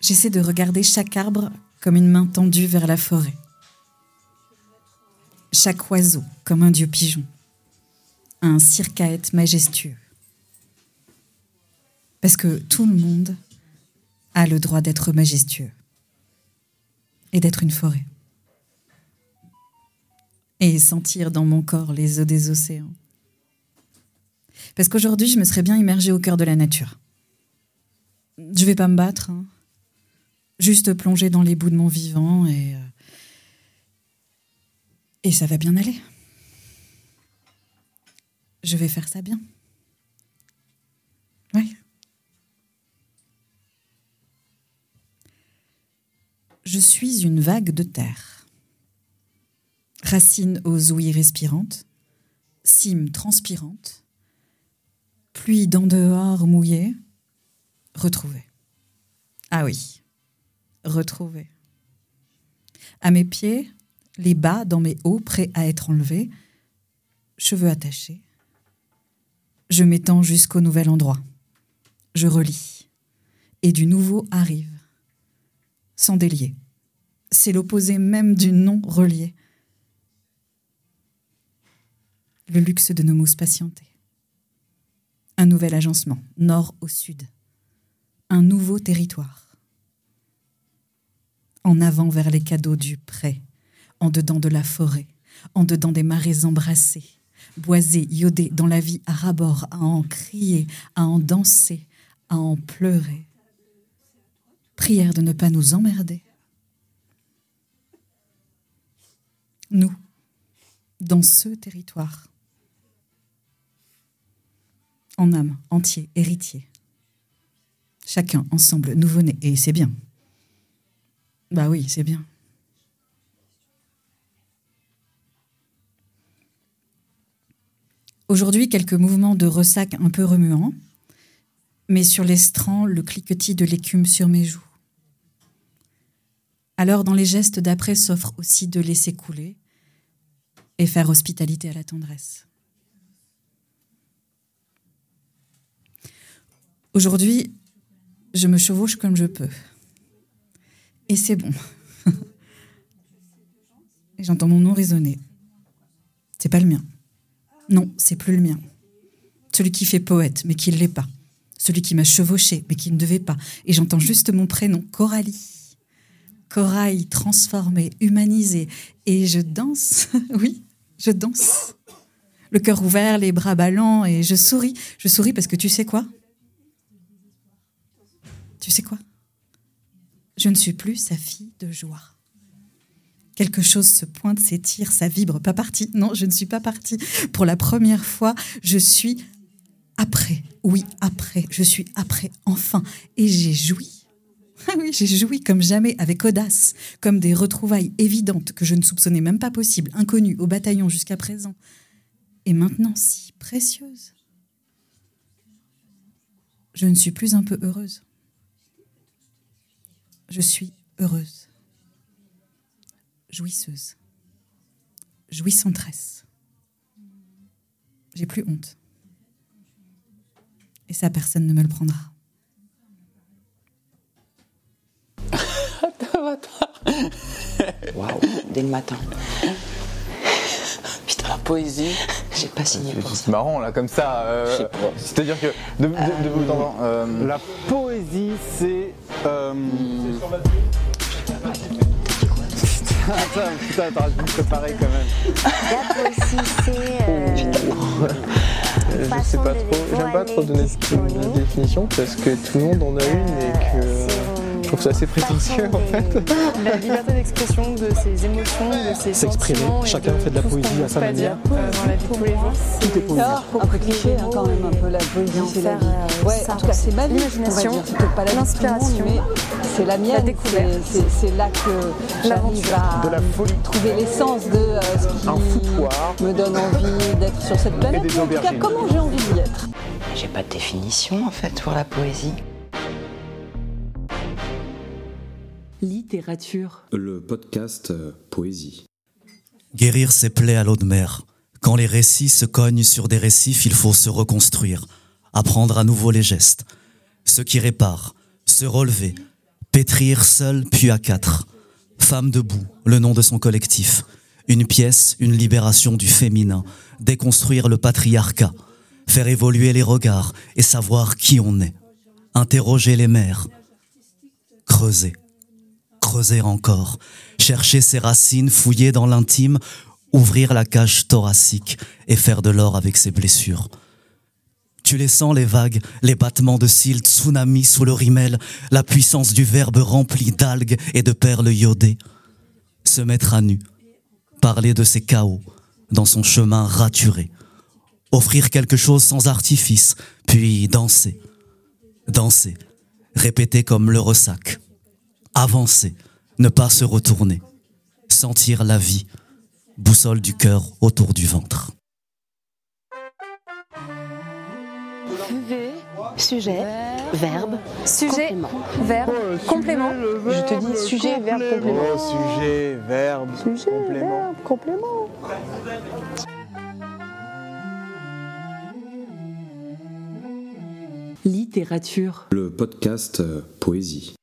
J'essaie de regarder chaque arbre comme une main tendue vers la forêt. Chaque oiseau comme un dieu pigeon. Un circaète majestueux. Parce que tout le monde a le droit d'être majestueux et d'être une forêt. Et sentir dans mon corps les eaux des océans. Parce qu'aujourd'hui, je me serais bien immergée au cœur de la nature. Je vais pas me battre, hein. Juste plonger dans les bouts de mon vivant et. Euh, et ça va bien aller. Je vais faire ça bien. Oui. Je suis une vague de terre. Racine aux ouïes respirantes, cime transpirante, pluie d'en dehors mouillée, retrouvée. Ah oui, retrouvée. À mes pieds, les bas dans mes hauts prêts à être enlevés, cheveux attachés. Je m'étends jusqu'au nouvel endroit. Je relis. Et du nouveau arrive. Sans délier. C'est l'opposé même du non relié. Le luxe de nos mousses patientées. Un nouvel agencement, nord au sud. Un nouveau territoire. En avant vers les cadeaux du pré, en dedans de la forêt, en dedans des marais embrassés, boisés, iodés dans la vie à rabord, à en crier, à en danser, à en pleurer. Prière de ne pas nous emmerder. Nous, dans ce territoire, en âme, entier, héritier, chacun ensemble, nouveau-né, et c'est bien. Bah oui, c'est bien. Aujourd'hui, quelques mouvements de ressac un peu remuants, mais sur l'estran, le cliquetis de l'écume sur mes joues. Alors, dans les gestes d'après s'offre aussi de laisser couler et faire hospitalité à la tendresse. Aujourd'hui, je me chevauche comme je peux. Et c'est bon. j'entends mon nom résonner. C'est pas le mien. Non, c'est plus le mien. Celui qui fait poète, mais qui ne l'est pas. Celui qui m'a chevauché, mais qui ne devait pas. Et j'entends juste mon prénom, Coralie. Corail transformé, humanisé. Et je danse, oui, je danse. Le cœur ouvert, les bras ballants, et je souris. Je souris parce que tu sais quoi? Tu sais quoi? Je ne suis plus sa fille de joie. Quelque chose se pointe, s'étire, ça vibre. Pas parti. Non, je ne suis pas partie. Pour la première fois, je suis après. Oui, après. Je suis après, enfin. Et j'ai joui. Ah oui, j'ai joui comme jamais, avec audace, comme des retrouvailles évidentes que je ne soupçonnais même pas possibles, inconnues au bataillon jusqu'à présent. Et maintenant si précieuses. Je ne suis plus un peu heureuse. Je suis heureuse jouisseuse, jouissantresse. J'ai plus honte. Et ça, personne ne me le prendra. Waouh, dès le matin. La poésie. J'ai pas signé pour ça. C'est marrant là, comme ça. euh, C'est-à-dire que de, de, de vous entendre, euh, La poésie, c'est. euh, Attends, putain, t'aurais dû me préparer quand même. La poésie, c'est. euh, Je sais pas trop, j'aime pas trop donner de définition parce que tout le monde en a une et que je trouve ça assez prétentieux en fait. La liberté d'expression de ses émotions, de ses S'exprimer. Chacun de fait de la poésie à sa manière. euh, dans la vie de tous les jours. Tout est poésie. Un peu cliché quand même, un peu la poésie, c'est la vie. euh, Ouais, en tout cas, c'est ma vie. l'imagination, l'inspiration, mais c'est la mienne. la découverte. C'est- C'est c'est là que j'arrive à De la folie. trouver l'essence de euh, ce qui me donne envie d'être sur cette planète. en tout cas, comment j'ai envie d'y être? J'ai pas de définition en fait pour la poésie. Littérature. Le podcast euh, Poésie. Guérir ses plaies à l'eau de mer. Quand les récits se cognent sur des récifs, il faut se reconstruire, apprendre à nouveau les gestes. Ce qui répare, se relever, Pétrir seul puis à quatre. Femme debout, le nom de son collectif. Une pièce, une libération du féminin. Déconstruire le patriarcat. Faire évoluer les regards et savoir qui on est. Interroger les mères. Creuser. Creuser encore. Chercher ses racines, fouiller dans l'intime, ouvrir la cage thoracique et faire de l'or avec ses blessures. Tu les sens, les vagues, les battements de cils, tsunami sous le rimel, la puissance du verbe rempli d'algues et de perles iodées. Se mettre à nu, parler de ses chaos dans son chemin raturé, offrir quelque chose sans artifice, puis danser, danser, répéter comme le ressac, avancer, ne pas se retourner, sentir la vie, boussole du cœur autour du ventre. Sujet, verbe, Sujet, complément. verbe, complément. Je te dis sujet, verbe, complément. Sujet, verbe, Sujet, complément. verbe, complément. Littérature. Le podcast euh, Poésie.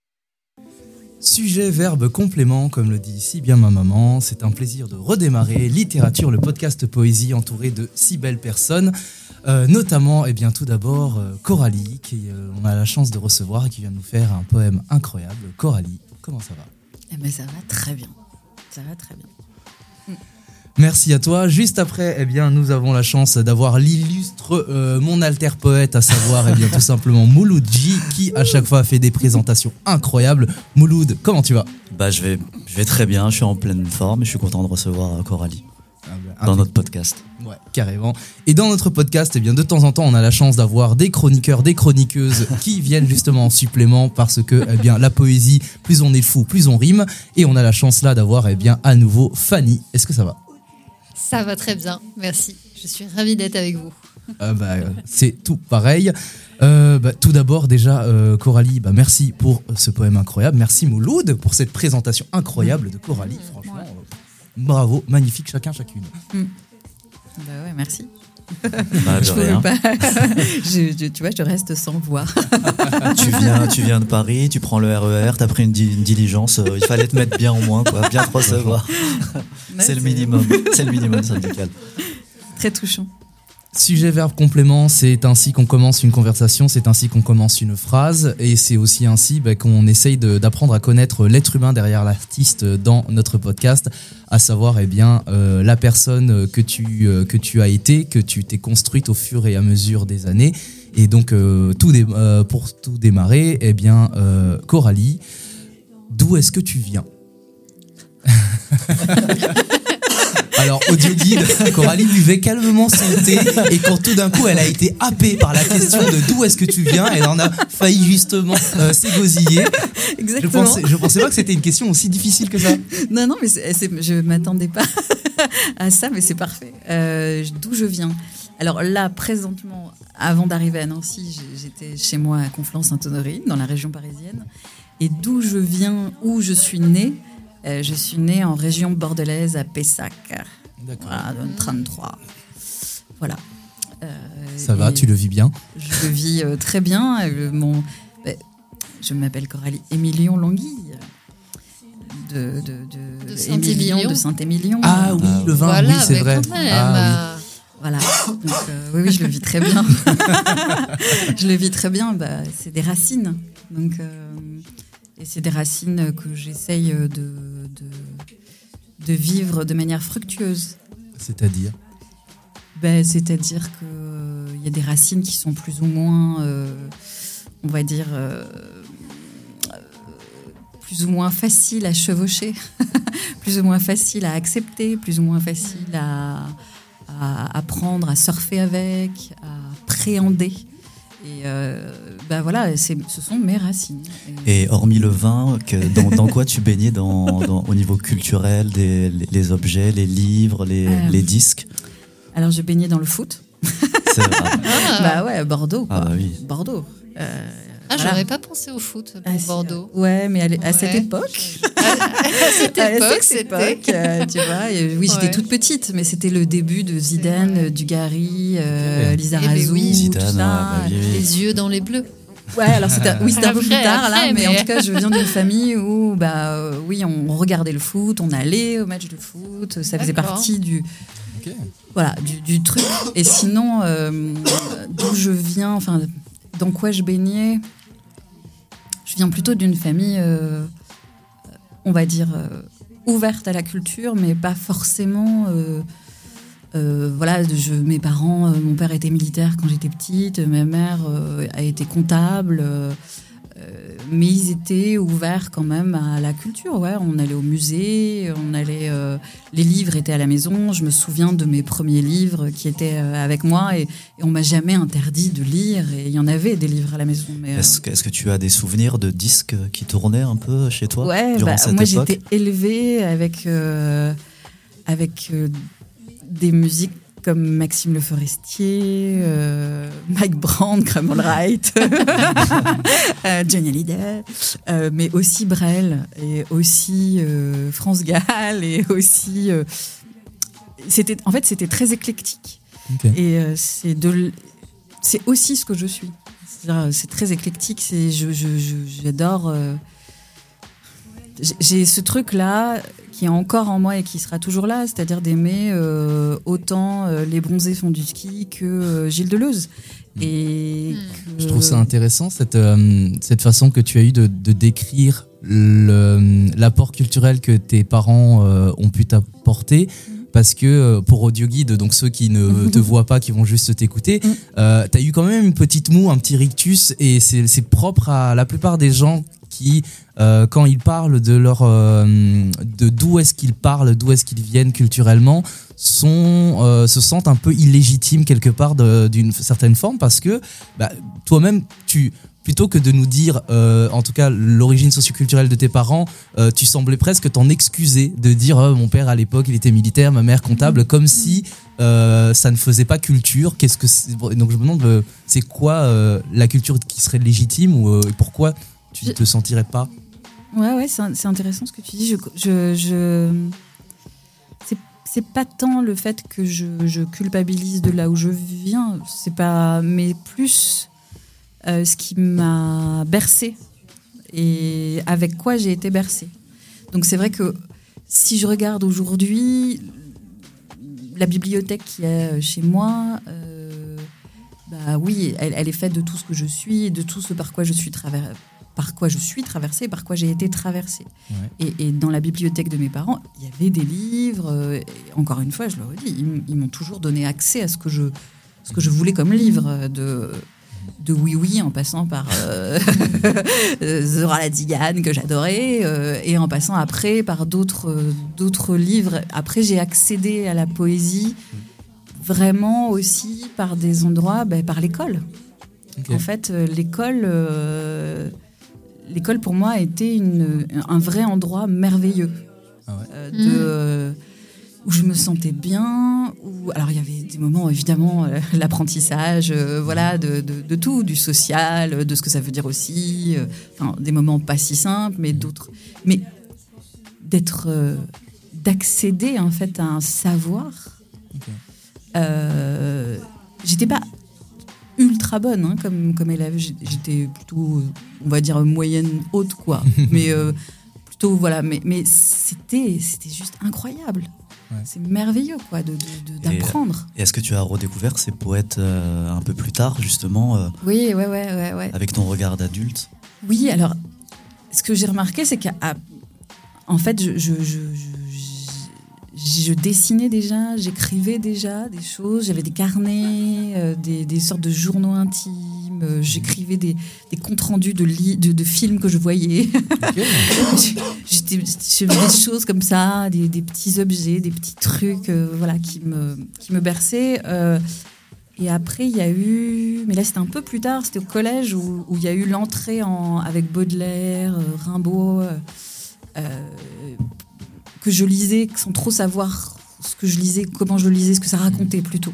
Sujet, verbe, complément, comme le dit si bien ma maman, c'est un plaisir de redémarrer Littérature, le podcast poésie entouré de si belles personnes, euh, notamment, et bien tout d'abord, euh, Coralie, qui euh, on a la chance de recevoir et qui vient nous faire un poème incroyable. Coralie, comment ça va? Eh ben, ça va très bien. Ça va très bien. Merci à toi. Juste après, eh bien, nous avons la chance d'avoir l'illustre euh, mon alter poète, à savoir, eh bien, tout simplement Mouloud J, qui à chaque fois fait des présentations incroyables. Mouloud, comment tu vas? Bah, je vais, je vais très bien, je suis en pleine forme et je suis content de recevoir euh, Coralie dans notre podcast. Ouais, carrément. Et dans notre podcast, eh bien, de temps en temps, on a la chance d'avoir des chroniqueurs, des chroniqueuses qui viennent justement en supplément parce que, eh bien, la poésie, plus on est fou, plus on rime. Et on a la chance là d'avoir, eh bien, à nouveau Fanny. Est-ce que ça va? Ça va très bien, merci. Je suis ravie d'être avec vous. Ah bah, euh, c'est tout pareil. Euh, bah, tout d'abord, déjà, euh, Coralie, bah, merci pour ce poème incroyable. Merci Mouloud pour cette présentation incroyable de Coralie. Franchement, bravo, magnifique chacun, chacune. Bah ouais, merci. Bah, de Je rien. pas. Je- je- tu vois, je reste sans voix. tu, viens, tu viens de Paris, tu prends le RER, t'as pris une, di- une diligence, euh, il fallait te mettre bien au moins, quoi, bien te recevoir. c'est le minimum, c'est le minimum syndical. Très touchant. Sujet, verbe, complément, c'est ainsi qu'on commence une conversation, c'est ainsi qu'on commence une phrase, et c'est aussi ainsi bah, qu'on essaye d'apprendre à connaître l'être humain derrière l'artiste dans notre podcast, à savoir eh bien euh, la personne que tu euh, que tu as été, que tu t'es construite au fur et à mesure des années. Et donc euh, tout pour tout démarrer, eh bien Coralie, d'où est-ce que tu viens? Alors, audio guide, Coralie buvait calmement son thé et quand tout d'un coup elle a été happée par la question de d'où est-ce que tu viens, elle en a failli justement euh, s'égosiller. Je Exactement. pensais, je pensais pas que c'était une question aussi difficile que ça. Non, non, mais c'est- c'est- je m'attendais pas à ça, mais c'est parfait. Euh, D'où je viens Alors là, présentement, avant d'arriver à Nancy, j'étais chez moi à Conflans-Sainte-Honorine, dans la région parisienne. Et d'où je viens, où je suis née, euh, je suis née en région bordelaise à Pessac. D'accord. Voilà, dans le 33. Voilà. Euh, Ça va, tu le vis bien? Je le vis euh, très bien. Euh, mon, ben, je m'appelle Coralie Émilion Languille. De, de, de, De Émilion, Saint-Émilion. de Saint-Émilion. Ah oui, le vin, Voilà, oui, c'est vrai. Ah, Voilà. Donc, euh, oui, oui, je le vis très bien. je le vis très bien. Bah, c'est des racines. Donc, euh, et c'est des racines que j'essaye de, de, de vivre de manière fructueuse. C'est-à-dire Ben, C'est-à-dire qu'il y a des racines qui sont plus ou moins, euh, on va dire, euh, euh, plus ou moins faciles à chevaucher, plus ou moins faciles à accepter, plus ou moins faciles à, à apprendre, à surfer avec, à appréhender. Et euh, ben voilà, ce sont mes racines. Et- hormis le vin, que, dans, dans quoi tu baignais dans, dans- au niveau culturel, des, les, les objets, les livres, les, Euh, les disques? Alors, je baignais dans le foot. C'est vrai. Ah. Bah ouais, Bordeaux. Quoi. Ah bah oui. Bordeaux. Euh, Ah, voilà. j'aurais pas pensé au foot pour Ah, si, Bordeaux. Ouais, mais à, cette époque. À cette À époque, cette c'était. époque, euh, tu vois. et oui, j'étais Ouais. toute petite, mais c'était le début de Zidane. Dugarry, euh, Eh Lisa ben Razou, oui. tout Zidane, ça. oui, oui. Les yeux dans les bleus. Ouais, alors c'était oui, c'était un peu plus Après, tard là, mais, en tout cas, je viens d'une famille où bah euh, oui, on regardait le foot, on allait au match de foot, ça faisait partie du voilà, du, du truc. Et sinon, euh, d'où je viens, enfin, dans quoi je baignais, je viens plutôt d'une famille, euh, on va dire, euh, ouverte à la culture, mais pas forcément. euh, voilà, mes parents, mon père était militaire quand j'étais petite, ma mère a été comptable. Euh, mais ils étaient ouverts quand même à la culture. Ouais, on allait au musée, on allait, euh, les livres étaient à la maison. Je me souviens de mes premiers livres qui étaient euh, avec moi et, et on m'a jamais interdit de lire. Et il y en avait des livres à la maison. Mais, Est-ce que, tu as des souvenirs de disques qui tournaient un peu chez toi Ouais, durant bah, cette moi j'étais élevée avec, avec des musiques comme Maxime Le Forestier, euh, Mike Brand, Cramon Wright, euh, Johnny Hallyday, euh, mais aussi Brel et aussi euh, France Gall et aussi. c'était, en fait, c'était très éclectique. Et c'est de, c'est aussi ce que je suis. C'est très éclectique. C'est, je, je- je- j'adore. J'ai- ce truc-là qui est encore en moi et qui sera toujours là, c'est-à-dire d'aimer euh, autant euh, les bronzés font du ski que euh, Gilles Deleuze. Et que- Je trouve ça intéressant, cette, euh, cette façon que tu as eu de, de décrire l'apport culturel que tes parents euh, ont pu t'apporter. Parce que pour Audio Guide, donc ceux qui ne te voient pas, qui vont juste t'écouter, euh, t'as eu quand même une petite moue, un petit rictus, et c'est c'est propre à la plupart des gens qui, euh, quand ils parlent de leur, euh, de d'où est-ce qu'ils parlent, d'où est-ce qu'ils viennent culturellement, sont, euh, se sentent un peu illégitimes quelque part d'une certaine forme parce que bah, toi-même, tu plutôt que de nous dire, euh, en tout cas, l'origine socioculturelle de tes parents, euh, tu semblais presque t'en excuser de dire euh, mon père à l'époque il était militaire, ma mère comptable, comme si ça ne faisait pas culture. Qu'est-ce que donc je me demande, c'est quoi la culture qui serait légitime ou pourquoi tu ne te sentirais pas Ouais, ouais, c'est intéressant ce que tu dis. Je, je, je- c'est- pas tant le fait que je, culpabilise de là où je viens, c'est pas, mais plus euh, ce qui m'a bercé et avec quoi j'ai été bercée. Donc c'est vrai que si je regarde aujourd'hui la bibliothèque qu'il y a chez moi, euh, bah oui, elle, elle est faite de tout ce que je suis, de tout ce par quoi je suis traversée par quoi je suis traversée, par quoi j'ai été traversée. Et, et dans la bibliothèque de mes parents, il y avait des livres. euh, et encore une fois, je le redis, ils, ils m'ont toujours donné accès à ce que je, ce que je voulais comme livre, euh, de, de Oui Oui en passant par euh, Zora la Tzigane que j'adorais, euh, et en passant après par d'autres euh, d'autres livres. Après, j'ai accédé à la poésie vraiment aussi par des endroits, ben, par l'école. En fait, euh, l'école, euh, l'école pour moi a été une, un vrai endroit merveilleux. Euh, de, Mhm. euh, où je me sentais bien. Où, alors, il y avait des moments, évidemment, euh, l'apprentissage, euh, voilà, de, de- de tout, du social, de ce que ça veut dire aussi. euh, enfin, des moments pas si simples, mais d'autres. Mais d'être. euh, d'accéder, en fait, à un savoir. Euh, J'étais pas ultra bonne hein, comme, comme élève. J'étais plutôt, on va dire, moyenne haute, quoi. mais euh, plutôt, voilà. Mais, mais c'était c'était juste incroyable. C'est merveilleux, quoi, de- de- de- Et- d'apprendre. Et est-ce que tu as redécouvert ces poètes euh, un peu plus tard, justement, euh, Oui, ouais, ouais, ouais, ouais. avec ton regard d'adulte? Oui, alors, ce que j'ai remarqué, c'est qu'en fait, je, je, je, je- je dessinais déjà, j'écrivais déjà des choses, j'avais des carnets, euh, des, des sortes de journaux intimes, euh, j'écrivais des, des comptes rendus de, li- de, de films que je voyais. J'étais- je faisais des choses comme ça, des, des petits objets, des petits trucs euh, voilà, qui, me, qui me berçaient. et après, il y a eu, mais là c'était un peu plus tard, c'était au collège où, où il y a eu l'entrée en, avec Baudelaire, Rimbaud, que je lisais sans trop savoir ce que je lisais, comment je le lisais, ce que ça racontait plutôt.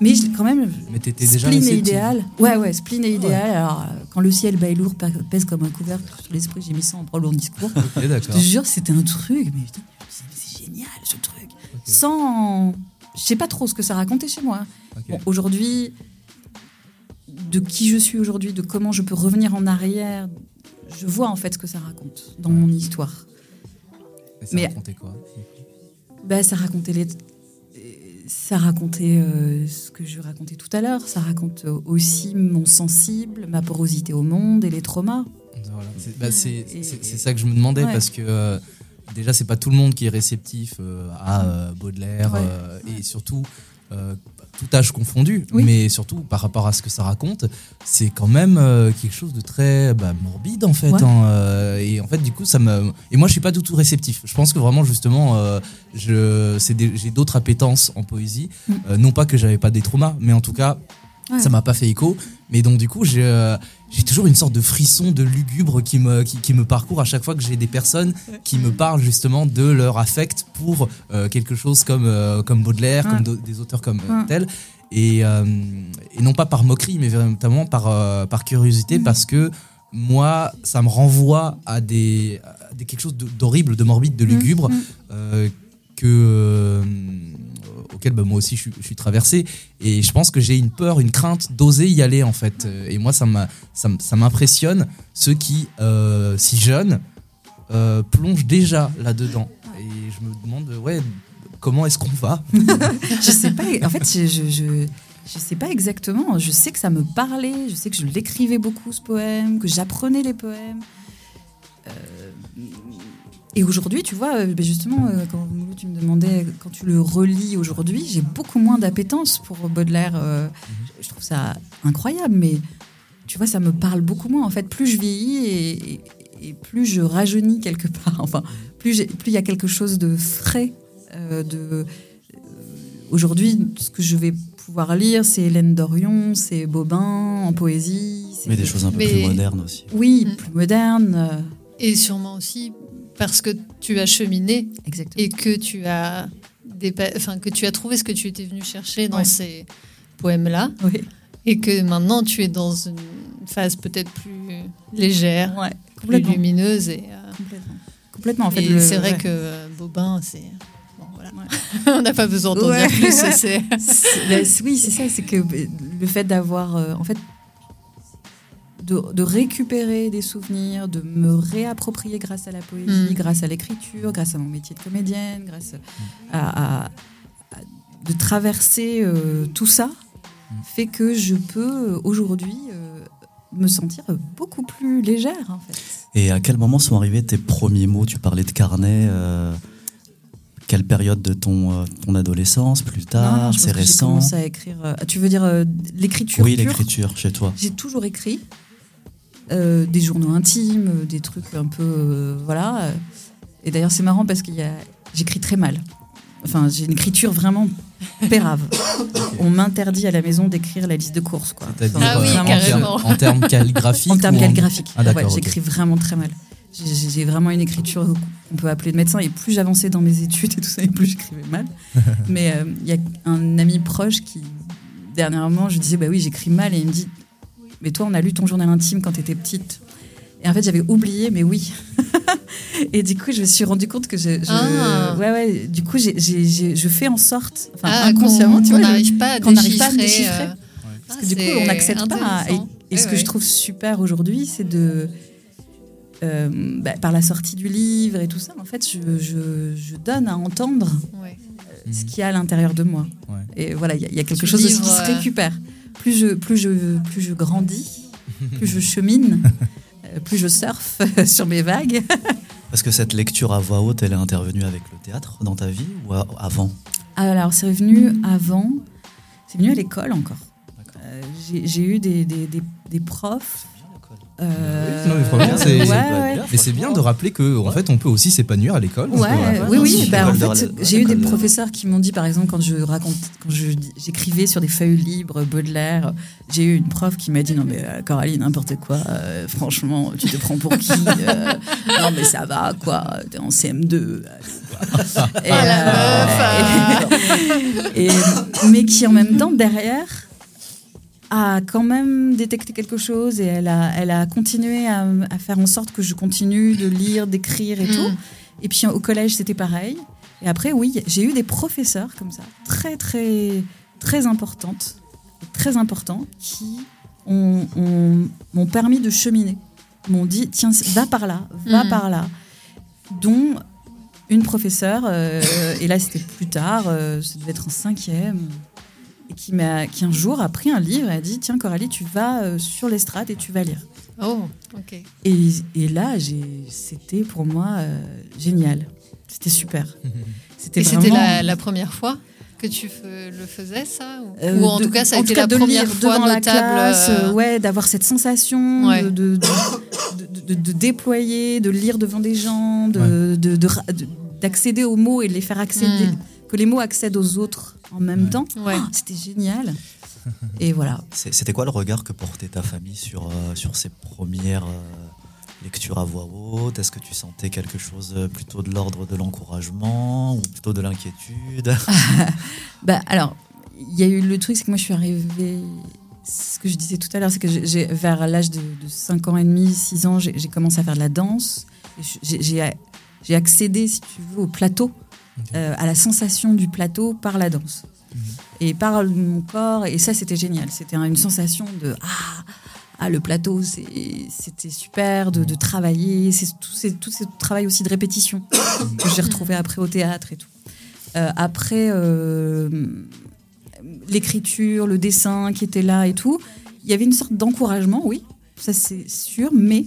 Mais je- quand même, Mais t'étais déjà spleen et réceptive. idéal. Ouais, ouais, spleen et idéal. Alors, euh, quand le ciel bas et lourd pèse comme un couvercle sur l'esprit, j'ai mis ça en long discours. Ok, je te jure, c'était un truc, mais putain, c'est génial ce truc. Sans. Je sais pas trop ce que ça racontait chez moi. Bon, Aujourd'hui, de qui je suis aujourd'hui, de comment je peux revenir en arrière, je vois en fait ce que ça raconte dans mon histoire. Et ça Mais- racontait quoi Ben, ça racontait les. Ça racontait euh, ce que je racontais tout à l'heure. Ça raconte euh, aussi mon sensible, ma porosité au monde et les traumas. Voilà. C'est bah, ça que je me demandais Ouais. parce que euh, déjà c'est pas tout le monde qui est réceptif euh, à Baudelaire Ouais. et surtout tout âge confondu, Oui. mais surtout par rapport à ce que ça raconte, c'est quand même euh, quelque chose de très bah, morbide en fait. Ouais. hein, euh, et en fait du coup ça me et moi je suis pas du tout réceptif. Je pense que vraiment justement euh, j'ai d'autres appétences en poésie, Mm. Non pas que j'avais pas des traumas, mais en tout cas Ouais. ça m'a pas fait écho. Mais donc du coup, j'ai j'ai toujours une sorte de frisson de lugubre qui me, qui, qui me parcourt à chaque fois que j'ai des personnes qui me parlent justement de leur affect pour euh, quelque chose comme, euh, comme Baudelaire, Ouais. comme des auteurs comme euh, Ouais. tel. Et, et non pas par moquerie, mais véritablement par, par curiosité, Mm. parce que moi, ça me renvoie à des, à des quelque chose d'horrible, de morbide, de lugubre, Mm. que, bah, moi aussi je suis, traversé. Et je pense que j'ai une peur, une crainte d'oser y aller en fait. Euh, Et moi, ça m'impressionne ceux qui, euh, si jeunes, euh, plongent déjà là-dedans. Et je me demande, ouais, comment est-ce qu'on va? Je sais pas. En fait, je, je, sais pas exactement. Je sais que ça me parlait. Je sais que je l'écrivais beaucoup ce poème, que j'apprenais les poèmes. Et aujourd'hui, tu vois, euh, ben justement, euh, quand tu me demandais quand tu le relis aujourd'hui, j'ai beaucoup moins d'appétence pour Baudelaire. euh, je trouve ça incroyable, mais tu vois, ça me parle beaucoup moins. En fait, plus je vieillis et, plus je rajeunis quelque part. Enfin, plus il y a quelque chose de frais, euh, de euh, aujourd'hui, ce que je vais pouvoir lire, c'est Hélène Dorion, c'est Bobin en poésie. Mais des choses un peu Mais- plus modernes aussi. Oui, Mm. plus modernes. euh, Et sûrement aussi parce que tu as cheminé Exactement. et que tu as, dépa- enfin, que tu as trouvé ce que tu étais venu chercher dans Ouais. ces poèmes-là Oui. et que maintenant tu es dans une phase peut-être plus légère, Ouais, plus lumineuse. Et, euh, Complètement. Complètement. En fait, le- c'est vrai ouais. que euh, Bobin, c'est. Bon, voilà. On n'a pas besoin d'en dire plus. c'est- oui, c'est ça. C'est que ben, le fait d'avoir, euh, en fait, de, de récupérer des souvenirs, de me réapproprier grâce à la poésie, Mm. grâce à l'écriture, grâce à mon métier de comédienne, grâce à, à- à- de traverser euh, tout ça, fait que je peux euh, aujourd'hui euh, me sentir beaucoup plus légère, en fait. Et à quel moment sont arrivés tes premiers mots? Tu parlais de carnet. euh, quelle période de ton, ton adolescence Plus tard C'est récent? commencé à écrire. tu veux dire l'écriture Oui, l'écriture chez toi. J'ai toujours écrit euh, des journaux intimes, euh, des trucs un peu euh, voilà. Et d'ailleurs c'est marrant parce qu'il y a j'écris très mal. Enfin j'ai une écriture vraiment pérave. On m'interdit à la maison d'écrire la liste de courses quoi. Enfin, Ah oui, en, carrément. termes, en termes calligraphiques En termes calligraphiques. Ah, Ouais. J'écris vraiment très mal. J'ai- vraiment une écriture qu'on peut appeler de médecin. Et plus j'avançais dans mes études et tout ça, et plus j'écrivais mal. Mais euh, il y a un ami proche qui, dernièrement, je disais, bah oui, j'écris mal. Et il me dit, mais toi, on a lu ton journal intime quand tu étais petite. Et en fait, j'avais oublié, mais oui. et du coup, je me suis rendu compte que je. je- Ah. Ouais, ouais. Du coup, j'ai- j'ai- j'ai- je fais en sorte, enfin, Ah, inconsciemment, qu'on- tu vois, n'arrive pas à qu'on n'arrive pas à me déchiffrer, euh, Parce Ah, que du coup, on n'accepte pas. Et, ce Ouais, que je trouve super aujourd'hui, c'est de. euh, bah, par la sortie du livre et tout ça, en fait, je, je- je donne à entendre Ouais. euh, ce qu'il y a à l'intérieur de moi. Ouais. Et voilà, il y, a- il y a quelque Tu chose aussi livres, qui se euh, récupère. Plus je, plus je, plus je grandis, plus je chemine, euh, plus je surfe sur mes vagues. Est-ce que cette lecture à voix haute, elle est intervenue avec le théâtre dans ta vie ou avant? Alors, c'est venu avant, c'est venu à l'école encore. Euh, j'ai- J'ai eu des, des, des, des profs. Euh, Non, mais franchement, c'est- ouais, ouais. Mais c'est bien de rappeler que en fait on peut aussi s'épanouir à l'école. Ouais, oui, oui. bah, en fait, j'ai eu des professeurs qui m'ont dit, par exemple, quand je raconte, quand je j'écrivais sur des feuilles libres Baudelaire, j'ai eu une prof qui m'a dit non mais euh, Coralie n'importe quoi, euh, franchement, tu te prends pour qui euh, Non mais ça va quoi, t'es en CM2. euh, quoi. Et, Ah, la euh, et- et- mais qui en même temps derrière a quand même détecté quelque chose et elle a, elle a continué à, à faire en sorte que je continue de lire, d'écrire et Mm. tout. Et puis au collège, c'était pareil. Et après, oui, j'ai eu des professeurs comme ça, très, très, très importantes, très importants, qui ont, ont- m'ont permis de cheminer. M'ont dit, tiens, va par là, va Mhm. par là. Dont une professeure, euh, et là c'était plus tard, euh, ça devait être en cinquième, et qui, m'a, qui un jour a pris un livre et a dit, tiens Coralie, tu vas euh, sur l'estrade et tu vas lire. Oh, ok. Et, et là, j'ai, c'était pour moi euh, génial. C'était super. C'était Et c'était la, la première fois que tu le faisais, ça Ou, Euh, ou en de- tout cas, ça a été la de première lire fois devant la notable classe, euh, euh, ouais, d'avoir cette sensation Ouais. de, de, de, de- de déployer, de lire devant des gens, de, de- de ra- de- d'accéder aux mots et de les faire accéder, Mm. Que les mots accèdent aux autres en même temps. Ouais. Ah, C'était génial. Et voilà. C'est- C'était quoi le regard que portait ta famille sur, euh, sur ces premières euh, lectures à voix haute? Est-ce que tu sentais quelque chose euh, plutôt de l'ordre de l'encouragement ou plutôt de l'inquiétude? Bah, alors, il y a eu le truc, c'est que moi, je suis arrivée. Ce que je disais tout à l'heure, c'est que j'ai- vers l'âge de, de 5 ans et demi, 6 ans, j'ai j'ai commencé à faire de la danse. J'ai accédé, si tu veux, au plateau, euh, à la sensation du plateau par la danse. Et par mon corps, et ça, c'était génial. C'était une sensation de Ah, ah le plateau, c'était super de, travailler. C'est tout, tout ce travail aussi de répétition que j'ai retrouvé après au théâtre et tout. Euh, après, euh, l'écriture, le dessin qui était là et tout, il y avait une sorte d'encouragement, oui, ça c'est sûr, mais,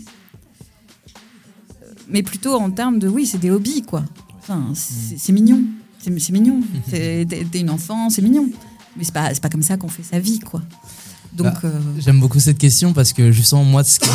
mais plutôt en termes de, oui, c'est des hobbies, quoi. Enfin, c'est mignon, c'est mignon. T'es une enfant, c'est mignon. Mais c'est pas, pas comme ça qu'on fait sa vie, quoi. Donc, Bah, euh, J'aime beaucoup cette question parce que justement moi ce qui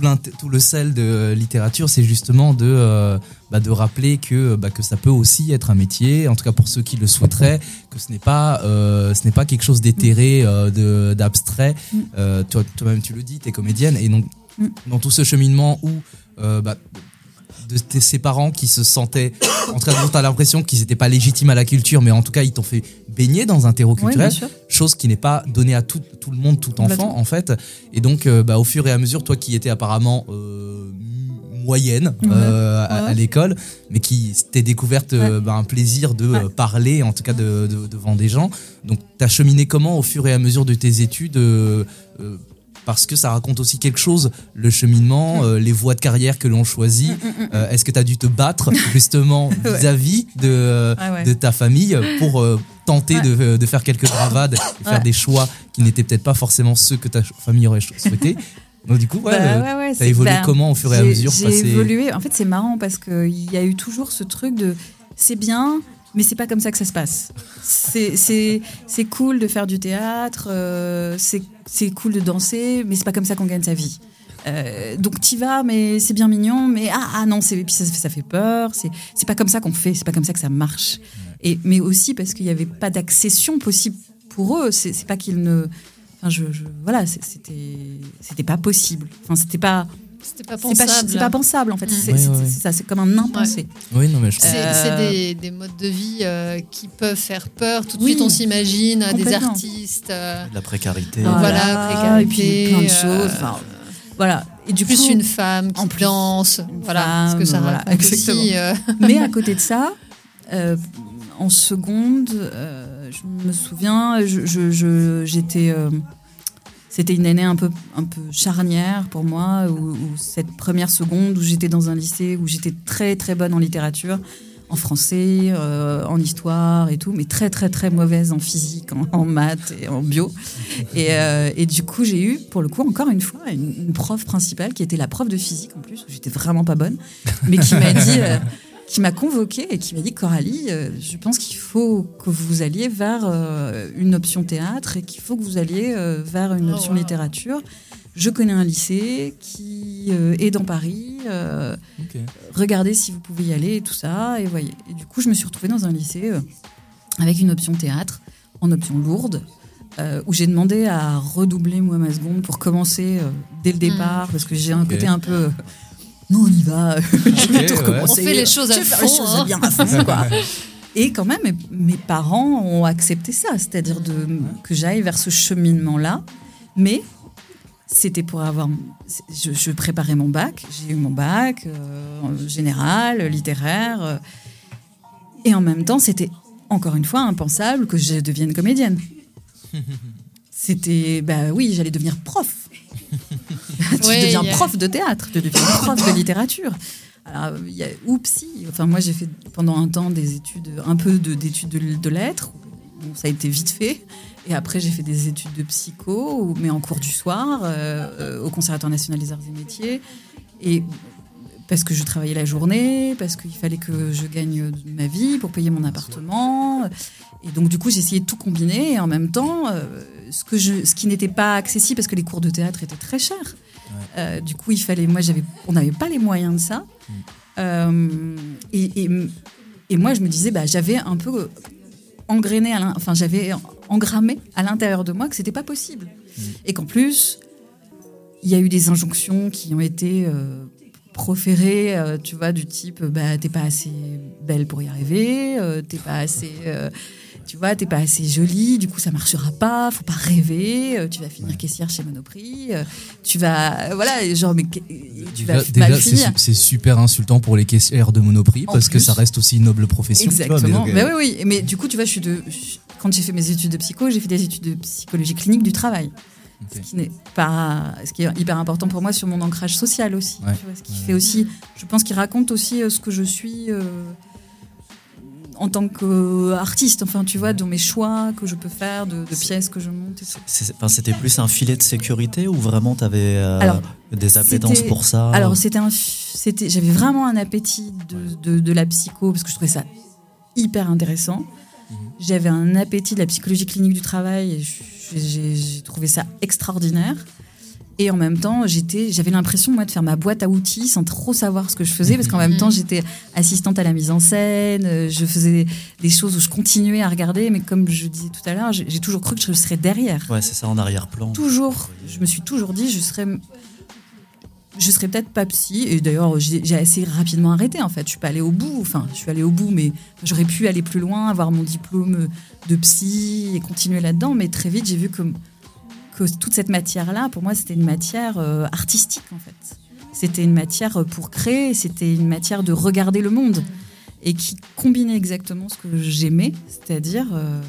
m'int- tout, le sel de euh, littérature c'est justement de euh, bah, de rappeler que bah, que ça peut aussi être un métier en tout cas pour ceux qui le souhaiteraient que ce n'est pas ce n'est pas quelque chose d'éthéré de d'abstrait Mm. Toi toi-même tu le dis tu es comédienne et donc Mm. dans tout ce cheminement où de tes, ses parents qui se sentaient en tout cas dont tu as l'impression qu'ils n'étaient pas légitimes à la culture mais en tout cas ils t'ont fait baigner dans un terreau culturel chose qui n'est pas donnée à tout, tout le monde, tout enfant en fait. Et donc, euh, bah, au fur et à mesure, toi qui étais apparemment euh, moyenne Ouais. euh, à, Ouais, à ouais. l'école, mais qui t'es découverte bah, un plaisir de parler, en tout cas de, de- devant des gens. Donc, t'as cheminé comment au fur et à mesure de tes études parce que ça raconte aussi quelque chose, le cheminement, euh, les voies de carrière que l'on choisit. Euh, Est-ce que tu as dû te battre justement vis-à-vis de, euh, Ah ouais. de ta famille pour tenter de, de faire quelques bravades et faire Ouais. des choix qui n'étaient peut-être pas forcément ceux que ta famille aurait souhaité? Donc du coup, ouais, Bah, ouais, ouais, t'as c'est- évolué bah, comment au fur et à mesure J'ai évolué. En fait, c'est marrant parce qu'il y a eu toujours ce truc de c'est bien, mais c'est pas comme ça que ça se passe. C'est- cool de faire du théâtre, euh, c'est cool de danser, mais c'est pas comme ça qu'on gagne sa vie. Euh, donc t'y vas, mais c'est bien mignon, mais ah, ah non, c'est puis ça, ça fait peur. C'est pas comme ça qu'on fait, c'est pas comme ça que ça marche. Et mais aussi parce qu'il n'y avait pas d'accession possible pour eux. C'est pas qu'ils ne, enfin je, je- voilà, c'était pas possible. Enfin C'était pas c'est pas, pensable. c'est pas pensable en fait. Mm. C'est Ouais, ouais. c'est ça, c'est comme un impensé. Oui, non, mais je C'est Euh, c'est des, des modes de vie euh, qui peuvent faire peur. Tout de Oui, suite, on s'imagine euh, des artistes. euh, La précarité. Voilà, et puis précarité, plein de euh, choses. enfin, voilà. Et du plus coup, une femme qui en plus, danse. Voilà, que femme, ça voilà, exactement. aussi. euh, Mais à côté de ça, euh, en seconde, euh, je me souviens, je- je- je- j'étais. euh, c'était une année un peu, un peu charnière pour moi, où, cette première seconde où j'étais dans un lycée où j'étais très très bonne en littérature, en français, euh, en histoire et tout, mais très très très mauvaise en physique, en, maths et en bio. Et, euh, et du coup, j'ai eu, pour le coup, encore une fois, une, une prof principale qui était la prof de physique en plus, où j'étais vraiment pas bonne, mais qui m'a dit, euh, qui m'a convoquée et qui m'a dit Coralie, euh, je pense qu'il faut que vous alliez vers euh, une option théâtre et qu'il faut que vous alliez euh, vers une Oh, option wow. littérature. Je connais un lycée qui est dans Paris. regardez si vous pouvez y aller et tout ça. Et voyez. Et du coup, je me suis retrouvée dans un lycée avec une option théâtre, en option lourde, euh, où j'ai demandé à redoubler moi ma seconde pour commencer euh, dès le départ, parce que j'ai un côté un peu. Non, on y va. je vais tout ouais. recommencer. On fait les choses à faire les fond, choses hein. bien à fond, quoi. Et quand même, mes, parents ont accepté ça, c'est-à-dire de, que j'aille vers ce cheminement-là. Mais c'était pour avoir. Je, je préparais mon bac, j'ai eu mon bac euh, en général, littéraire. euh, et en même temps, c'était encore une fois impensable que je devienne comédienne. c'était, bah oui, j'allais devenir prof. tu Ouais, deviens a- prof de théâtre, tu deviens prof de littérature. Alors, il y a ou psy. Enfin, moi, j'ai fait pendant un temps des études, un peu de- d'études de, de lettres. Bon, ça a été vite fait. Et après, j'ai fait des études de psycho, mais en cours du soir, euh, euh, au Conservatoire national des arts et métiers. Et parce que je travaillais la journée, parce qu'il fallait que je gagne ma vie pour payer mon appartement. Et donc, du coup, j'ai essayé de tout combiner. Et en même temps, euh, ce, que je, ce qui n'était pas accessible, parce que les cours de théâtre étaient très chers. Euh, du coup, il fallait. Moi, j'avais, on n'avait pas les moyens de ça. Euh, et, et, et moi, je me disais, bah, j'avais un peu engrainé, à enfin, j'avais engrammé à l'intérieur de moi que c'était pas possible. Et qu'en plus, il y a eu des injonctions qui ont été euh, proférées, euh, tu vois, du type, bah, t'es pas assez belle pour y arriver, euh, t'es pas assez. Euh, tu vois, t'es pas assez jolie, du coup ça marchera pas, faut pas rêver, euh, tu vas finir caissière chez Monoprix, euh, tu vas, voilà, genre, mais tu vas Déjà, mal finir. c'est super insultant pour les caissières de Monoprix En parce que ça reste aussi une noble profession. Exactement. euh, Mais oui, oui. Mais du coup, tu vois, je suis de. Quand j'ai fait mes études de psycho, j'ai fait des études de psychologie clinique du travail. Ce qui n'est pas, ce qui est hyper important pour moi sur mon ancrage social aussi. Ouais. Tu vois, ce qui fait aussi, je pense qu'il raconte aussi euh, ce que je suis euh, en tant qu'artiste. Enfin, tu vois, dans mes choix que je peux faire, de, de pièces que je monte. C'était plus un filet de sécurité ou vraiment tu avais Alors, des appétences pour ça Alors, c'était un, c'était, j'avais vraiment un appétit de, de, de la psycho parce que je trouvais ça hyper intéressant. J'avais un appétit de la psychologie clinique du travail et j'ai trouvé ça extraordinaire. Et en même temps, j'étais, j'avais l'impression moi de faire ma boîte à outils sans trop savoir ce que je faisais parce qu'en même temps, j'étais assistante à la mise en scène, euh, je faisais des choses où je continuais à regarder, mais comme je disais tout à l'heure, j'ai, toujours cru que je serais derrière Ouais, c'est ça en arrière-plan. toujours, je me suis toujours dit, je serais, je serais peut-être pas psy. Et d'ailleurs, j'ai j'ai assez rapidement arrêté. En fait, je suis pas allée au bout. Enfin, je suis allée au bout, mais j'aurais pu aller plus loin, avoir mon diplôme de psy et continuer là-dedans. Mais très vite, j'ai vu que que toute cette matière-là, pour moi, c'était une matière euh, artistique en fait. C'était une matière pour créer. C'était une matière de regarder le monde et qui combinait exactement ce que j'aimais, c'est-à-dire euh,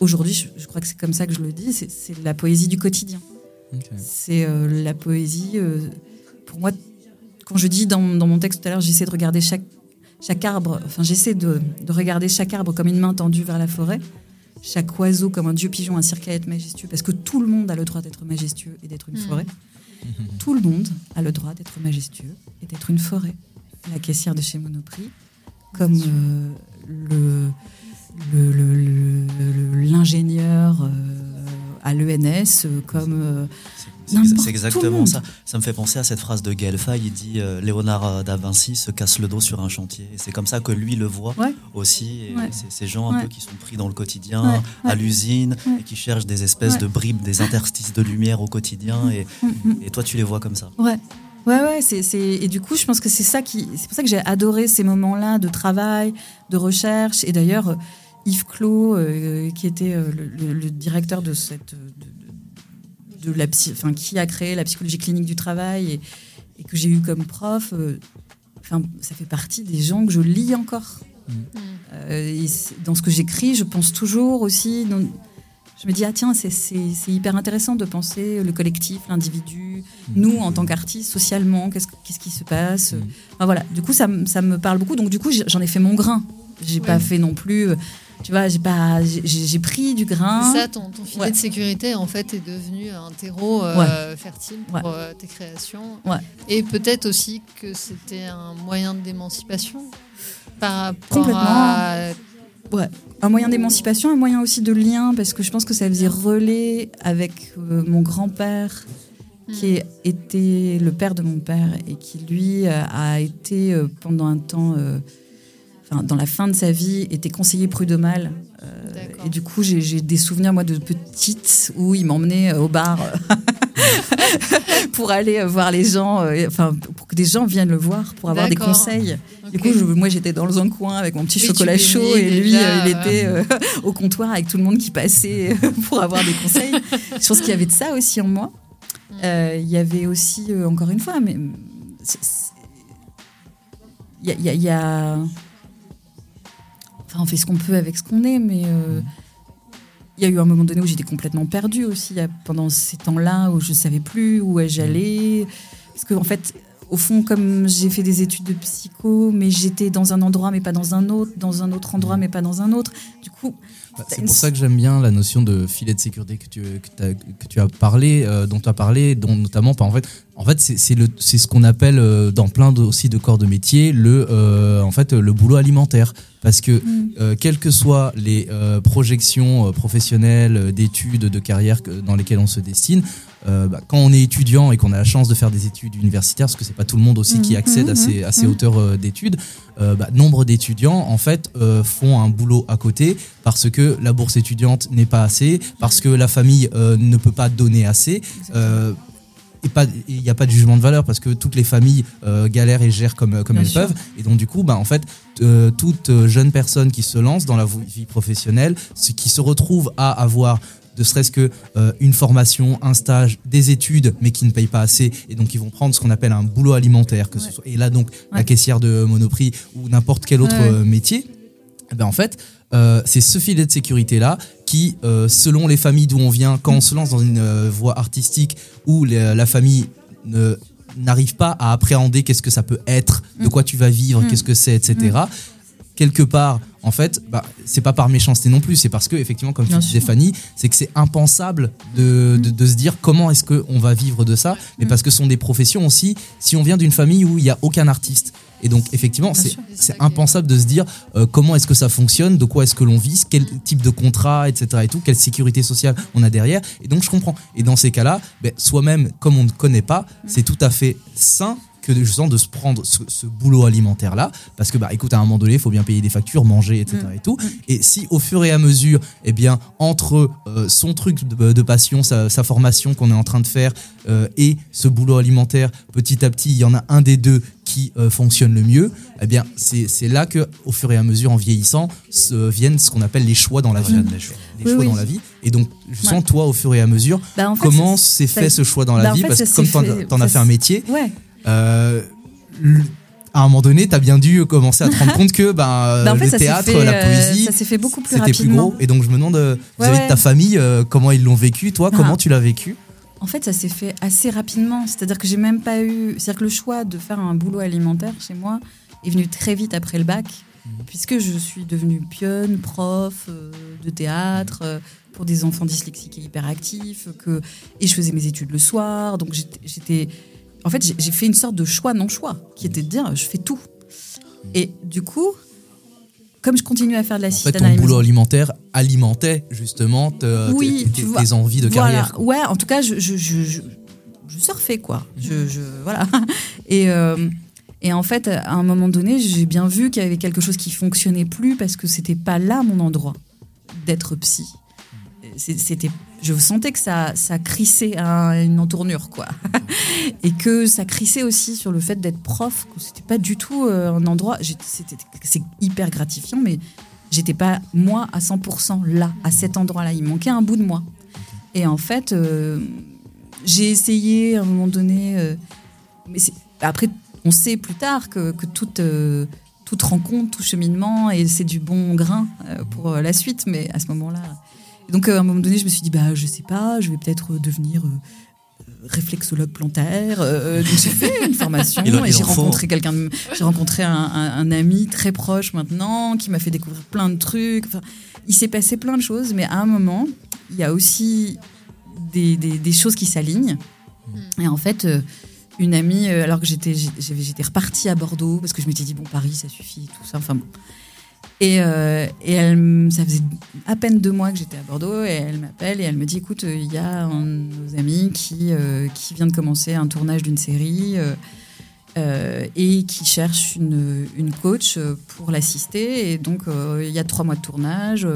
aujourd'hui, je, crois que c'est comme ça que je le dis, c'est- la poésie du quotidien. C'est euh, la poésie. euh, pour moi, quand je dis dans, dans mon texte tout à l'heure, j'essaie de regarder chaque, chaque arbre, enfin, j'essaie de, de regarder chaque arbre comme une main tendue vers la forêt, chaque oiseau comme un dieu pigeon, un cirque à être majestueux, parce que tout le monde a le droit d'être majestueux et d'être une Mhm. forêt. Tout le monde a le droit d'être majestueux et d'être une forêt. La caissière de chez Monoprix, comme euh, le le- le- le- le- l'ingénieur euh, à l'ENS, euh, comme euh, C'est- exactement ça. Ça me fait penser à cette phrase de Gaël Faye. Il dit euh, Léonard da Vinci se casse le dos sur un chantier. Et c'est comme ça que lui le voit Ouais. aussi. Et Ouais. c'est ces gens un Ouais. peu qui sont pris dans le quotidien, à l'usine, et qui cherchent des espèces de bribes, des interstices de lumière au quotidien. Et, Mm, mm. et toi, tu les vois comme ça. Ouais. Ouais, ouais, c'est, et du coup, je pense que c'est ça qui, c'est pour ça que j'ai adoré ces moments-là de travail, de recherche. Et d'ailleurs, Yves Clos, euh, qui était euh, le, directeur de cette, de, de- de la psy, enfin, qui a créé la psychologie clinique du travail et, et que j'ai eu comme prof, euh, enfin, ça fait partie des gens que je lis encore. Euh, et c'est- dans ce que j'écris, je pense toujours aussi. dans- je me dis, ah tiens, c'est, hyper intéressant de penser le collectif, l'individu, nous en tant qu'artistes, socialement, qu'est-ce, qu'est-ce qui se passe? Enfin, voilà, du coup, ça, me- ça me parle beaucoup. Donc, du coup, j'en ai fait mon grain. J'ai pas fait non plus. Tu vois, j'ai j'ai pris du grain. Ça, ton, ton filet Ouais. de sécurité, en fait, est devenu un terreau euh, fertile pour Ouais. euh, tes créations. Et peut-être aussi que c'était un moyen d'émancipation par rapport Complètement. à... Ouais. Un moyen d'émancipation, un moyen aussi de lien, parce que je pense que ça faisait relais avec euh, mon grand-père, qui était le père de mon père, et qui, lui, a été pendant un temps, enfin, dans la fin de sa vie, était conseiller prud'homal. Euh, et du coup, j'ai des souvenirs, moi, de petite, où il m'emmenait euh, au bar pour aller euh, voir les gens, enfin, pour que des gens viennent le voir, pour avoir des conseils. Du coup, je- moi, j'étais dans un coin avec mon petit Oui, chocolat chaud et lui, déjà, il était euh, au comptoir avec tout le monde qui passait pour avoir des conseils. je pense qu'il y avait de ça aussi en moi. Euh, Il y avait aussi, euh, encore une fois, mais c'est- c'est- il y a, il y a- il y a- On fait ce qu'on peut avec ce qu'on est, mais euh, il y a eu un moment donné où j'étais complètement perdue aussi, pendant ces temps-là où je savais plus où j'allais. Parce qu'en en fait, au fond, comme j'ai fait des études de psycho, mais j'étais dans un endroit, mais pas dans un autre, dans un autre endroit, mais pas dans un autre. Du coup, Bah, C'est pour ça que j'aime bien la notion de filet de sécurité que tu, que t'as- que tu as parlé, euh, dont tu as parlé, dont notamment, par- en fait, en fait c'est ce qu'on appelle euh, dans plein de, aussi de corps de métier le, euh, en fait, le boulot alimentaire. Parce que, euh, quelles que soient les projections professionnelles, d'études, de carrière dans lesquelles on se destine, euh, bah, quand on est étudiant et qu'on a la chance de faire des études universitaires, parce que c'est pas tout le monde aussi qui Mhm, accède à mhm, ces, à ces mhm. hauteurs euh, d'études, euh, bah, nombre d'étudiants en fait euh, font un boulot à côté parce que la bourse étudiante n'est pas assez, parce que la famille ne peut pas donner assez. il n'y a pas de jugement de valeur parce que toutes les familles euh, galèrent et gèrent comme, comme Bien elles sûr. peuvent. Et donc, du coup, bah, en fait, euh, toute jeune personne qui se lance dans la vie professionnelle, qui se retrouve à avoir ne serait-ce que euh, une formation, un stage, des études, mais qui ne payent pas assez, et donc ils vont prendre ce qu'on appelle un boulot alimentaire, que ce soit, et là donc la caissière de Monoprix ou n'importe quel autre Ouais. euh, métier, eh ben en fait, euh, c'est ce filet de sécurité là qui, euh, selon les familles d'où on vient, quand on se lance dans une euh, voie artistique où les- la famille ne n'arrive pas à appréhender qu'est-ce que ça peut être, de Mm. quoi tu vas vivre, Mm. qu'est-ce que c'est, etc. Quelque part, en fait, bah, c'est pas par méchanceté non plus, c'est parce que effectivement, comme tu disais. Fanny, c'est que c'est impensable de, de, de se dire comment est-ce qu'on va vivre de ça, mais Mm. parce que ce sont des professions aussi. Si on vient d'une famille où il n'y a aucun artiste, et donc effectivement, c'est impensable de se dire euh, comment est-ce que ça fonctionne, de quoi est-ce que l'on vise, quel type de contrat, etc. et tout, quelle sécurité sociale on a derrière. Et donc je comprends. Et dans ces cas-là, ben, soi-même, comme on ne connaît pas, c'est tout à fait sain que de, justement de se prendre ce, ce boulot alimentaire là parce que bah écoute à un moment donné il faut bien payer des factures manger etc et tout et si au fur et à mesure eh bien entre euh, son truc de, de passion sa, sa formation qu'on est en train de faire euh, et ce boulot alimentaire petit à petit il y en a un des deux qui euh, fonctionne le mieux eh bien c'est là que au fur et à mesure en vieillissant se viennent ce qu'on appelle les choix dans la vie les choix. les Oui, choix oui. dans la vie et donc justement Ouais. toi au fur et à mesure Bah, en fait, comment s'est fait ce choix dans la bah, en vie? fait, parce que comme t'en as fait un métier Ouais. Euh, à un moment donné, tu as bien dû commencer à te rendre compte que ben, en fait, le théâtre, fait, la euh, poésie, ça s'est fait beaucoup plus c'était plus rapidement. gros. Et donc, je me demande, euh, Ouais, vis-à-vis de ta famille, euh, comment ils l'ont vécu, toi, Ah. comment tu l'as vécu? En fait, ça s'est fait assez rapidement. C'est-à-dire que j'ai même pas eu. C'est-à-dire que le choix de faire un boulot alimentaire chez moi est venu très vite après le bac, puisque je suis devenue pionne, prof euh, de théâtre euh, pour des enfants dyslexiques et hyperactifs, que et je faisais mes études le soir. Donc j'étais. En fait, j'ai fait une sorte de choix non choix, qui était de dire je fais tout. Et du coup, comme je continue à faire de En fait, ton la boulot alimentaire alimentait justement te- oui, tes- envies de Voilà. carrière. Ouais, en tout cas, je, je, je, je, je surfais, quoi. Je, je, voilà. Et, euh, et en fait, à un moment donné, j'ai bien vu qu'il y avait quelque chose qui fonctionnait plus parce que c'était pas là mon endroit d'être psy. C'était, je sentais que ça, ça crissait à une entournure, quoi. Et que ça crissait aussi sur le fait d'être prof, que c'était pas du tout euh, un endroit. c'est hyper gratifiant, mais j'étais pas moi à 100% là, à cet endroit-là. Il manquait un bout de moi. Et en fait, euh, j'ai essayé à un moment donné. euh, mais après, on sait plus tard que, que toute, toute rencontre, tout cheminement, et c'est du bon grain pour la suite. Mais à ce moment-là. Et Donc, euh, à un moment donné, je me suis dit, bah, je sais pas, je vais peut-être euh, devenir. euh, réflexologue plantaire. euh, donc j'ai fait une formation et j'ai rencontré quelqu'un, j'ai rencontré un, un- un ami très proche maintenant qui m'a fait découvrir plein de trucs. Enfin, il s'est passé plein de choses, mais à un moment, il y a aussi des, des- des choses qui s'alignent. Et en fait, euh, une amie, alors que j'étais, j'étais repartie à Bordeaux parce que je m'étais dit bon Paris, ça suffit, tout ça. Enfin bon. Et, euh, et elle, ça faisait à peine deux mois que j'étais à Bordeaux et elle m'appelle et elle me dit écoute, euh, il y a un de nos amis qui, euh, qui vient de commencer un tournage d'une série euh, et qui cherche une, une coach pour l'assister. Et donc, il y a trois mois de tournage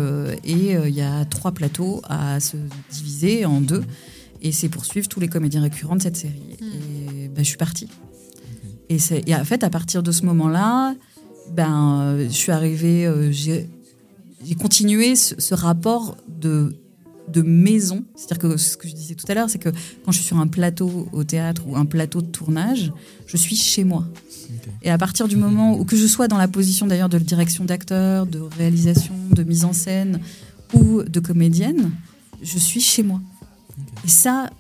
et il y a trois plateaux à se diviser en deux. Et c'est pour suivre tous les comédiens récurrents de cette série. Et ben, je suis partie. Et, et en fait, à partir de ce moment-là, ben, euh, je suis arrivée, euh, j'ai continué ce, ce rapport de, de maison. C'est-à-dire que ce que je disais tout à l'heure, c'est que quand je suis sur un plateau au théâtre ou un plateau de tournage, je suis chez moi. Et à partir du moment où que je sois dans la position d'ailleurs de direction d'acteur, de réalisation, de mise en scène, ou de comédienne, je suis chez moi. Et ça,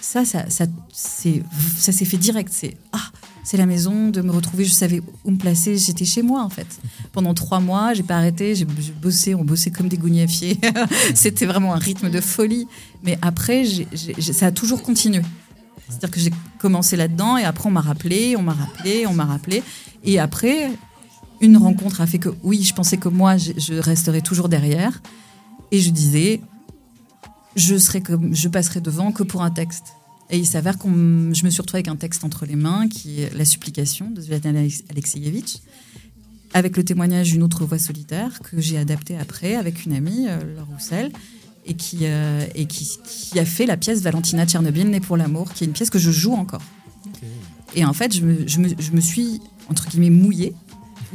ça, ça, ça, ça s'est fait direct. C'est ah, c'est la maison, de me retrouver, je savais où me placer, j'étais chez moi en fait. Pendant trois mois, j'ai pas arrêté, j'ai, bossé, on bossait comme des gougnafiers. C'était vraiment un rythme de folie. Mais après, ça a toujours continué. C'est-à-dire que j'ai commencé là-dedans et après on m'a rappelé, on m'a rappelé, on m'a rappelé. Et après, une rencontre a fait que oui, je pensais que moi, je, je resterais toujours derrière. Et je disais, je, serai je passerai devant que pour un texte. Et il s'avère que je me suis retrouvée avec un texte entre les mains qui est La supplication de Zlatan Alex- Alexeyevitch, avec le témoignage d'une autre voix solitaire que j'ai adapté après avec une amie, euh, Laure Roussel, et, qui, euh, et qui, qui a fait la pièce Valentina Tchernobyl, Née pour l'amour, qui est une pièce que je joue encore. Et en fait, je me, je me, je me suis, entre guillemets, mouillée.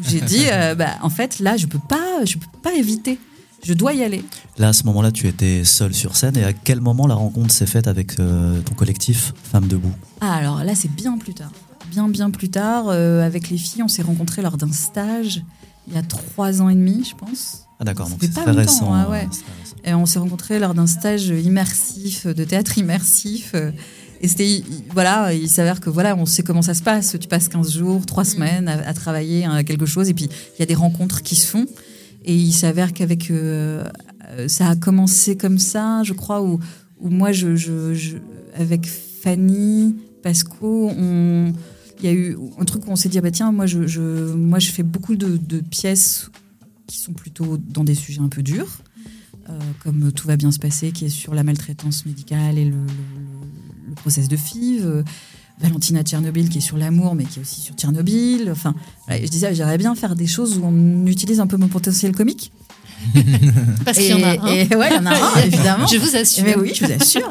J'ai dit, euh, bah, en fait, là, je peux pas, je peux pas éviter. Je dois y aller. Là, à ce moment-là, tu étais seule sur scène. Et à quel moment la rencontre s'est faite avec euh, ton collectif Femmes Debout? Ah, alors là, c'est bien plus tard. Bien, bien plus tard. euh, avec les filles, on s'est rencontrés lors d'un stage il y a trois ans et demi, je pense. Ah d'accord, donc c'est pas récent. ouais. récent. Et on s'est rencontrés lors d'un stage immersif, de théâtre immersif. euh, Et c'était, il- voilà, il s'avère que voilà, on sait comment ça se passe. Tu passes 15 jours, 3 semaines à, à travailler à quelque chose, et puis il y a des rencontres qui se font. Et il s'avère qu'avec. euh, euh, ça a commencé comme ça, je crois, où, moi, avec Fanny, Pasco. Il y a eu un truc où on s'est dit, ah bah tiens, moi je, moi je fais beaucoup de, de pièces qui sont plutôt dans des sujets un peu durs, euh, comme Tout va bien se passer, qui est sur la maltraitance médicale et le, le- le process de FIV. Euh, Valentina Tchernobyl, qui est sur l'amour, mais qui est aussi sur Tchernobyl. Enfin, je disais, j'aimerais bien faire des choses où on utilise un peu mon potentiel comique. Parce qu'il y en a un. Et ouais, il y en a un, évidemment. Je vous assure. Mais oui, je vous assure.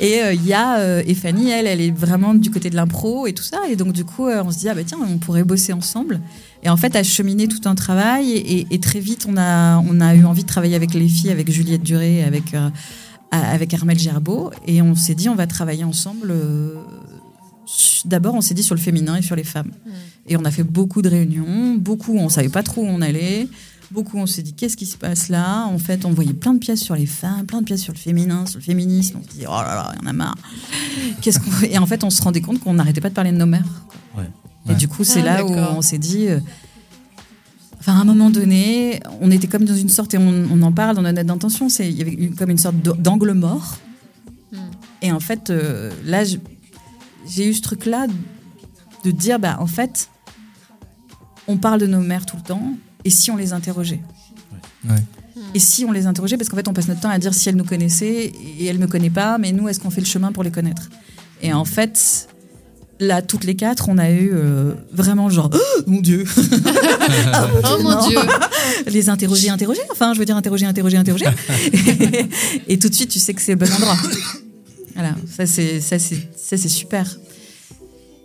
Et euh, il y a euh, et Fanny, elle, elle est vraiment du côté de l'impro et tout ça. Et donc du coup, euh, on se dit ah bah tiens, on pourrait bosser ensemble. Et en fait, à cheminer tout un travail. Et, et très vite, on a on a eu envie de travailler avec les filles, avec Juliette Duré, avec euh, avec Armel Gerbeau. Et on s'est dit on va travailler ensemble. D'abord, on s'est dit sur le féminin et sur les femmes. Et on a fait beaucoup de réunions, beaucoup, on savait pas trop où on allait. Beaucoup, on s'est dit, qu'est-ce qui se passe là? En fait, on voyait plein de pièces sur les femmes, plein de pièces sur le féminin, sur le féminisme. On se dit, oh là là, il y en a marre. Qu'est-ce qu'on... Et en fait, on se rendait compte qu'on n'arrêtait pas de parler de nos mères. Ouais. Et Ouais. du coup, c'est Ah, là où on s'est dit. euh, Enfin, à un moment donné, on était comme dans une sorte, et on, on en parle dans notre d'intention, c'est il y avait une- comme une sorte d'angle mort. Hmm. Et en fait, euh, là, je- j'ai eu ce truc-là de dire, bah, en fait, on parle de nos mères tout le temps, et si on les interrogeait Ouais. Et si on les interrogeait, parce qu'en fait, on passe notre temps à dire si elles nous connaissaient, et elles ne me connaissent pas, mais nous, est-ce qu'on fait le chemin pour les connaître? Et en fait, là, toutes les quatre, on a eu euh, vraiment genre, Oh, mon Dieu Ah, Oh mon non. Dieu Les interroger, interroger, enfin, je veux dire interroger, interroger, interroger. et, et tout de suite, tu sais que c'est le bon endroit. Voilà, ça c'est ça c'est super.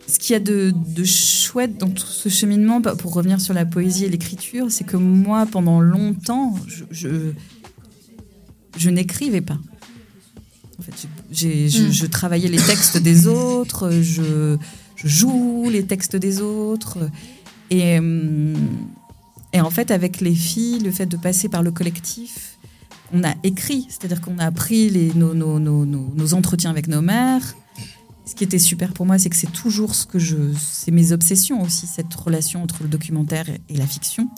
Ce qu'il y a de, de chouette dans tout ce cheminement, bah, pour revenir sur la poésie et l'écriture, c'est que moi, pendant longtemps, je, je, je n'écrivais pas. En fait, je, Mm. je travaillais les textes des autres, je, joue les textes des autres. Et, hum, et en fait, avec les filles, le fait de passer par le collectif, on a écrit, c'est-à-dire qu'on a appris les, nos, nos- nos entretiens avec nos mères. Ce qui était super pour moi, c'est que c'est toujours ce que je. C'est mes obsessions aussi, cette relation entre le documentaire et la fiction.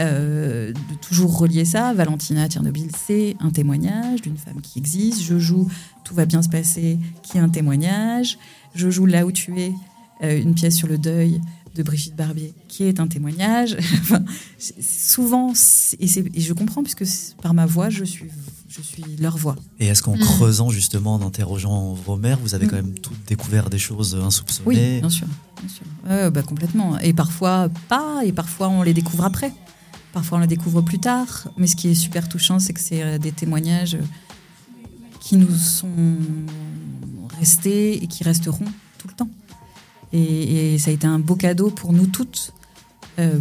Euh, de toujours relier ça. Valentina Tchernobyl, c'est un témoignage d'une femme qui existe. Je joue Tout va bien se passer, qui est un témoignage. Je joue Là où tu es, euh, une pièce sur le deuil de Brigitte Barbier, qui est un témoignage. Souvent, et, et je comprends, puisque par ma voix, je suis, je suis leur voix. Et est-ce qu'en Mm. creusant justement, en interrogeant vos mères, vous avez Mm. quand même toutes découvert des choses insoupçonnées Oui, bien sûr. Bien sûr. Ouais, bah, complètement. Et parfois pas, et parfois on les découvre après. Parfois on les découvre plus tard. Mais ce qui est super touchant, c'est que c'est euh, des témoignages qui nous sont restés et qui resteront tout le temps. Et, et ça a été un beau cadeau pour nous toutes euh,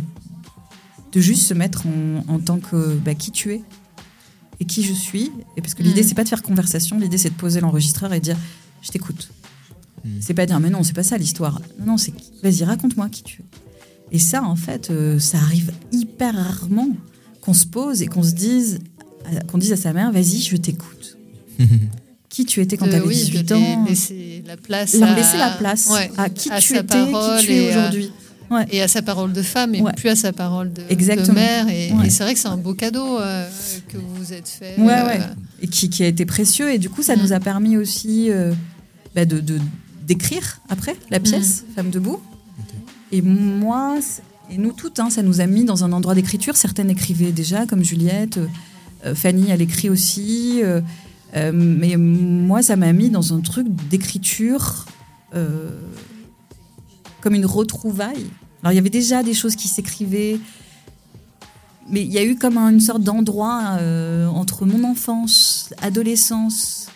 de juste se mettre en, en tant que bah, qui tu es et qui je suis. Et parce que l'idée, Mm. c'est pas de faire conversation, l'idée, c'est de poser l'enregistreur et de dire je t'écoute. C'est pas dire mais non, c'est pas ça l'histoire. Non, non, c'est vas-y, raconte-moi qui tu es. Et ça, en fait, euh, ça arrive hyper rarement qu'on se pose et qu'on se dise à- qu'on dise à sa mère, vas-y, je t'écoute. Qui tu étais quand tu avais oui, de 18 les- ans laisser la place. À- laisser la place ouais, à qui à tu étais, parole qui tu es et aujourd'hui. Ouais. Et à sa parole de femme et Ouais. plus à sa parole de, mère. Et, Ouais. et c'est vrai que c'est un beau cadeau euh, que vous vous êtes fait. Euh. Et qui, qui a été précieux. Et du coup, ça Mm. nous a permis aussi euh, bah, de, d'écrire après la pièce, Mm. Femme debout. Et moi, et nous toutes, hein, ça nous a mis dans un endroit d'écriture. Certaines écrivaient déjà, comme Juliette. euh, Fanny, elle écrit aussi. mais moi, ça m'a mis dans un truc d'écriture comme une retrouvaille. Alors, il y avait déjà des choses qui s'écrivaient. Mais il y a eu comme un- une sorte d'endroit euh, entre mon enfance, adolescence.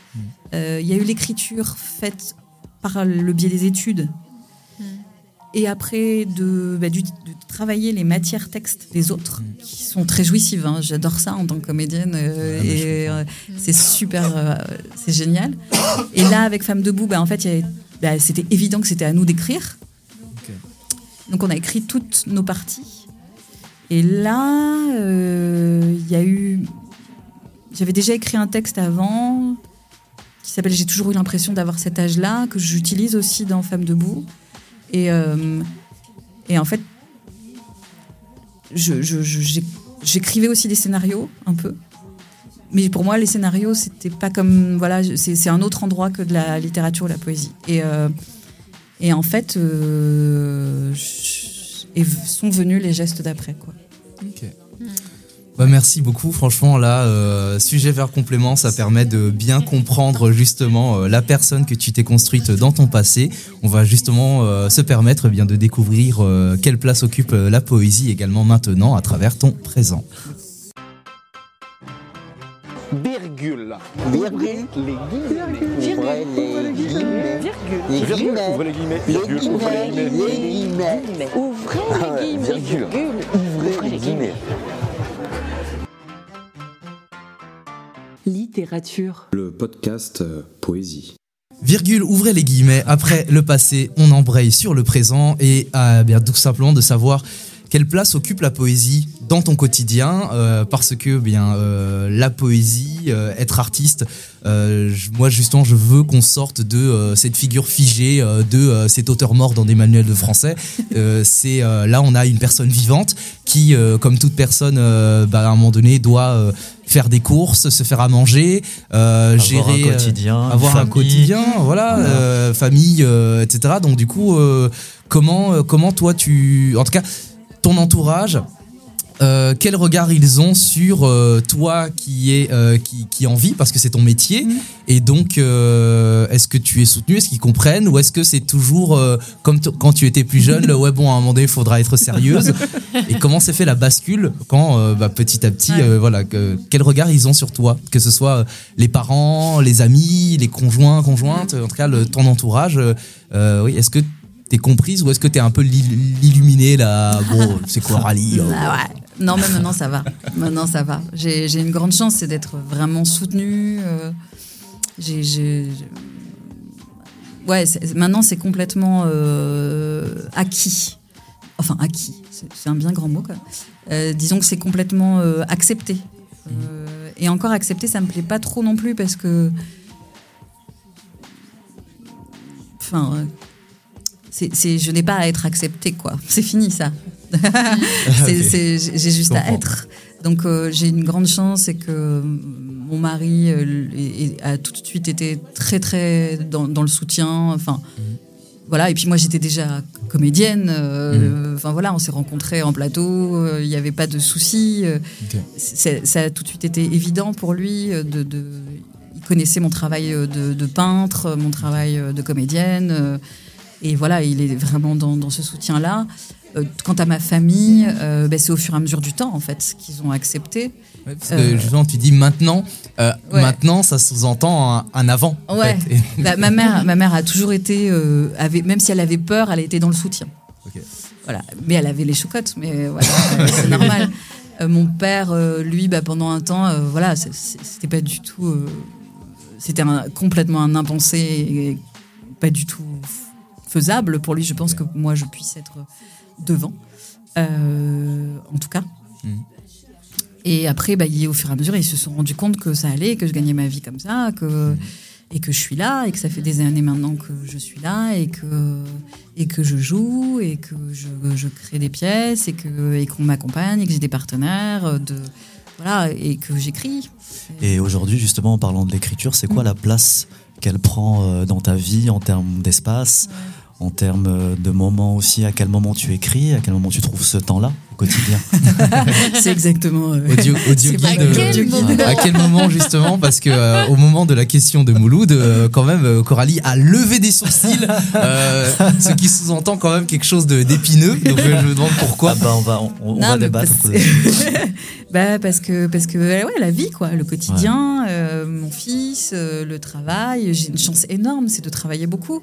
Euh, Il y a eu l'écriture faite par le biais des études. Et après, de, bah, du- de travailler les matières textes des autres, qui sont très jouissives. hein. J'adore ça en tant que comédienne. euh, et euh, c'est super, euh, c'est génial. Et là, avec Femme debout, bah, en fait, bah, c'était évident que c'était à nous d'écrire. Donc on a écrit toutes nos parties. Et là, euh, il y a eu. J'avais déjà écrit un texte avant qui s'appelle J'ai toujours eu l'impression d'avoir cet âge-là, que j'utilise aussi dans Femme debout. Et, euh, et en fait, je- je- j'écrivais aussi des scénarios, un peu. Mais pour moi, les scénarios, c'était pas comme. Voilà, c'est c'est un autre endroit que de la littérature ou la poésie. Et, euh, et en fait, euh, sont venus les gestes d'après, quoi. Bah, merci beaucoup. Franchement, là, euh, sujet vers complément, ça permet de bien comprendre justement euh, la personne que tu t'es construite dans ton passé. On va justement se permettre eh bien de découvrir quelle place occupe la poésie également maintenant à travers ton présent. Virgule. Virgule. Les guillemets. Ouvrez les guillemets. Virgule. Virgule. Ouvrez les guillemets. Virgule. Ouvrez les guillemets. Ouvrez Ah les guillemets. virgule. Ouvrez les guillemets. Littérature. Le podcast euh, Poésie. Virgule, ouvrez les guillemets. Après le passé, on embraye sur le présent et euh, bien tout simplement de savoir quelle place occupe la poésie dans ton quotidien euh, parce que bien euh, la poésie, euh, être artiste, euh, moi justement je veux qu'on sorte de euh, cette figure figée euh, de euh, cet auteur mort dans des manuels de français. Euh, c'est euh, là on a une personne vivante qui, euh, comme toute personne, euh, bah, à un moment donné doit euh, faire des courses, se faire à manger, euh, Avoir gérer un quotidien, avoir un quotidien, voilà, Voilà. euh, famille, euh, etc. Donc du coup, euh, comment euh, comment toi tu, en tout cas, ton entourage. euh, quel regard ils ont sur euh, toi qui est euh, qui, qui en vit parce que c'est ton métier et donc est-ce que tu es soutenu est-ce qu'ils comprennent ou est-ce que c'est toujours comme quand tu étais plus jeune le ouais bon à un moment donné il faudra être sérieuse et comment s'est fait la bascule quand bah, petit à petit voilà que- quel regard ils ont sur toi que ce soit les parents les amis les conjoints conjointes en tout cas le, ton entourage oui est-ce que t'es comprise ou est-ce que t'es un peu l'il- l'illuminé là bon c'est quoi Rally euh, Ah ouais. Non, mais maintenant ça va. Maintenant ça va. J'ai une grande chance, c'est d'être vraiment soutenue. euh, j'ai- Ouais, maintenant c'est complètement euh, acquis. Enfin, acquis, c'est un bien grand mot quand même. Euh, disons que c'est complètement accepté. Et encore accepté, ça me plaît pas trop non plus parce que. Enfin. Euh, c'est, je n'ai pas à être acceptée, quoi. C'est fini, ça. J'ai juste à être. Donc euh, j'ai une grande chance, c'est que mon mari euh, a tout de suite été très très dans, dans le soutien. Enfin, voilà. Et puis moi j'étais déjà comédienne. euh, Enfin voilà, on s'est rencontrés en plateau. euh, Il n'y avait pas de soucis. euh, ça a tout de suite été évident pour lui euh, de, de- il connaissait mon travail euh, de, de peintre, mon travail euh, de comédienne. Et voilà, il est vraiment dans, dans ce soutien-là. Euh, quant à ma famille, euh, ben, c'est au fur et à mesure du temps, en fait, qu'ils ont accepté. Parce que Euh, justement, tu dis maintenant, Ouais. maintenant, ça sous-entend un, un avant. en Ouais. fait. Et- Bah, ma mère, ma mère a toujours été, avait, même si elle avait peur, elle a été dans le soutien. Ok. Voilà, mais elle avait les chocottes, mais voilà, c'est normal. Euh, mon père, euh, lui, bah, pendant un temps, euh, voilà, c'était pas du tout, c'était complètement un impensé, et pas du tout faisable pour lui. Je pense que moi, je puisse être devant, Euh, en tout cas. Mhm. Et après, bah, au fur et à mesure, ils se sont rendus compte que ça allait, que je gagnais ma vie comme ça, que, et que je suis là, et que ça fait des années maintenant que je suis là, et que, et que je joue, et que je, je crée des pièces, et que et qu'on m'accompagne, et que j'ai des partenaires, euh, de, voilà, et que j'écris. Et aujourd'hui, justement, en parlant de l'écriture, c'est quoi la place qu'elle prend euh, dans ta vie en termes d'espace, en termes de moments aussi À quel moment tu écris À quel moment tu trouves ce temps-là au quotidien C'est exactement. euh, Audio, guide, euh, audio guide. à quel moment justement Parce que euh, au moment de la question de Mouloud, euh, quand même, euh, Coralie a levé des sourcils, euh, ce qui sous-entend quand même quelque chose de- d'épineux. Donc euh, je me demande pourquoi. Ah bah on va, on, on Non, va débattre. parce- bah parce que parce que ouais la vie quoi le quotidien euh, mon fils euh, le travail j'ai une chance énorme c'est de travailler beaucoup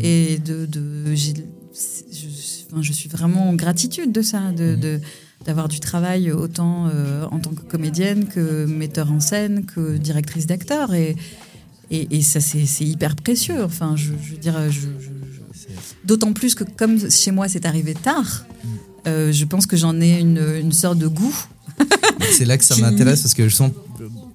et de, de je, enfin, je suis vraiment en gratitude de ça de, de- d'avoir du travail autant euh, en tant que comédienne que metteur en scène que directrice d'acteur. Et et, et ça c'est, hyper précieux. Enfin je, je veux dire je, je- je- d'autant plus que comme chez moi c'est arrivé tard euh, je pense que j'en ai une, une sorte de goût. C'est là que ça m'intéresse parce que je sens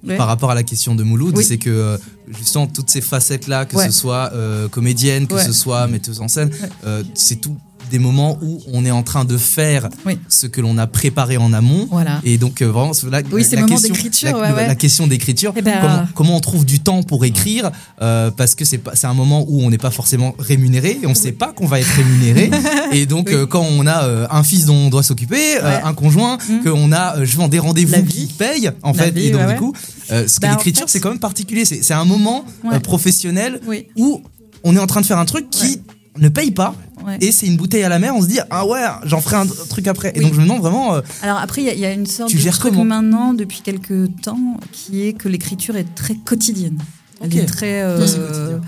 Ouais. par rapport à la question de Mouloud, Oui. c'est que euh, justement toutes ces facettes-là, que Ouais. ce soit euh, comédienne, que Ouais. ce soit metteuse en scène, euh, c'est tout des moments où on est en train de faire ce que l'on a préparé en amont. Voilà. Et donc euh, vraiment, là, Oui, la, la question, d'écriture, la, ouais, ouais. la question d'écriture, Eh ben, comment, comment on trouve du temps pour écrire euh, Parce que c'est un moment où on n'est pas forcément rémunéré et on ne sait pas qu'on va être rémunéré. et donc euh, quand on a euh, un fils dont on doit s'occuper, euh, Ouais. un conjoint, qu'on a euh, je vends des rendez-vous qui payent en La fait, vie, et donc du coup, euh, ce que Bah, en l'écriture fait- c'est quand même particulier. C'est un moment euh, professionnel où on est en train de faire un truc qui ne paye pas. Ouais. Et c'est une bouteille à la mer, on se dit ah ouais, j'en ferai un truc après. Et donc je me demande vraiment euh, Alors après, il y a- il y, a une sorte Tu de truc maintenant depuis quelques temps qui est que l'écriture est très quotidienne. Elle est très, euh, Ouais,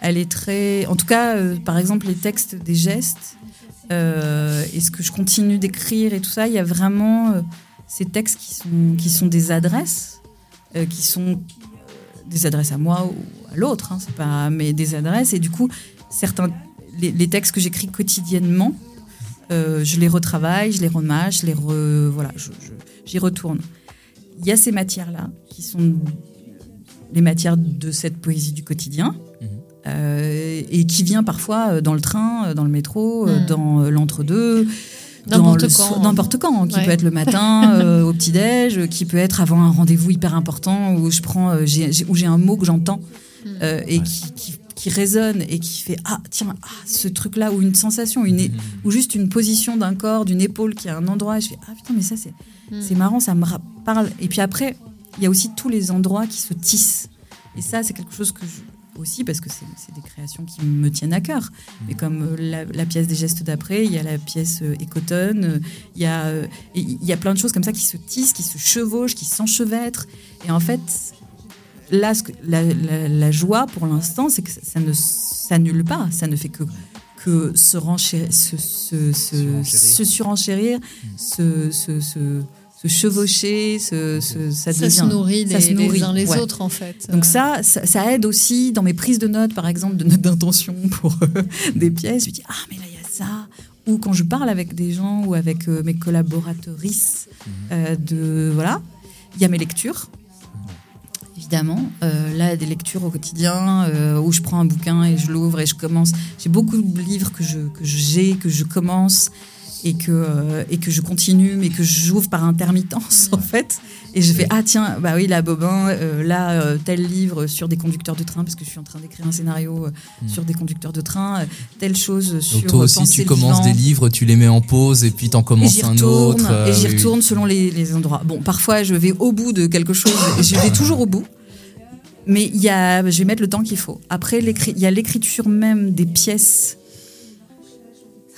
elle est très, en tout cas, euh, par exemple les textes des gestes et ce que je continue d'écrire et tout ça, il y a vraiment ces textes qui sont qui sont des adresses, qui sont des adresses à moi ou à l'autre, hein, c'est pas, mais des adresses et du coup certains les, les textes que j'écris quotidiennement. Euh, je les retravaille, je les remâche, je les re- voilà, je- je- j'y retourne. Il y a ces matières-là qui sont les matières de cette poésie du quotidien euh, et qui vient parfois euh, dans le train, dans le métro, Mm. dans l'entre-deux. dans N'importe le quand. so- N'importe quand, qui Ouais. peut être le matin, euh, au petit-déj, qui peut être avant un rendez-vous hyper important où je prends, euh, j'ai- j'ai- où j'ai un mot que j'entends euh, et qui, qui, qui résonne et qui fait ah tiens ah, ce truc-là ou une sensation, une é- ou juste une position d'un corps, d'une épaule qui a un endroit. Et je fais ah putain mais ça c'est Mm. c'est marrant, ça me parle. Et puis après il y a aussi tous les endroits qui se tissent. Et ça c'est quelque chose que je, aussi parce que c'est c'est des créations qui me tiennent à cœur. Mais comme euh, la, la pièce des gestes d'après, il y a la pièce euh, Écotone, euh, il y a euh, il y a plein de choses comme ça qui se tissent, qui se chevauchent, qui s'enchevêtrent. Et en fait, là, ce que- la, la- la joie pour l'instant, c'est que ça, ne s'annule pas, ça ne fait que que se, renchérir, se, se, se- se surenchérir, se, se, se- se chevaucher, se, se- ça, Ça se nourrit ça les- les nourrit, uns les ouais. autres, en fait. Donc Euh. ça, ça, ça aide aussi dans mes prises de notes, par exemple, de notes d'intention pour euh, des pièces. Je me dis, ah, mais là, il y a ça. Ou quand je parle avec des gens ou avec euh, mes collaboratrices, euh, de, voilà, il y a mes lectures. Évidemment, Euh, là, des lectures au quotidien euh, où je prends un bouquin et je l'ouvre et je commence. J'ai beaucoup de livres que je que j'ai, que je commence et que euh, et que je continue, mais que j'ouvre par intermittence en fait. Et je fais ah tiens bah oui là Bobin là tel livre sur des conducteurs de train parce que je suis en train d'écrire un scénario euh, sur des conducteurs de train, telle chose sur donc toi euh, aussi tu commences vivant. des livres, tu les mets en pause et puis t'en commences un autre. et j'y oui, retourne selon les, les endroits. Bon, parfois je vais au bout de quelque chose, et je vais toujours au bout. Mais il y a, je vais mettre le temps qu'il faut. Après, il y a l'écriture même des pièces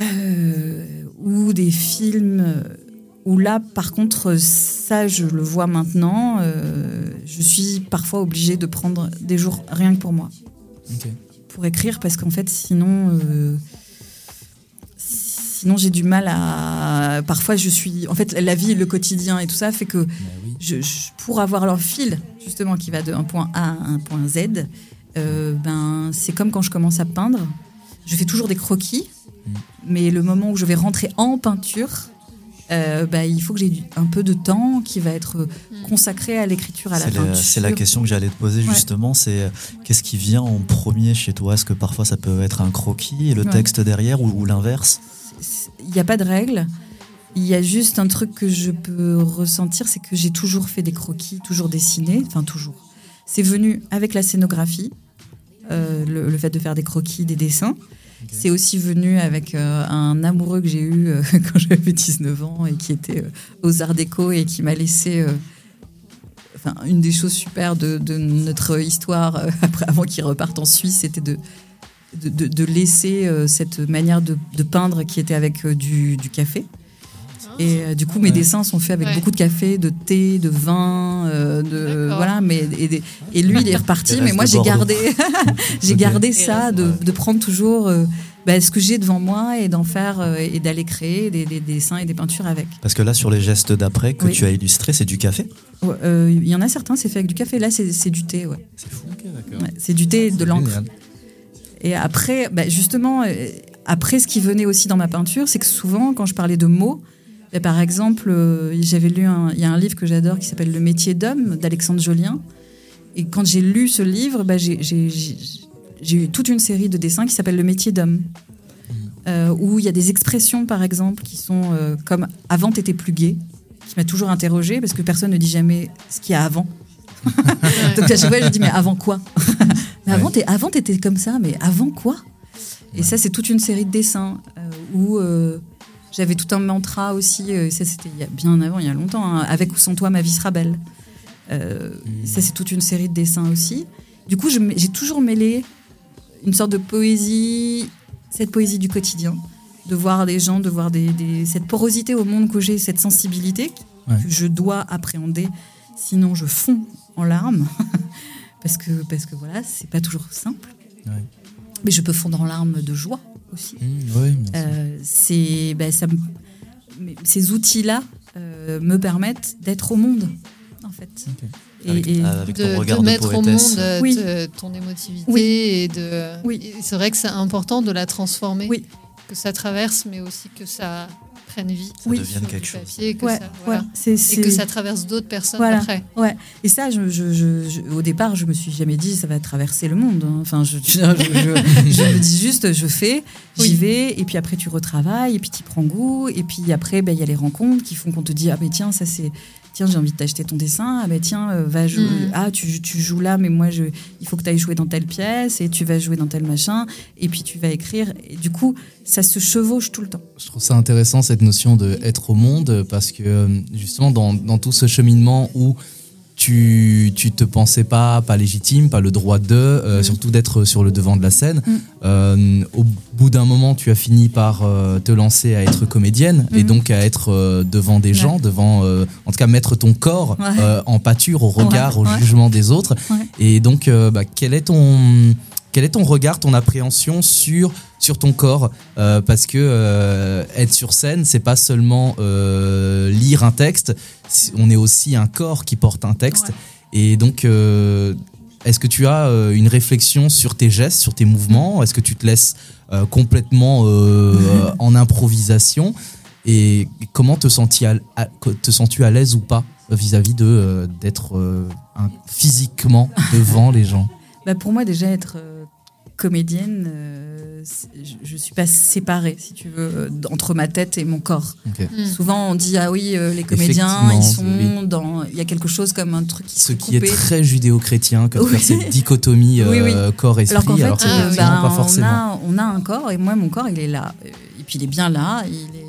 euh, ou des films où là, par contre, ça, je le vois maintenant. euh, je suis parfois obligée de prendre des jours rien que pour moi pour écrire parce qu'en fait, sinon, euh, sinon j'ai du mal à. Parfois, je suis. En fait, la vie, le quotidien et tout ça fait que je, je- pour avoir leur fil justement qui va de un point A à un point Z, euh, ben c'est comme quand je commence à peindre. Je fais toujours des croquis, mais le moment où je vais rentrer en peinture, euh, bah, il faut que j'ai un peu de temps qui va être consacré à l'écriture, à la peinture. c'est la question que j'allais te poser Ouais. justement, c'est euh, qu'est-ce qui vient en premier chez toi? Est-ce que parfois ça peut être un croquis? Et le Ouais. texte derrière ou, ou l'inverse? Il n'y a pas de règle. Il y a juste un truc que je peux ressentir, c'est que j'ai toujours fait des croquis, toujours dessiné, enfin toujours. C'est venu avec la scénographie, euh, le, le fait de faire des croquis, des dessins. C'est aussi venu avec euh, un amoureux que j'ai eu euh, quand j'avais 19 ans et qui était aux Arts Déco et qui m'a laissé. Enfin, une des choses super de, de notre histoire, après, avant qu'il reparte en Suisse, c'était de, de, laisser cette manière de, peindre qui était avec du, du café. Et euh, du coup, mes Ouais. dessins sont faits avec Ouais. beaucoup de café, de thé, de vin, euh, de voilà. Mais et, lui, il est reparti. Mais moi, j'ai gardé, j'ai gardé ça, de, de prendre toujours euh, bah, ce que j'ai devant moi et d'en faire euh, et d'aller créer des, des dessins et des peintures avec. Parce que là, sur les gestes d'après que Oui. tu as illustrés, c'est du café Ouais, euh, Il y en a certains, c'est fait avec du café. Là, c'est c'est du thé, ouais. C'est fou. Ouais, c'est du thé et de l'encre. Et après, bah, justement, euh, après, ce qui venait aussi dans ma peinture, c'est que souvent, quand je parlais de mots, par exemple, euh, j'avais lu il y a un livre que j'adore qui s'appelle Le métier d'homme d'Alexandre Jolien. Et quand j'ai lu ce livre, bah, j'ai- eu toute une série de dessins qui s'appelle Le métier d'homme. Euh, où il y a des expressions, par exemple, qui sont euh, comme Avant, t'étais plus gay, qui m'a toujours interrogée parce que personne ne dit jamais ce qu'il y a avant. Donc à chaque fois, je dis Mais avant quoi? Mais avant, t'es- avant, t'étais comme ça, mais avant quoi? Et ça, c'est toute une série de dessins euh, où j'avais tout un mantra aussi. euh, ça, c'était bien avant, il y a longtemps. hein, avec ou sans toi, ma vie sera belle. Euh, Ça, c'est toute une série de dessins aussi. Du coup, j'ai toujours mêlé une sorte de poésie, cette poésie du quotidien, de voir des gens, de voir des, des- cette porosité au monde que j'ai, cette sensibilité Ouais. que je dois appréhender, sinon je fonds en larmes, parce que parce que voilà, c'est pas toujours simple. Ouais. Mais je peux fondre en larmes de joie aussi. Mmh, oui. Euh, c'est ben, ça me- mais ces outils-là euh, me permettent d'être au monde, en fait. Et- Avec- et- avec ton de, regard de de mettre au monde euh, Oui. te- ton émotivité Oui. et de Oui. et c'est vrai que c'est important de la transformer Oui. que ça traverse mais aussi que ça prenne vie Ça Oui. devienne quelque chose. papier, que Ouais, ça- voilà. ouais, c'est- et que ça traverse d'autres personnes Voilà. après Ouais. Et ça, je, je- je- je- au départ, je me suis jamais dit ça va traverser le monde. hein. Enfin, je, je, je- je me dis juste, je fais, j'y Oui. vais, et puis après tu retravailles, et puis tu prends goût, et puis après, ben, il y a les rencontres qui font qu'on te dit ah mais tiens ça c'est tiens j'ai envie de t'acheter ton dessin, ah ben tiens euh, va jouer, Mm. ah tu, tu joues là, mais moi je, il faut que tu ailles jouer dans telle pièce, et tu vas jouer dans tel machin, et puis tu vas écrire. Et du coup, ça se chevauche tout le temps. Je trouve ça intéressant cette notion de être au monde parce que euh, justement dans, dans tout ce cheminement où tu tu te pensais pas pas légitime, pas le droit de, euh, Mm. surtout d'être sur le devant de la scène. Mm. Euh, au bout d'un moment, tu as fini par euh, te lancer à être comédienne et Mhm. donc à être devant des Ouais. gens, devant en tout cas mettre ton corps Ouais. en pâture au regard, Ouais, au jugement des autres. Et donc, bah, quel est ton quel est ton regard, ton appréhension sur sur ton corps Euh, Parce que euh, être sur scène, c'est pas seulement euh, lire un texte, on est aussi un corps qui porte un texte. Ouais. Et donc, est-ce que tu as une réflexion sur tes gestes, sur tes mouvements? Est-ce que tu te laisses complètement en improvisation? Et comment te sens-tu à, à- te sens-tu à l'aise ou pas vis-à-vis de d'être physiquement devant les gens? Bah, pour moi, déjà, être comédienne, euh, je ne suis pas séparée, si tu veux, euh, entre ma tête et mon corps. Ok. Mm. Souvent, on dit, ah oui, euh, les comédiens, ils sont dans... Il y a quelque chose comme un truc qui Ce qui est très judéo-chrétien, Oui. faire cette dicotomie Oui, oui. euh, corps-esprit, Alors qu'en fait, alors que euh, ben, pas forcément. On, a, on a un corps, et moi, mon corps, il est là. Euh, Et puis, il est bien là. Il est...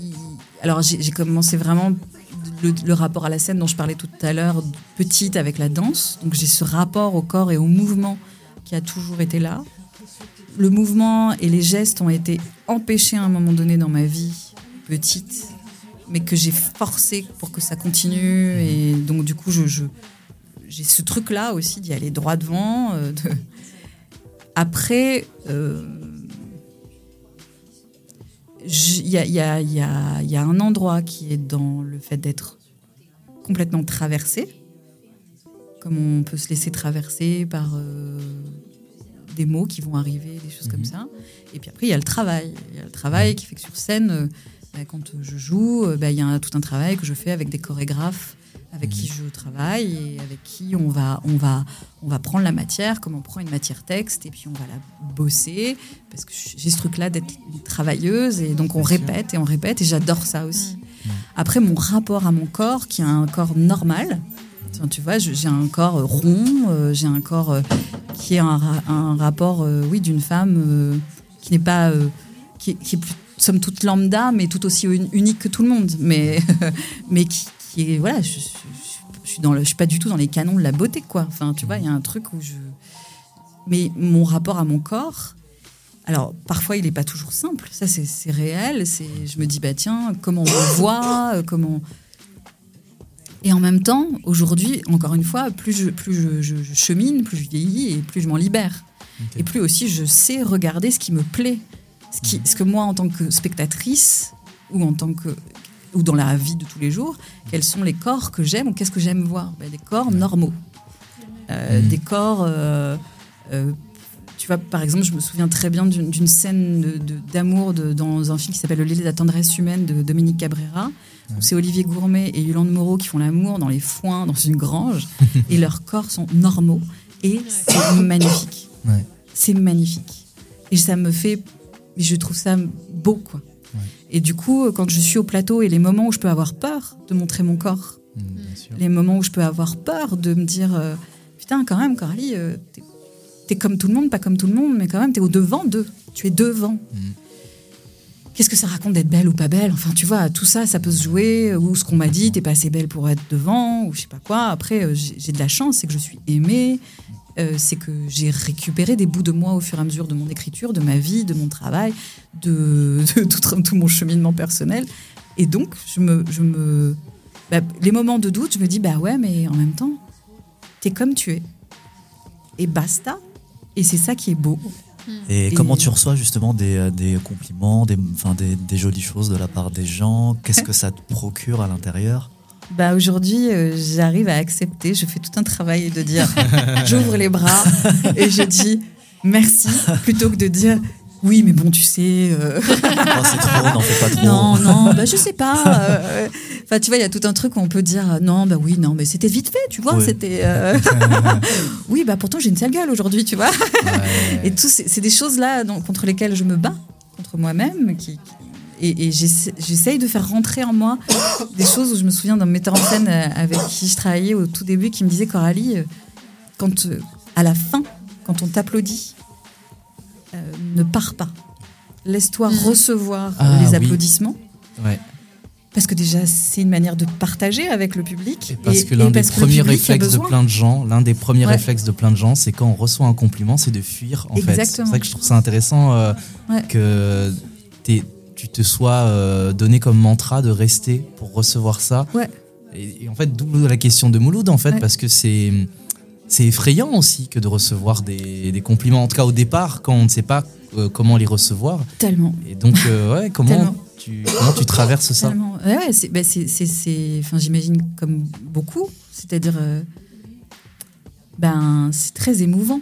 il- Alors, j'ai j'ai commencé vraiment le, le rapport à la scène dont je parlais tout à l'heure, petite avec la danse. Donc, j'ai ce rapport au corps et au mouvement qui a toujours été là. Le mouvement et les gestes ont été empêchés à un moment donné dans ma vie petite, mais que j'ai forcé pour que ça continue. Et donc, du coup, j'ai ce truc-là aussi d'y aller droit devant. euh, Après, euh, il y, a, y a un endroit qui est dans le fait d'être complètement traversé, comme on peut se laisser traverser par euh, des mots qui vont arriver, des choses comme ça. Et puis après, il y a le travail. Il y a le travail qui fait que sur scène, euh, bah, quand je joue, euh, bah, il y a tout un travail que je fais avec des chorégraphes avec qui je travaille et avec qui on va, on, va, on va prendre la matière, comme on prend une matière texte, et puis on va la bosser, parce que j'ai ce truc-là d'être travailleuse, et donc on répète et on répète, et j'adore ça aussi. Après, mon rapport à mon corps, qui est un corps normal, Tiens, tu vois, j'ai un corps euh, rond, euh, j'ai un corps euh, qui est un, un rapport, oui, d'une femme qui n'est pas, qui, qui est plus, somme toute lambda, mais tout aussi uni- unique que tout le monde, mais, mais qui, qui est, voilà, je, je, suis dans le, je suis pas du tout dans les canons de la beauté, quoi. Enfin, tu vois, il y a un truc où je, mais mon rapport à mon corps. Alors, parfois, il n'est pas toujours simple. Ça, c'est réel. Je me dis, bah tiens, comment on voit, comment. Et en même temps, aujourd'hui, encore une fois, plus je, plus je, je- je chemine, plus je vieillis et plus je m'en libère. Et plus aussi je sais regarder ce qui me plaît. Ce, qui, ce que moi, en tant que spectatrice, ou en tant que ou dans la vie de tous les jours, quels sont les corps que j'aime ou qu'est-ce que j'aime voir? Ben, Des corps normaux. Euh, Des corps... euh, euh, tu vois, par exemple, je me souviens très bien d'une scène d'amour de, dans un film qui s'appelle Le lait de la tendresse humaine de Dominique Cabrera, c'est Olivier Gourmet et Yolande Moreau qui font l'amour dans les foins, dans une grange, et leurs corps sont normaux, et c'est magnifique. Ouais. C'est magnifique. Et ça me fait... Je trouve ça beau, quoi. Et du coup, quand je suis au plateau et les moments où je peux avoir peur de montrer mon corps, les moments où je peux avoir peur de me dire euh, putain quand même Coralie euh, t'es t'es comme tout le monde pas comme tout le monde mais quand même t'es au devant d'eux. Tu es devant qu'est-ce que ça raconte d'être belle ou pas belle? Enfin tu vois tout ça ça peut se jouer ou ce qu'on m'a dit t'es pas assez belle pour être devant ou je sais pas quoi après euh, j'ai de la chance c'est que je suis aimée euh, c'est que j'ai récupéré des bouts de moi au fur et à mesure de mon écriture, de ma vie, de mon travail, de, tout mon cheminement personnel. Et donc, je me, je me, bah, les moments de doute, je me dis, bah ouais, mais en même temps, t'es comme tu es. Et basta. Et c'est ça qui est beau. Et, comment tu reçois justement des, euh, des compliments, des, enfin, des, des jolies choses de la part des gens? Qu'est-ce que ça te procure à l'intérieur? Bah aujourd'hui, euh, j'arrive à accepter. Je fais tout un travail de dire, j'ouvre les bras et je dis merci plutôt que de dire. Oui, mais bon, tu sais. euh, Oh, c'est trop, n'en fais pas trop. Non, non, bah je sais pas. euh, Enfin, tu vois, il y a tout un truc où on peut dire euh, non, bah oui, non, mais c'était vite fait, tu vois. Ouais. C'était. euh, oui, bah pourtant j'ai une sale gueule aujourd'hui, tu vois. Et tout, c'est des choses là donc, contre lesquelles je me bats, contre moi-même, qui, et, et j'essa- j'essaye de faire rentrer en moi des choses où je me souviens d'un metteur en scène avec qui je travaillais au tout début qui me disait Coralie, quand à la fin, quand on t'applaudit, ne pars pas. Laisse-toi recevoir Ah, les oui. applaudissements. Ouais. Parce que déjà, c'est une manière de partager avec le public. Parce que l'un des premiers réflexes de plein de gens, l'un des premiers Ouais. réflexes de plein de gens, c'est quand on reçoit un compliment, c'est de fuir en fait. C'est Exactement. pour ça que je trouve ça intéressant euh, Ouais. que tu te sois euh, donné comme mantra de rester pour recevoir ça. Ouais. Et, et en fait, d'où la question de Mouloud en fait, Ouais. parce que c'est c'est effrayant aussi que de recevoir des, des compliments. En tout cas, au départ, quand on ne sait pas euh, comment les recevoir. Tellement. Et donc, euh, ouais, comment Tellement. tu comment tu traverses ça Tellement. Ouais, c'est, bah, c'est, c'est, c'est- enfin, j'imagine comme beaucoup, c'est-à-dire, euh, ben, c'est très émouvant.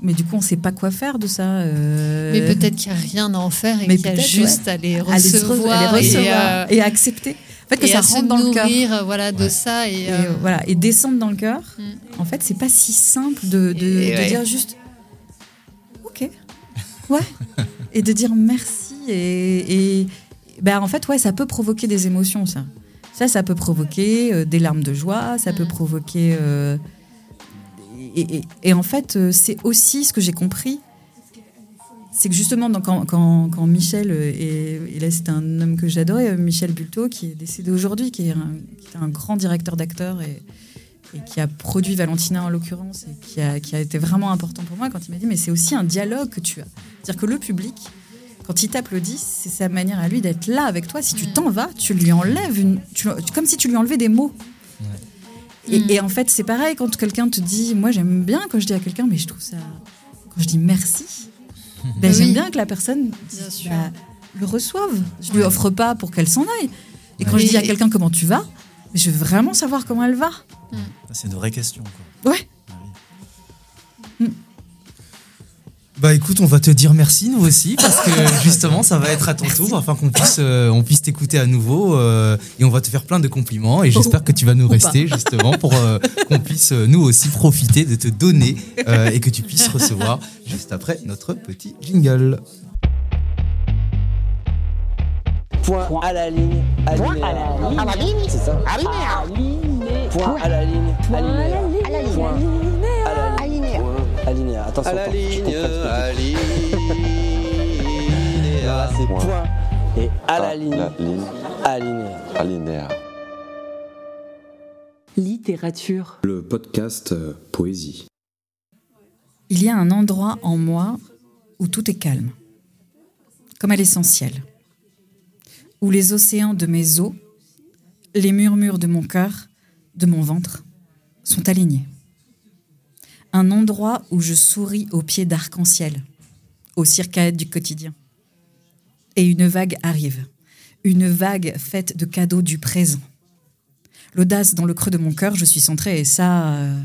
Mais du coup, on ne sait pas quoi faire de ça. euh. Mais peut-être qu'il n'y a rien à en faire et Mais qu'il y a peut-être, juste ouais. à les recevoir, à les recevoir et, euh, et à accepter. Fait, que et ça à rentre dans le cœur. nourrir, euh, voilà, de ça. Et, Et, euh, euh, voilà, et descendre dans le cœur. En fait, c'est pas si simple de, de, Et de ouais. dire juste OK. Ouais. et de dire merci. Et, et ben, en fait, ouais, ça peut provoquer des émotions, ça. Ça, ça peut provoquer euh, des larmes de joie, ça peut provoquer. euh, et, et- et en fait, c'est aussi ce que j'ai compris. C'est que justement, donc, quand, quand, quand Michel, euh, et, et là c'est un homme que j'adorais, euh, Michel Bulto, qui est décédé aujourd'hui, qui, est un- qui est un grand directeur d'acteurs et, et qui a produit Valentina en l'occurrence, et qui a, qui a été vraiment important pour moi quand il m'a dit, mais c'est aussi un dialogue que tu as. C'est-à-dire que le public, quand il t'applaudit, c'est sa manière à lui d'être là avec toi. Si tu t'en vas, tu lui enlèves une, tu- comme si tu lui enlevais des mots. Et, et en fait, c'est pareil quand quelqu'un te dit, moi j'aime bien quand je dis à quelqu'un, mais je trouve ça, quand je dis merci, ben, Oui. j'aime bien que la personne bah, le reçoive. Je lui offre pas pour qu'elle s'en aille. Et quand je dis à quelqu'un comment tu vas, je veux vraiment savoir comment elle va. C'est une vraie question. Quoi. Ouais. Bah écoute, on va te dire merci nous aussi parce que justement ça va être à ton tour afin qu'on puisse euh, on puisse t'écouter à nouveau euh, et on va te faire plein de compliments et j'espère que tu vas nous rester justement pour euh, qu'on puisse nous aussi profiter de te donner euh, et que tu puisses recevoir juste après notre petit jingle. Point à la ligne. Point à la ligne. À la ligne. C'est ça. Point à la ligne. Point à la ligne. À la ligne. Alinéa. Attention. À la attends, ligne. Voilà, c'est Point. point et à la À ligne. la ligne. Alinéa. Alinéa. Littérature. Le podcast euh, Poésie. Il y a un endroit en moi où tout est calme, comme à l'essentiel, où les océans de mes os, les murmures de mon cœur, de mon ventre, sont alignés. Un endroit où je souris aux pieds d'arc-en-ciel, aux circaèdes du quotidien. Et une vague arrive, une vague faite de cadeaux du présent. L'audace dans le creux de mon cœur, je suis centrée, et ça, euh,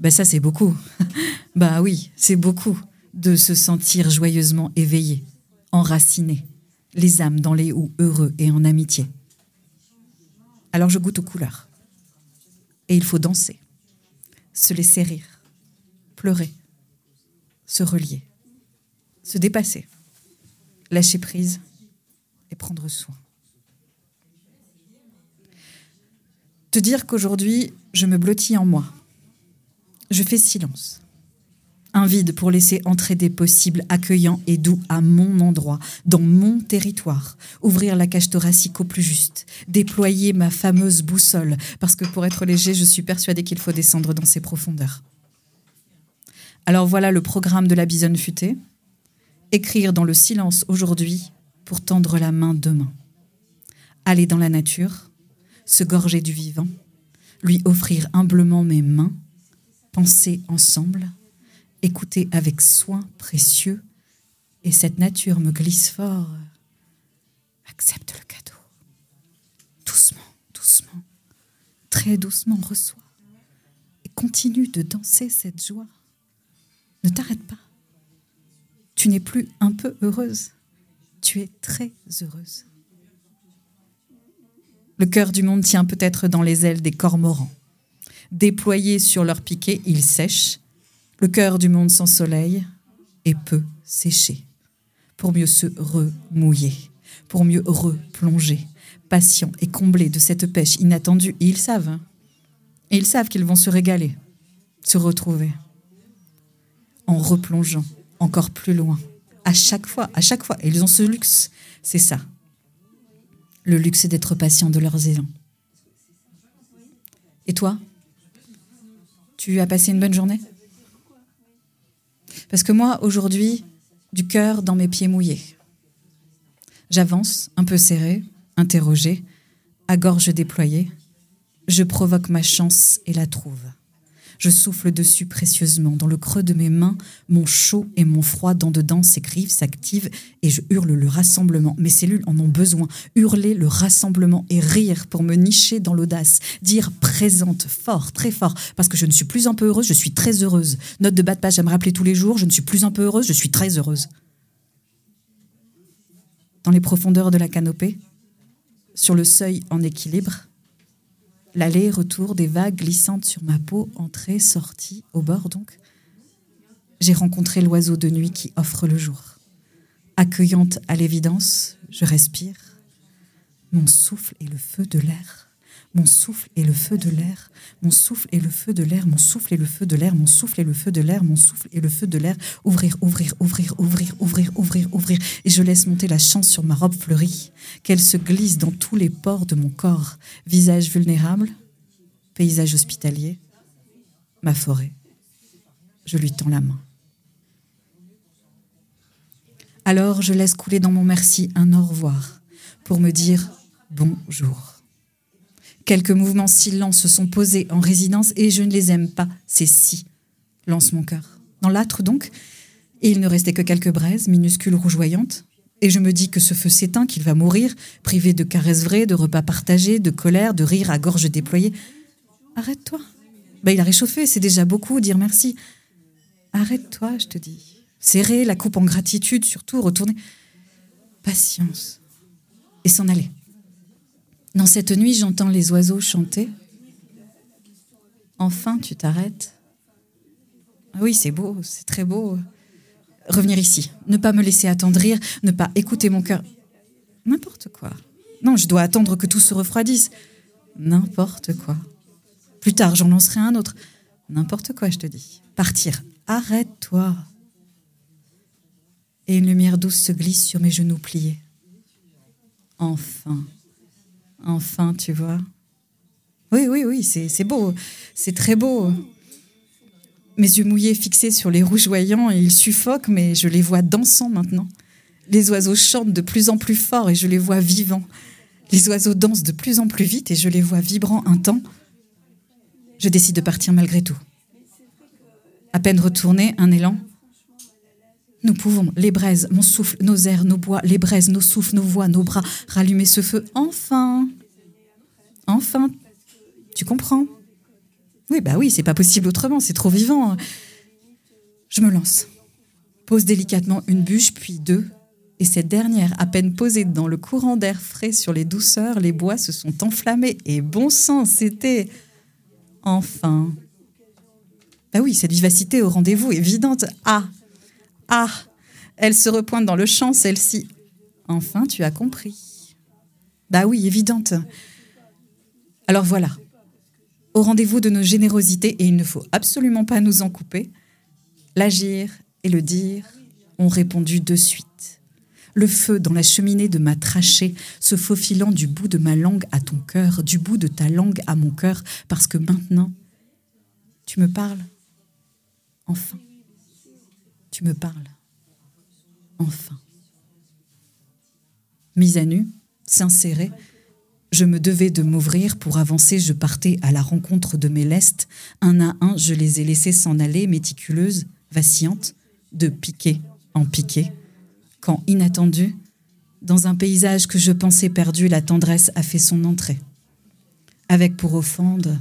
ben ça c'est beaucoup. bah oui, c'est beaucoup de se sentir joyeusement éveillé, enraciné, les âmes dans les houes, heureux et en amitié. Alors je goûte aux couleurs. Et il faut danser, se laisser rire, pleurer, se relier, se dépasser, lâcher prise et prendre soin. Te dire qu'aujourd'hui, je me blottis en moi. Je fais silence. Un vide pour laisser entrer des possibles accueillants et doux à mon endroit, dans mon territoire. Ouvrir la cage thoracique au plus juste. Déployer ma fameuse boussole, parce que pour être léger, je suis persuadée qu'il faut descendre dans ses profondeurs. Alors voilà le programme de la bisonne futée. Écrire dans le silence aujourd'hui pour tendre la main demain. Aller dans la nature, se gorger du vivant, lui offrir humblement mes mains, penser ensemble, écouter avec soin précieux, et cette nature me glisse fort. Accepte le cadeau. Doucement, doucement, très doucement reçois, et continue de danser cette joie. Ne t'arrête pas. Tu n'es plus un peu heureuse, tu es très heureuse. Le cœur du monde tient peut-être dans les ailes des cormorans. Déployés sur leurs piquets, ils sèchent. Le cœur du monde sans soleil et peut sécher. Pour mieux se remouiller, pour mieux replonger, patient et comblé de cette pêche inattendue. Ils savent. Et ils savent qu'ils vont se régaler, se retrouver. En replongeant encore plus loin. À chaque fois, à chaque fois. Et ils ont ce luxe. C'est ça le luxe d'être patient de leurs élans. Et toi Tu as passé une bonne journée? Parce que moi, aujourd'hui, du cœur dans mes pieds mouillés. J'avance, un peu serré, interrogé, à gorge déployée. Je provoque ma chance et la trouve. Je souffle dessus précieusement. Dans le creux de mes mains, mon chaud et mon froid dans dedans s'écrivent, s'activent et je hurle le rassemblement. Mes cellules en ont besoin. Hurler le rassemblement et rire pour me nicher dans l'audace. Dire présente, fort, très fort, parce que je ne suis plus un peu heureuse, je suis très heureuse. Note de bas de page à me rappeler tous les jours, je ne suis plus un peu heureuse, je suis très heureuse. Dans les profondeurs de la canopée, sur le seuil en équilibre, l'aller-retour des vagues glissantes sur ma peau, entrée, sortie, au bord donc. J'ai rencontré l'oiseau de nuit qui offre le jour. Accueillante à l'évidence, je respire. Mon souffle est le feu de l'air. Mon souffle est le feu de l'air. Mon souffle est le feu de l'air. Mon souffle est le feu de l'air. Mon souffle est le feu de l'air. Mon souffle est le feu de l'air. Ouvrir, ouvrir, ouvrir, ouvrir, ouvrir, ouvrir, ouvrir. Et je laisse monter la chance sur ma robe fleurie. Qu'elle se glisse dans tous les pores de mon corps. Visage vulnérable, paysage hospitalier, ma forêt. Je lui tends la main. Alors je laisse couler dans mon merci un au revoir pour me dire bonjour. Quelques mouvements si lents se sont posés en résidence et je ne les aime pas, ces si, lance mon cœur. Dans l'âtre donc, il ne restait que quelques braises, minuscules rougeoyantes, et je me dis que ce feu s'éteint, qu'il va mourir, privé de caresses vraies, de repas partagés, de colère, de rire à gorge déployée. Arrête-toi. Ben, il a réchauffé, c'est déjà beaucoup, dire merci. Arrête-toi, je te dis. serrer la coupe en gratitude, surtout retourner. Patience. Et s'en aller. Dans cette nuit, j'entends les oiseaux chanter. Enfin, tu t'arrêtes. Ah oui, c'est beau, c'est très beau. Revenir ici, ne pas me laisser attendrir, ne pas écouter mon cœur. N'importe quoi. Non, je dois attendre que tout se refroidisse. N'importe quoi. Plus tard, j'en lancerai un autre. N'importe quoi, je te dis. Partir. Arrête-toi. Et une lumière douce se glisse sur mes genoux pliés. Enfin. Enfin, tu vois. Oui, oui, oui, c'est beau. C'est très beau. Mes yeux mouillés fixés sur les rougeoyants, ils suffoquent, mais je les vois dansant maintenant. Les oiseaux chantent de plus en plus fort et je les vois vivants. Les oiseaux dansent de plus en plus vite et je les vois vibrants un temps. Je décide de partir malgré tout. À peine retourné, un élan. Nous pouvons, les braises, mon souffle, nos airs, nos bois, les braises, nos souffles, nos voix, nos bras, rallumer ce feu. Enfin Enfin Tu comprends? Oui, bah oui, c'est pas possible autrement, c'est trop vivant. Je me lance. Pose délicatement une bûche, puis deux, et cette dernière, à peine posée dans le courant d'air frais sur les douceurs, les bois se sont enflammés. Et bon sang, c'était enfin. Bah oui, cette vivacité au rendez-vous évidente. Ah, ah, elle se repointe dans le champ, celle-ci. Enfin, tu as compris. Bah oui, évidente. Alors voilà, au rendez-vous de nos générosités, et il ne faut absolument pas nous en couper, l'agir et le dire ont répondu de suite le feu dans la cheminée de ma trachée, se faufilant du bout de ma langue à ton cœur, du bout de ta langue à mon cœur, parce que maintenant, tu me parles. Enfin, tu me parles. Enfin. Mise à nu, s'insérer, je me devais de m'ouvrir pour avancer, je partais à la rencontre de mes lestes. Un à un, je les ai laissés s'en aller, méticuleuses, vacillantes, de piquer en piquer quand, inattendu, dans un paysage que je pensais perdu, la tendresse a fait son entrée, avec pour offrande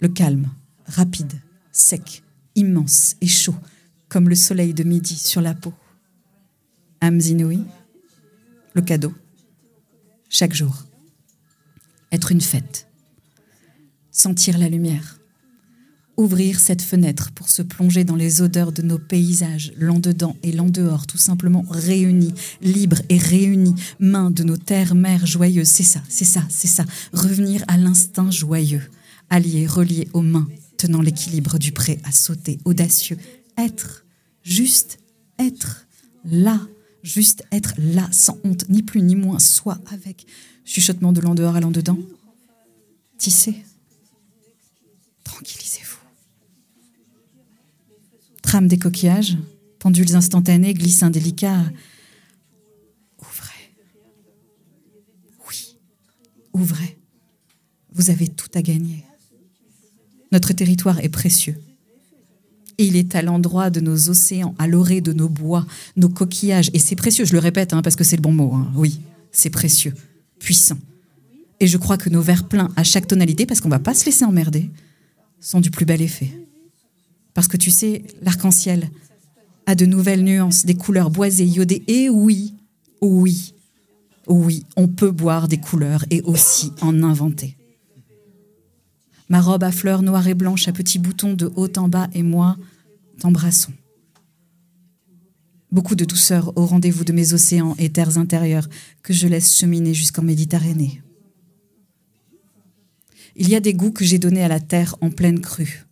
le calme, rapide, sec, immense et chaud, comme le soleil de midi sur la peau. Âmes inouïes, le cadeau, chaque jour. Être une fête, sentir la lumière, ouvrir cette fenêtre pour se plonger dans les odeurs de nos paysages, l'en dedans et l'en dehors, tout simplement réunis, libres et réunis, mains de nos terres mères joyeuses. C'est ça, c'est ça, c'est ça. Revenir à l'instinct joyeux, alliés, reliés aux mains, tenant l'équilibre du prêt à sauter, audacieux. Être, juste être, là, juste être là, sans honte, ni plus ni moins, soit avec chuchotement de l'en dehors à l'en dedans. Tisser. Tranquillisez-vous trame des coquillages, pendules instantanées, glissins délicats. Ouvrez. Oui, ouvrez. Vous avez tout à gagner. Notre territoire est précieux. Et il est à l'endroit de nos océans, à l'orée de nos bois, nos coquillages. Et c'est précieux, je le répète, hein, parce que c'est le bon mot. Hein. Oui, c'est précieux, puissant. Et je crois que nos verres pleins à chaque tonalité, parce qu'on ne va pas se laisser emmerder, sont du plus bel effet. Parce que tu sais, l'arc-en-ciel a de nouvelles nuances, des couleurs boisées, iodées. Et oui, oui, oui, on peut boire des couleurs et aussi en inventer. Ma robe à fleurs noires et blanches à petits boutons de haut en bas et moi t'embrassons. Beaucoup de douceur au rendez-vous de mes océans et terres intérieures que je laisse cheminer jusqu'en Méditerranée. Il y a des goûts que j'ai donnés à la terre en pleine crue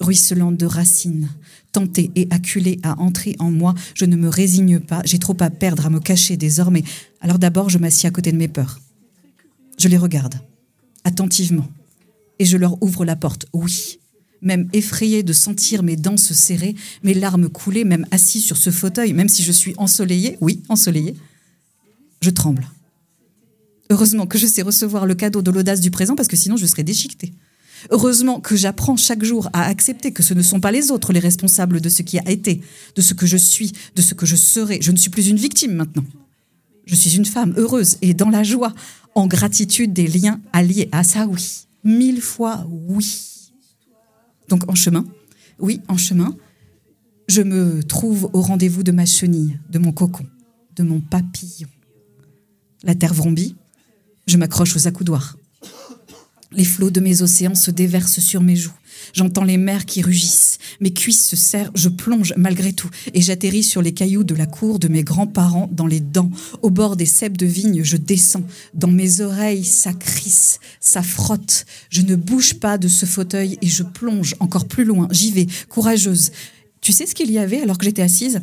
ruisselante de racines, tentée et acculée à entrer en moi, je ne me résigne pas, j'ai trop à perdre, à me cacher désormais. Alors d'abord, je m'assieds à côté de mes peurs. Je les regarde, attentivement, et je leur ouvre la porte, oui. Même effrayée de sentir mes dents se serrer, mes larmes couler, même assis sur ce fauteuil, même si je suis ensoleillée, oui, ensoleillée, je tremble. Heureusement que je sais recevoir le cadeau de l'audace du présent, parce que sinon je serais déchiquetée. Heureusement que j'apprends chaque jour à accepter que ce ne sont pas les autres les responsables de ce qui a été, de ce que je suis, de ce que je serai. Je ne suis plus une victime maintenant. Je suis une femme heureuse et dans la joie, en gratitude des liens alliés à ça, oui. Mille fois oui. Donc en chemin, oui, en chemin, Je me trouve au rendez-vous de ma chenille, de mon cocon, de mon papillon. La terre vrombit, je m'accroche aux accoudoirs. Les flots de mes océans se déversent sur mes joues. J'entends les mers qui rugissent. Mes cuisses se serrent, je plonge malgré tout et j'atterris sur les cailloux de la cour de mes grands-parents dans les dents. Au bord des cèpes de vigne, je descends. Dans mes oreilles, ça crisse, ça frotte. Je ne bouge pas de ce fauteuil et je plonge encore plus loin. J'y vais, courageuse. Tu sais ce qu'il y avait alors que j'étais assise?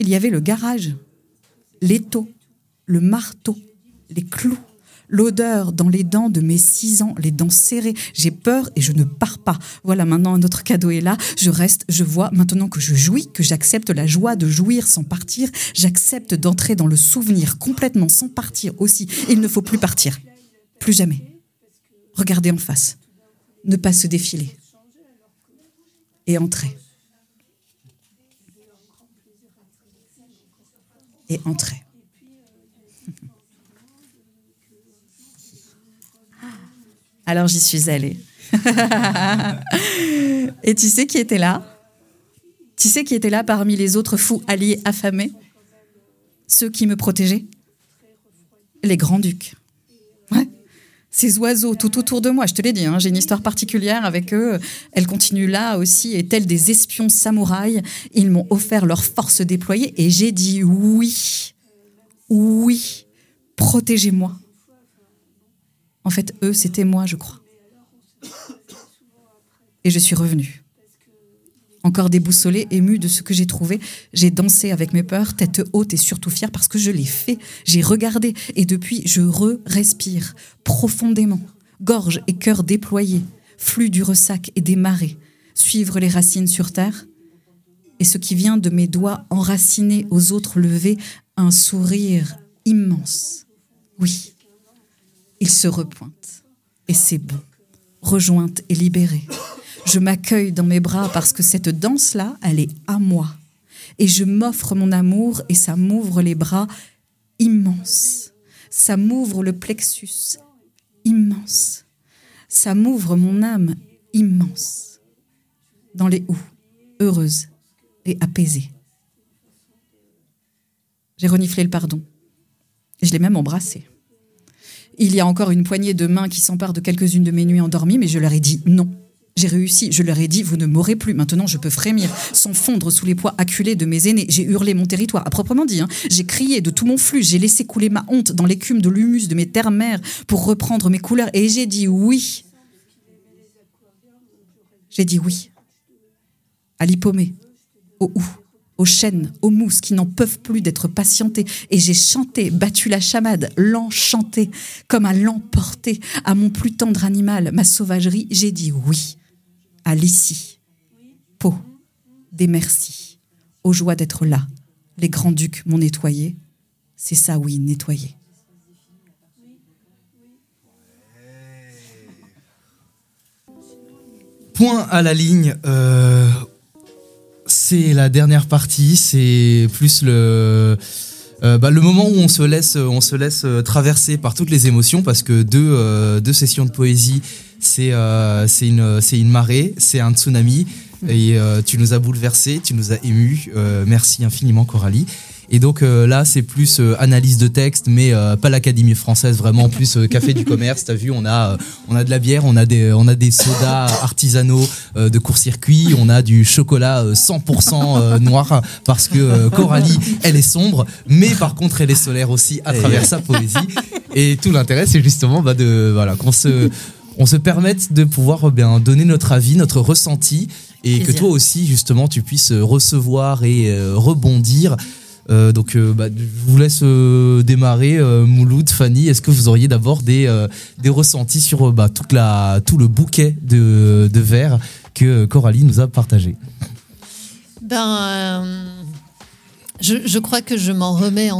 Il y avait le garage, l'étau, le marteau, les clous l'odeur dans les dents de mes six ans, les dents serrées. J'ai peur et je ne pars pas. Voilà, maintenant un autre cadeau est là. Je reste, je vois, maintenant que je jouis, que j'accepte la joie de jouir sans partir, j'accepte d'entrer dans le souvenir complètement sans partir aussi. Il ne faut plus partir. Plus jamais. Regarder en face. Ne pas se défiler. Et entrer. Et entrer. Alors j'y suis allée. Et tu sais qui était là? Tu sais qui était là parmi les autres fous alliés affamés? Ceux qui me protégeaient? Les grands-ducs. Ces oiseaux tout autour de moi, je te l'ai dit, hein, j'ai une histoire particulière avec eux. Elles continuent là aussi, et tels des espions samouraïs, ils m'ont offert leur force déployée et j'ai dit oui, oui, protégez-moi. En fait, eux, c'était moi, je crois. Et je suis revenue. Encore déboussolée, émue de ce que j'ai trouvé, j'ai dansé avec mes peurs, tête haute et surtout fière parce que je l'ai fait. J'ai regardé et depuis, je re-respire profondément, gorge et cœur déployés, flux du ressac et des marées, suivre les racines sur terre. Et ce qui vient de mes doigts enracinés aux autres levés, un sourire immense. Oui, il se repointe. Et c'est bon. Rejointe et libérée. Je m'accueille dans mes bras parce que cette danse-là, elle est à moi. Et je m'offre mon amour et ça m'ouvre les bras immenses. Ça m'ouvre le plexus immense. Ça m'ouvre mon âme immense. Dans les houes, heureuse et apaisée. J'ai reniflé le pardon. Je l'ai même embrassé. Il y a encore une poignée de mains qui s'emparent de quelques-unes de mes nuits endormies, mais je leur ai dit non. J'ai réussi, je leur ai dit, vous ne m'aurez plus. Maintenant, je peux frémir, sans fondre sous les poids acculés de mes aînés. J'ai hurlé mon territoire, à proprement dit. Hein. J'ai crié de tout mon flux, j'ai laissé couler ma honte dans l'écume de l'humus de mes terres-mères pour reprendre mes couleurs. Et j'ai dit oui. J'ai dit oui. À l'hypomée, au ou aux chênes, aux mousses qui n'en peuvent plus d'être patientées. Et j'ai chanté, battu la chamade, l'enchanté, comme à l'emporter, à mon plus tendre animal, ma sauvagerie, j'ai dit oui. À l'ici, peau, des merci, aux joies d'être là. Les grands-ducs m'ont nettoyé. C'est ça, oui, nettoyer. Point à la ligne. Euh, c'est la dernière partie, c'est plus le euh, bah, moment où on se laisse euh, traverser par toutes les émotions parce que deux euh, sessions de poésie c'est c'est une c'est une marée, c'est un tsunami et tu nous as bouleversé, tu nous as ému. merci infiniment Coralie. Et donc euh, là, c'est plus euh, analyse de texte, mais euh, pas l'Académie française, vraiment plus café du commerce. T'as vu, on a on a de la bière, on a des on a des sodas artisanaux de court-circuit, on a du chocolat 100% noir parce que Coralie, elle est sombre, mais par contre, elle est solaire aussi à travers sa poésie. Et tout l'intérêt, c'est justement bah, de voilà qu'on se on se permette de pouvoir bien donner notre avis, notre ressenti, et que toi aussi justement tu puisses recevoir et rebondir euh, donc, euh, bah, je vous laisse euh, démarrer, Mouloud, Fanny. Est-ce que vous auriez d'abord des, des ressentis sur bah, tout le bouquet de, de vers que Coralie nous a partagé Ben, je, crois que je m'en remets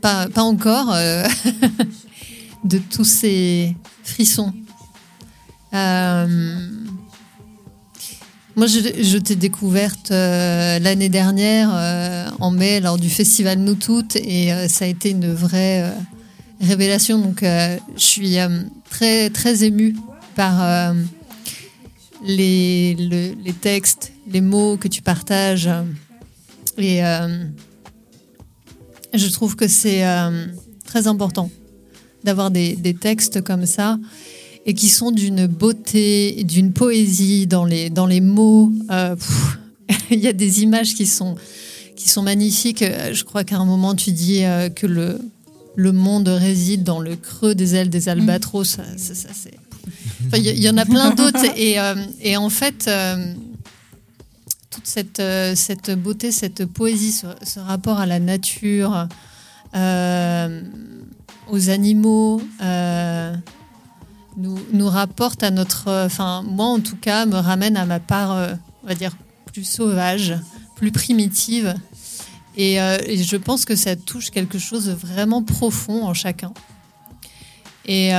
pas, pas encore de tous ces frissons. Moi, je, t'ai découverte euh, l'année dernière, euh, en mai, lors du festival Nous Toutes, et euh, ça a été une vraie révélation. Donc, je suis très, très émue par les, le- les textes, les mots que tu partages. Et je trouve que c'est très important d'avoir des, des textes comme ça et qui sont d'une beauté, d'une poésie dans les, dans les mots. Euh, Il y a des images qui sont, qui sont magnifiques. Euh, Je crois qu'à un moment, tu dis euh, que le, le monde réside dans le creux des ailes des albatros. Il y, en a plein d'autres. Et, et en fait, toute cette, cette beauté, cette poésie, ce, rapport à la nature, aux animaux, nous, rapporte à notre. euh, Enfin, moi en tout cas, me ramène à ma part, euh, on va dire, plus sauvage, plus primitive. Et, euh, et je pense que ça touche quelque chose de vraiment profond en chacun. Et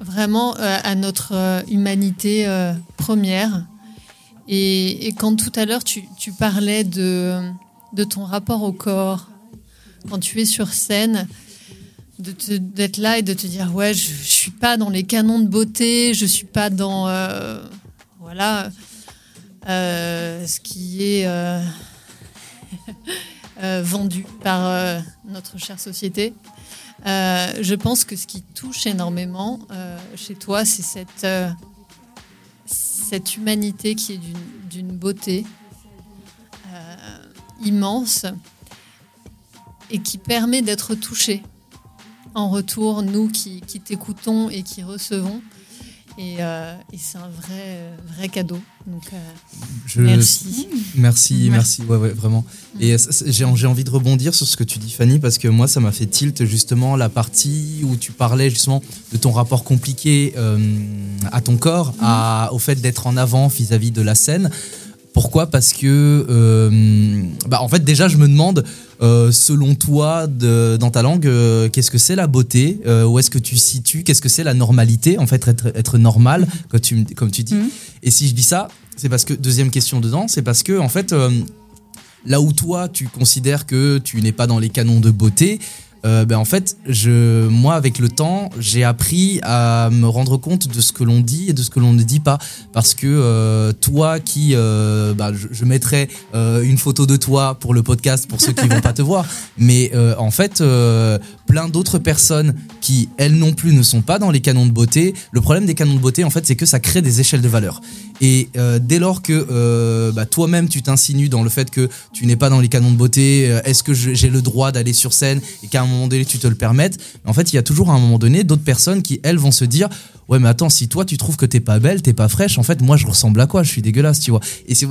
vraiment à notre humanité première. Et, quand tout à l'heure tu, tu parlais de, de ton rapport au corps, quand tu es sur scène, d'être là et de te dire ouais je, suis pas dans les canons de beauté je suis pas dans euh, voilà euh, ce qui est euh, vendu par notre chère société. Je pense que ce qui touche énormément chez toi c'est cette cette humanité qui est d'une- beauté immense et qui permet d'être touché en retour, nous qui, qui t'écoutons et qui recevons. Et, euh, et c'est un vrai, vrai cadeau. Donc, euh, Je- merci. Merci, merci, ouais, ouais, vraiment. Et euh, j'ai envie de rebondir sur ce que tu dis, Fanny, parce que moi, ça m'a fait tilt justement la partie où tu parlais justement de ton rapport compliqué euh, à ton corps, à, au fait d'être en avant vis-à-vis de la scène. Pourquoi? Parce que, euh, bah, en fait, déjà, je me demande, euh, selon toi, de- dans ta langue, euh, qu'est-ce que c'est la beauté? Où est-ce que tu situes? Qu'est-ce que c'est la normalité? En fait, être, être normal, comme tu, me- comme tu dis. Et si je dis ça, c'est parce que, deuxième question dedans, c'est parce que, en fait, là où toi, tu considères que tu n'es pas dans les canons de beauté, euh, ben en fait, je, moi, avec le temps, j'ai appris à me rendre compte de ce que l'on dit et de ce que l'on ne dit pas. Parce que euh, toi qui, euh, bah, je, je mettrai euh, une photo de toi pour le podcast pour ceux qui vont pas te voir. Mais euh, en fait, plein d'autres personnes qui, elles non plus, ne sont pas dans les canons de beauté. Le problème des canons de beauté, en fait, c'est que ça crée des échelles de valeur. Et euh, dès lors que euh, bah, toi-même tu t'insinues dans le fait que tu n'es pas dans les canons de beauté, euh, est-ce que j'ai le droit d'aller sur scène et qu'à un moment donné tu te le permettes? En fait, il y a toujours à un moment donné d'autres personnes qui elles vont se dire ouais mais attends si toi tu trouves que t'es pas belle, t'es pas fraîche, en fait moi je ressemble à quoi? Je suis dégueulasse, tu vois. Et c'est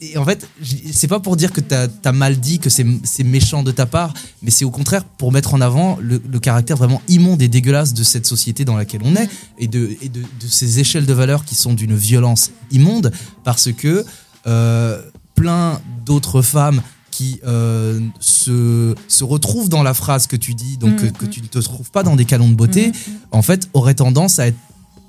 et en fait, c'est pas pour dire que t'as as mal dit, que c'est méchant de ta part, mais c'est au contraire pour mettre en avant le, le caractère vraiment immonde et dégueulasse de cette société dans laquelle on est et de, et de, de ces échelles de valeur qui sont d'une violence immonde parce que euh, plein d'autres femmes qui euh, se, se retrouvent dans la phrase que tu dis, donc Mm, que, que tu ne te trouves pas dans des canons de beauté, en fait, auraient tendance à être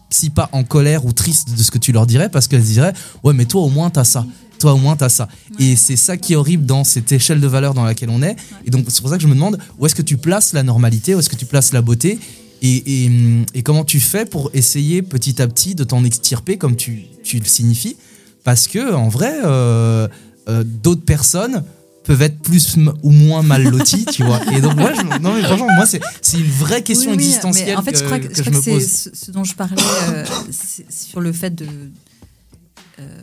si pas en colère ou triste de ce que tu leur dirais, parce qu'elles diraient Ouais, mais toi au moins t'as ça. Toi au moins t'as ça. Et c'est ça qui est horrible dans cette échelle de valeur dans laquelle on est. Et donc c'est pour ça que je me demande où est-ce que tu places la normalité, où est-ce que tu places la beauté, et, et, et comment tu fais pour essayer petit à petit de t'en extirper comme tu, tu le signifies? Parce que en vrai, euh, euh, d'autres personnes peuvent être plus ou moins mal loties, tu vois. Et donc moi, je, non mais franchement, moi c'est une vraie question Oui, oui, existentielle mais en fait, que, je crois que, que je je crois me que pose. c'est ce, ce dont je parlais euh, sur le fait de. euh,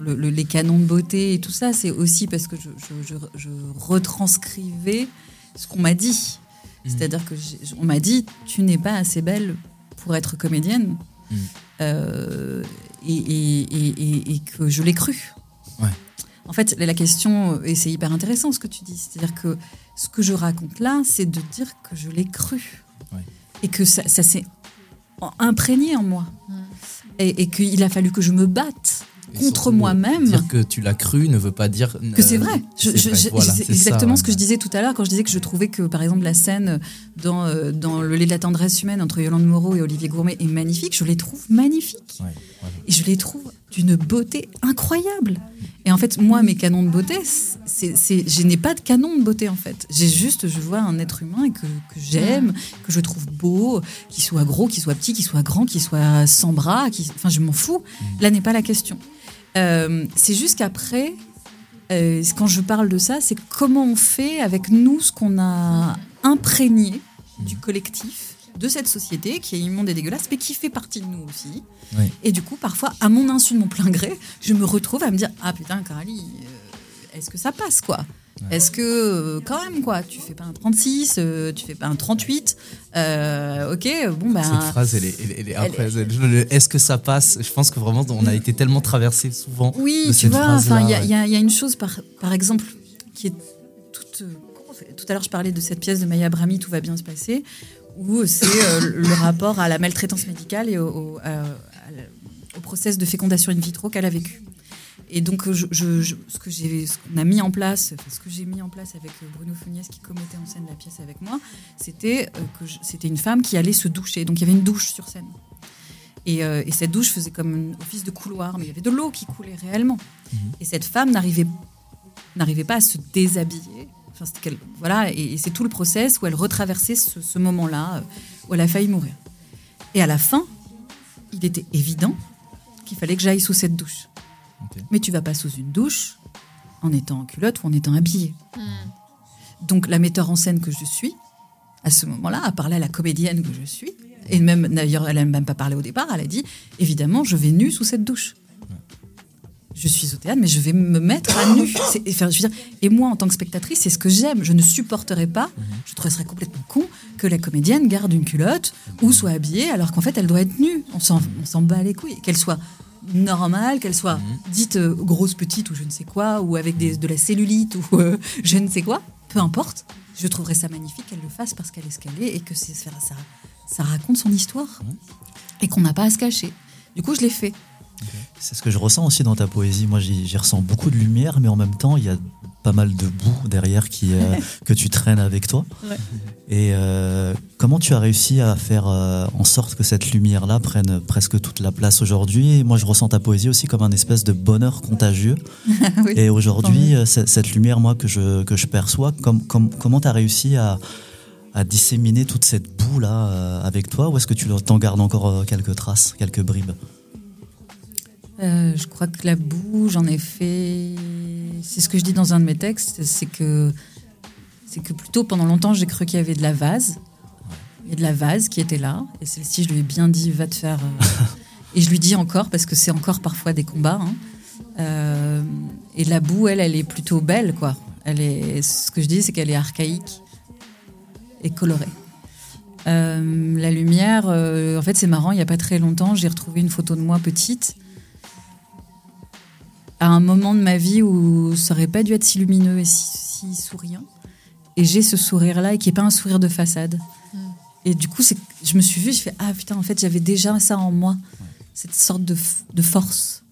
sur le- le- les canons de beauté et tout ça, c'est aussi parce que je, je- je- je retranscrivais ce qu'on m'a dit. Mhm. C'est-à-dire que on m'a dit tu n'es pas assez belle pour être comédienne. Mhm. Euh, et, et- et- et- et que je l'ai cru. Ouais. En fait, la question, et c'est hyper intéressant ce que tu dis, c'est-à-dire que ce que je raconte là, c'est de dire que je l'ai cru. Ouais. Et que ça, ça s'est imprégné en moi. Et, et qu'il a fallu que je me batte contre moi-même. Dire que tu l'as cru ne veut pas dire Que c'est euh, vrai. Je- c'est je- vrai. je- Voilà, exactement ça, ce que je disais tout à l'heure quand je disais que je trouvais que, par exemple, la scène dans, euh, dans Le lait de la tendresse humaine entre Yolande Moreau et Olivier Gourmet est magnifique. Je les trouve magnifiques. Ouais, voilà. Et je les trouve d'une beauté incroyable. Et en fait, moi, mes canons de beauté, c'est, je n'ai pas de canon de beauté en fait. J'ai juste, je vois un être humain que, que j'aime, que je trouve beau, qu'il soit gros, qu'il soit petit, qu'il soit grand, qu'il soit sans bras, enfin, je m'en fous. Là n'est pas la question. Euh, c'est juste qu'après, euh, quand je parle de ça, c'est comment on fait avec nous ce qu'on a imprégné du collectif, de cette société qui est immonde et dégueulasse, mais qui fait partie de nous aussi. Oui. Et du coup, parfois, à mon insu, de mon plein gré, je me retrouve à me dire Ah putain, Carly, euh, est-ce que ça passe quoi? Est-ce que, euh, quand même, quoi, tu fais pas un 36, euh, tu fais pas un 38 euh, Ok, bon, ben. Cette phrase, elle est, elle est- est. Le- Est-ce que ça passe? Je pense que vraiment, on a été tellement traversé souvent. Oui, de tu cette vois, il y, a- ouais. il y a- il y a une chose, par, par exemple, qui est toute. euh, Tout à l'heure, je parlais de cette pièce de Maya Brahmi, Tout va bien se passer, où c'est euh, le rapport à la maltraitance médicale et au, au, au process de fécondation in vitro qu'elle a vécu. Et donc, je, je- je- ce que j'ai, qu'on a mis en place, enfin, ce que j'ai mis en place avec euh, Bruno Fugnès qui commettait en scène la pièce avec moi, c'était euh, que c'était une femme qui allait se doucher. Donc, il y avait une douche sur scène. Et, euh, et cette douche faisait comme un office de couloir, mais il y avait de l'eau qui coulait réellement. Et cette femme n'arrivait n'arrivait pas à se déshabiller. Enfin, voilà, et, et c'est tout le process où elle retraversait ce, ce moment-là, où elle a failli mourir. Et à la fin, il était évident qu'il fallait que j'aille sous cette douche. Mais tu vas pas sous une douche en étant en culotte ou en étant habillée. Donc la metteur en scène que je suis, à ce moment-là, a parlé à la comédienne que je suis, et même d'ailleurs elle n'a même pas parlé au départ, elle a dit évidemment je vais nue sous cette douche. Je suis au théâtre, mais je vais me mettre à nu. Enfin, je veux dire, et moi, en tant que spectatrice, c'est ce que j'aime. Je ne supporterais pas, je trouverais complètement con, que la comédienne garde une culotte ou soit habillée alors qu'en fait, elle doit être nue. On s'en on s'en bat les couilles. Qu'elle soit normale, qu'elle soit dite euh, grosse, petite ou je ne sais quoi, ou avec des- de la cellulite ou euh, je ne sais quoi, peu importe. Je trouverais ça magnifique qu'elle le fasse parce qu'elle est ce qu'elle est et que c'est- ça, ça, ça raconte son histoire et qu'on n'a pas à se cacher. Du coup, je l'ai fait. C'est ce que je ressens aussi dans ta poésie. Moi, j'y ressens beaucoup de lumière, mais en même temps, il y a pas mal de boue derrière qui, euh, que tu traînes avec toi. Ouais. Et euh, comment tu as réussi à faire euh, en sorte que cette lumière-là prenne presque toute la place aujourd'hui? Et moi, je ressens ta poésie aussi comme un espèce de bonheur contagieux. Oui, Et aujourd'hui, cette, lumière, moi, que je, que je perçois, comme, comme- comment tu as réussi à, à disséminer toute cette boue-là avec toi? Ou est-ce que tu t'en gardes encore quelques traces, quelques bribes? Euh, je crois que la boue, j'en ai fait. C'est ce que je dis dans un de mes textes, c'est que c'est que plutôt pendant longtemps j'ai cru qu'il y avait de la vase, a de la vase qui était là, et celle-ci je lui ai bien dit va te faire. euh, et je lui dis encore parce que c'est encore parfois des combats. hein. Euh, et la boue, elle, elle est plutôt belle, quoi. Elle est. Ce que je dis, c'est qu'elle est archaïque et colorée. La lumière, en fait, c'est marrant. Il n'y a pas très longtemps, j'ai retrouvé une photo de moi petite à un moment de ma vie où ça aurait pas dû être si lumineux et si, si souriant. Et j'ai ce sourire-là et qui est pas un sourire de façade. Et du coup, c'est, je me suis vue, je fais ah putain, en fait, j'avais déjà ça en moi, cette sorte de, de force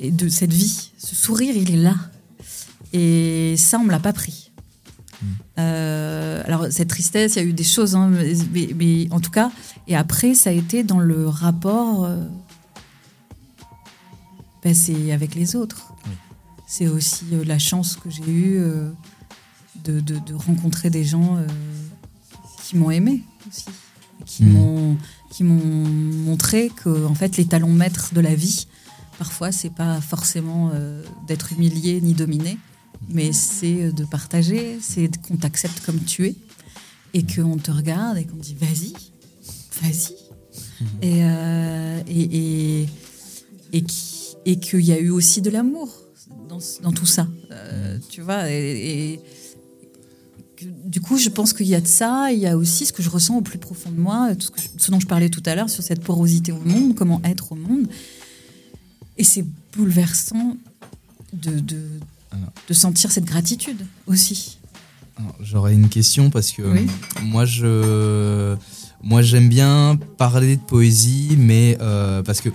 et de cette vie. Ce sourire, il est là. Et ça, on me l'a pas pris. Euh, alors cette tristesse, il y a eu des choses, hein, mais, mais- mais en tout cas, et après, ça a été dans le rapport. euh, ben, c'est avec les autres. C'est aussi euh, la chance que j'ai eue euh, de, de- de rencontrer des gens euh, qui m'ont aimé aussi, et qui m'ont montré que en fait les talons maîtres de la vie, parfois c'est pas forcément d'être humilié ni dominé, mais c'est de partager, c'est qu'on t'accepte comme tu es et qu'on te regarde et qu'on dit vas-y, vas-y. Et, euh, et, et, et qui- et qu'il y a eu aussi de l'amour dans, tout ça. Euh, tu vois, et, du coup, je pense qu'il y a de ça. Il y a aussi ce que je ressens au plus profond de moi, tout ce, que je- ce dont je parlais tout à l'heure sur cette porosité au monde, comment être au monde. Et c'est bouleversant de, de, de sentir cette gratitude aussi. J'aurais une question parce que Oui. euh, moi je moi j'aime bien parler de poésie mais euh, parce que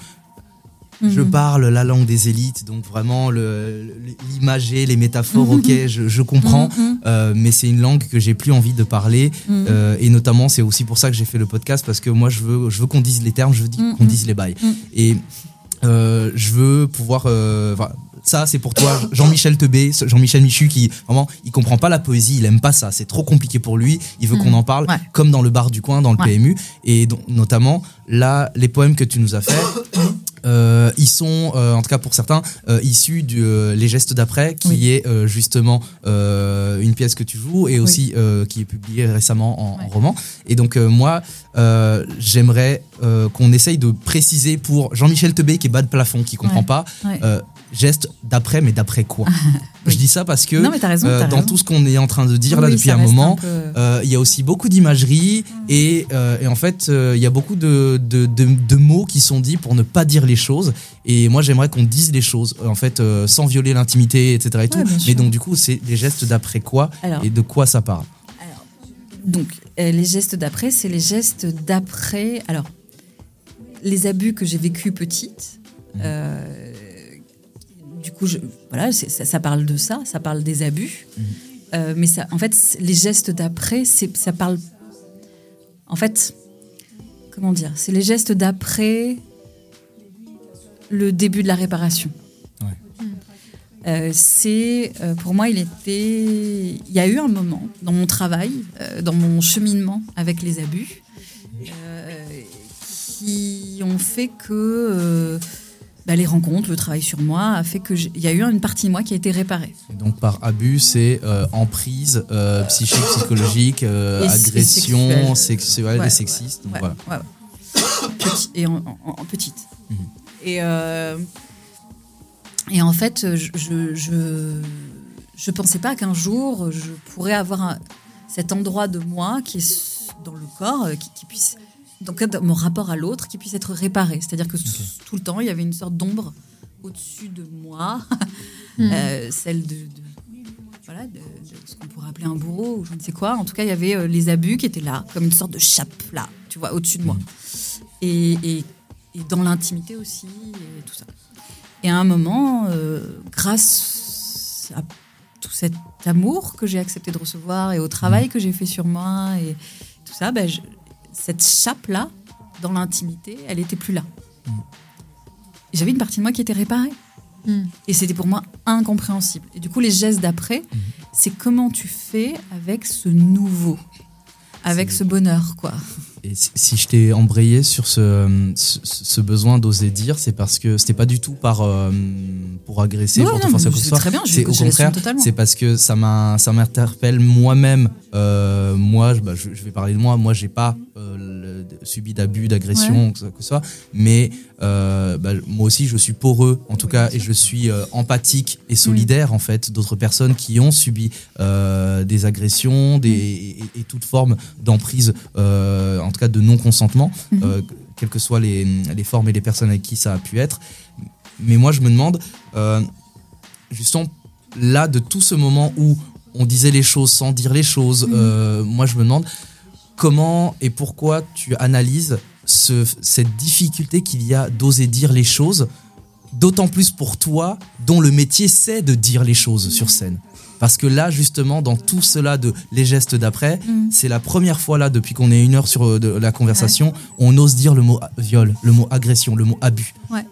je Mhm. parle la langue des élites donc vraiment le- l'imager les métaphores ok je, je comprends Mhm. euh, mais c'est une langue que j'ai plus envie de parler Mhm. euh, et notamment c'est aussi pour ça que j'ai fait le podcast parce que moi je veux je veux qu'on dise les termes je veux Mhm. qu'on dise les bails Mhm. et euh, je veux pouvoir. voilà, ça, c'est pour toi, Jean-Michel Tebé, ce Jean-Michel Michu, qui vraiment, il comprend pas la poésie, il aime pas ça, c'est trop compliqué pour lui. Il veut qu'on en parle, comme dans le bar du coin, dans le Ouais. PMU, et donc, notamment là, les poèmes que tu nous as faits. Euh, ils sont, euh, en tout cas pour certains, euh, issus du Les gestes d'après, qui est justement une pièce que tu joues et aussi qui est publiée récemment en, en roman. Et donc moi, j'aimerais qu'on essaye de préciser pour Jean-Michel Tebé qui est bas de plafond, qui comprend Ouais. pas, Ouais. Geste d'après, mais d'après quoi Je dis ça parce que Non, raison, euh, dans tout ce qu'on est en train de dire là depuis un moment, peu- euh, il y a aussi beaucoup d'imagerie et, euh, et en fait il y a beaucoup de, de, de, de mots qui sont dits pour ne pas dire les choses et moi j'aimerais qu'on dise les choses en fait sans violer l'intimité etc et tout Ouais, mais donc du coup c'est les gestes d'après quoi Alors. et de quoi ça parle Donc, les gestes d'après, c'est les gestes d'après. Alors, les abus que j'ai vécus petite. euh, du coup, je, voilà, ça, ça parle de ça, ça parle des abus. Euh, mais ça, en fait, les gestes d'après, ça parle. En fait, comment dire C'est les gestes d'après le début de la réparation. Euh, c'est euh, pour moi, il était, il y a eu un moment dans mon travail, dans mon cheminement avec les abus, qui ont fait que bah, les rencontres, le travail sur moi a fait que j'ai- il y a eu une partie de moi qui a été réparée. Et donc par abus c'est euh, emprise euh, psychique psychologique euh, Et- et agression sexuelle. sexuelle Ouais, et sexiste donc ouais, voilà ouais, ouais. Petit- et en, en- en petite. Et, euh, et en fait, je, je, je, je pensais pas qu'un jour je pourrais avoir un- cet endroit de moi qui est dans le corps, qui, qui puisse, donc dans mon rapport à l'autre, qui puisse être réparé. C'est-à-dire que tout le temps, il y avait une sorte d'ombre au-dessus de moi, Mhm. euh, celle de, de- voilà, de, de ce qu'on pourrait appeler un bourreau ou je ne sais quoi. En tout cas, il y avait euh, les abus qui étaient là, comme une sorte de chape là, tu vois, au-dessus de moi. Et, et- et dans l'intimité aussi, et tout ça. Et à un moment, euh, grâce à tout cet amour que j'ai accepté de recevoir et au travail que j'ai fait sur moi et tout ça, ben, je- cette chape-là, dans l'intimité, elle était plus là. Et J'avais une partie de moi qui était réparée. Mm. Et c'était pour moi incompréhensible. Et du coup, les gestes d'après, c'est comment tu fais avec ce nouveau, avec ce bonheur, quoi. Et si- je t'ai embrayé sur ce, ce, ce besoin d'oser dire, c'est parce que c'était pas du tout par euh, pour agresser, Ouais, pour te non, forcer mais quoi que ce c'est au contraire, c'est parce que ça m'a, ça m'interpelle moi-même. Euh, moi, je, bah, je, je vais parler de moi. Moi, j'ai pas euh, le- subi d'abus, d'agression, Ouais. que, ce- que ce soit. Mais euh, bah, moi aussi, je suis poreux, en tout cas, et je suis euh, empathique et solidaire en fait d'autres personnes qui ont subi euh, des agressions, des et, et toute forme d'emprise, en tout cas de non consentement, Mhm. euh, quelles que soient les, les formes et les personnes avec qui ça a pu être. Mais moi, je me demande, justement, là, de tout ce moment où on disait les choses sans dire les choses, euh, moi, je me demande comment et pourquoi tu analyses ce- cette difficulté qu'il y a d'oser dire les choses, d'autant plus pour toi, dont le métier c'est de dire les choses sur scène. Parce que là, justement, dans tout cela de les gestes d'après, Mhm. c'est la première fois là, depuis qu'on est une heure sur euh, de la conversation, on ose dire le mot viol, le mot agression, le mot abus. Ouais.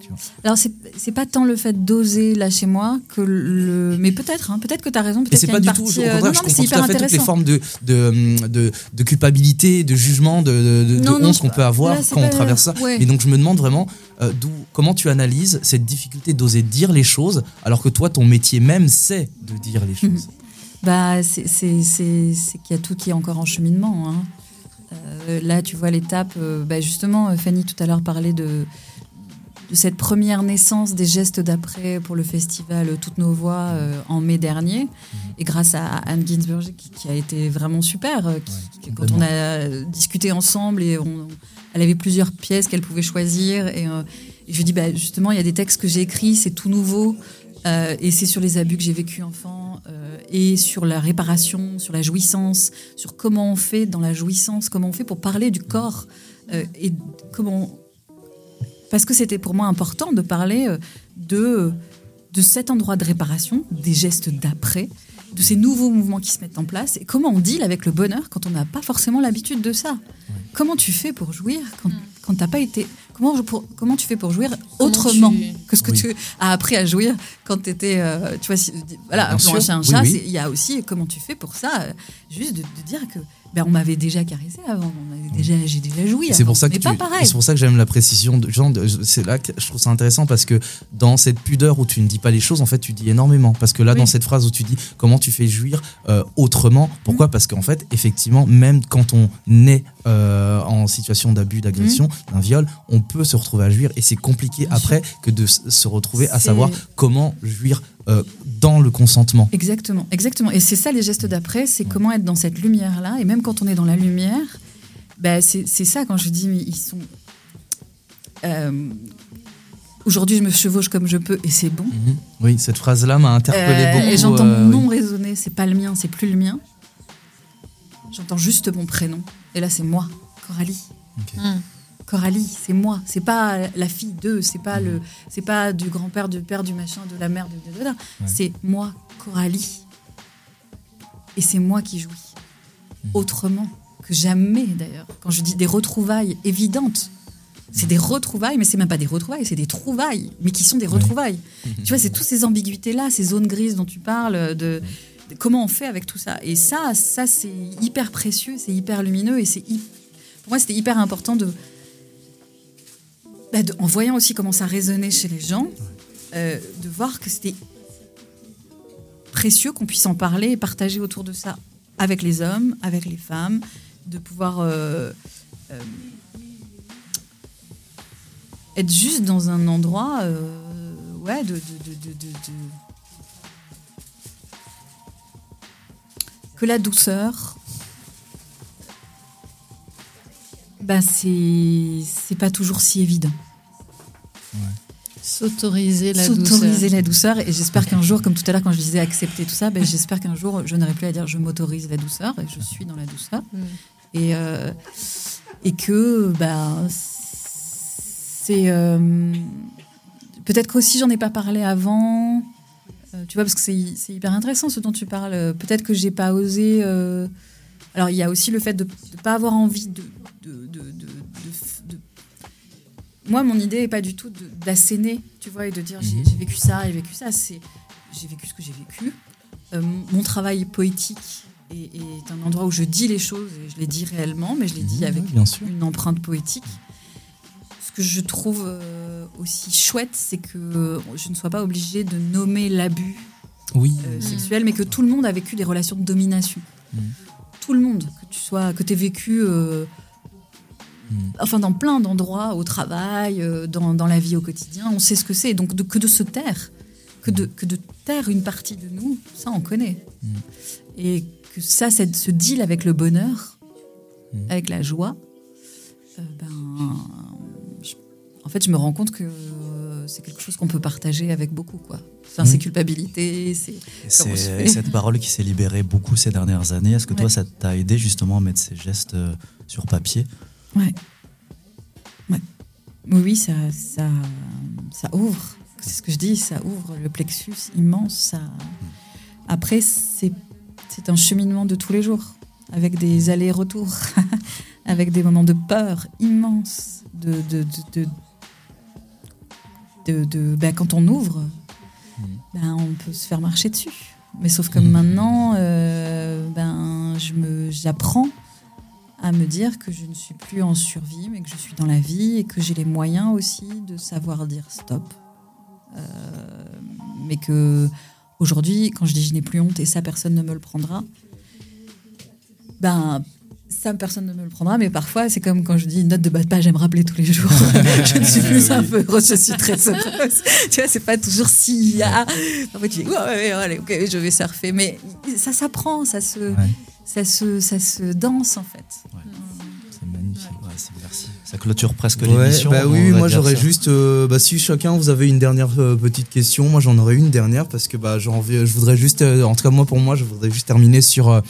Alors, c'est pas tant le fait d'oser là chez moi que le. Mais peut-être, hein, peut-être que tu as raison. Peut-être c'est qu'il y a pas une du tout, partie, au euh, contraire, non, je non, mais comprends c'est tout hyper à fait toutes les formes de, de, de, de culpabilité, de jugement, de, de, Non, honte qu'on peut avoir là, quand on traverse ça. ouais. Et donc je me demande vraiment euh, d'où, comment tu analyses cette difficulté d'oser dire les choses, alors que toi, ton métier même, c'est de dire les choses. Bah, c'est qu'il y a tout qui est encore en cheminement. hein. Euh, là, tu vois l'étape. euh, bah, justement, euh, Fanny tout à l'heure parlait de, de cette première naissance des gestes d'après pour le festival Toutes nos voix euh, en mai dernier. Et grâce à Anne Ginsberg, qui, qui a été vraiment super. euh, qui- quand on a discuté ensemble et on, elle avait plusieurs pièces qu'elle pouvait choisir. Et, euh, et je lui dis, bah, justement, il y a des textes que j'ai écrits, c'est tout nouveau. Euh, et c'est sur les abus que j'ai vécu enfant euh, et sur la réparation, sur la jouissance, sur comment on fait dans la jouissance, comment on fait pour parler du corps euh, et comment. Parce que c'était pour moi important de parler euh, de, de cet endroit de réparation, des gestes d'après, de ces nouveaux mouvements qui se mettent en place et comment on deal avec le bonheur quand on n'a pas forcément l'habitude de ça. Comment tu fais pour jouir quand, quand t'as pas été, comment, pour- comment tu fais pour jouir autrement tu- que ce que Oui. tu as appris à jouir quand tu étais. tu vois, si- voilà, un chat Oui, oui. il y a aussi comment tu fais pour ça, euh, juste de, de dire que ben, on m'avait déjà caressé avant, déjà, j'ai déjà joui. C'est pour ça que tu- c'est pour ça que j'aime la précision. De, genre, c'est là que je trouve ça intéressant parce que dans cette pudeur où tu ne dis pas les choses, en fait, tu dis énormément. Parce que là, Oui. dans cette phrase où tu dis comment tu fais jouir euh, autrement, Mm. pourquoi Parce qu'en fait, effectivement, même quand on est euh, en situation d'abus, d'agression, d'un viol, on peut se retrouver à jouir et c'est compliqué Mm. Bien après que de se retrouver à savoir comment jouir euh, dans le consentement. Exactement, exactement. Et c'est ça les gestes d'après, c'est comment être dans cette lumière-là. Et même quand on est dans la lumière, ben, c'est c'est ça quand je dis, mais ils sont. Euh, Aujourd'hui, je me chevauche comme je peux et c'est bon. Mhm. Oui, cette phrase-là m'a interpellé Euh, beaucoup. et j'entends euh, mon oui. nom résonner, c'est pas le mien, c'est plus le mien. J'entends juste mon prénom. Et là, c'est moi, Coralie. Hmm. Coralie, c'est moi. C'est pas la fille d'eux, c'est pas le, c'est pas du grand-père, du père, du machin, de la mère, de, de, de, de. C'est moi, Coralie. Et c'est moi qui jouis. Mhm. Autrement que jamais, d'ailleurs. Quand je dis des retrouvailles évidentes, c'est des retrouvailles, mais c'est même pas des retrouvailles, c'est des trouvailles, mais qui sont des retrouvailles. Tu vois, c'est toutes ces ambiguïtés-là, ces zones grises dont tu parles, de, de comment on fait avec tout ça. Et ça, ça c'est hyper précieux, c'est hyper lumineux, et c'est pour moi, c'était hyper important de- en voyant aussi comment ça résonnait chez les gens, euh, de voir que c'était précieux qu'on puisse en parler et partager autour de ça avec les hommes, avec les femmes, de pouvoir euh, euh, être juste dans un endroit, ouais, de, de, de, de- que la douceur, bah c'est c'est pas toujours si évident. S'autoriser la S'autoriser douceur. la douceur et j'espère qu'un jour, comme tout à l'heure quand je disais accepter tout ça, ben, j'espère qu'un jour je n'aurai plus à dire je m'autorise la douceur et je suis dans la douceur Mm. et euh, et que bah c'est euh, peut-être qu'aussi j'en ai pas parlé avant euh, tu vois parce que c'est c'est hyper intéressant ce dont tu parles peut-être que j'ai pas osé alors il y a aussi le fait de ne pas avoir envie de, moi mon idée est pas du tout d'asséner tu vois et de dire j'ai j'ai vécu ça j'ai vécu ça c'est j'ai vécu ce que j'ai vécu Euh, mon travail poétique est, est un endroit où je dis les choses et je les dis réellement mais je les dis avec bien sûr. une empreinte poétique ce que je trouve euh, aussi chouette, c'est que je ne sois pas obligée de nommer l'abus Oui. euh, sexuel, mais que tout le monde a vécu des relations de domination. Tout le monde, que tu sois, que aies vécu, euh, enfin dans plein d'endroits, au travail, euh, dans, dans la vie au quotidien, on sait ce que c'est. Donc de- que de se taire, que de, que de taire une partie de nous, ça on connaît. Et que ça, c'est ce deal avec le bonheur, avec la joie, euh, ben, je- en fait, je me rends compte que euh, c'est quelque chose qu'on peut partager avec beaucoup. Quoi. Enfin, Mhm. C'est culpabilité, c'est. Et cette parole qui s'est libérée beaucoup ces dernières années. Est-ce que toi, ça t'a aidé justement à mettre ces gestes sur papier? Ouais. Ouais. Oui, oui, ça, ça, ça ouvre. C'est ce que je dis, ça ouvre le plexus immense. Ça... Après, c'est un cheminement de tous les jours, avec des allers-retours, avec des moments de peur immenses, de, de, de, de, de- de- ben, quand on ouvre, ben, on peut se faire marcher dessus. Mais sauf que maintenant, euh, ben, j'apprends à me dire que je ne suis plus en survie, mais que je suis dans la vie et que j'ai les moyens aussi de savoir dire stop. Euh, mais que aujourd'hui, quand je dis je n'ai plus honte et ça, personne ne me le prendra, ben ça, personne ne me le prendra, mais parfois, c'est comme quand je dis une note de bas de page à me rappeler tous les jours. je ne suis plus un peu heureuse, je suis très heureuse. tu vois, c'est pas toujours si. Ah, parfois, tu dis, ouais, ouais, allez, ok, je vais surfer. Mais ça s'apprend, ça se, ça, se, ça se danse, en fait. C'est magnifique. Ouais, merci. Ça clôture presque Ouais, l'émission. bah oui, moi j'aurais juste, euh, bah si chacun vous avez une dernière euh, petite question, moi j'en aurais une dernière parce que bah j'en vais- je voudrais juste, euh, en tout cas moi pour moi, je voudrais juste terminer sur euh,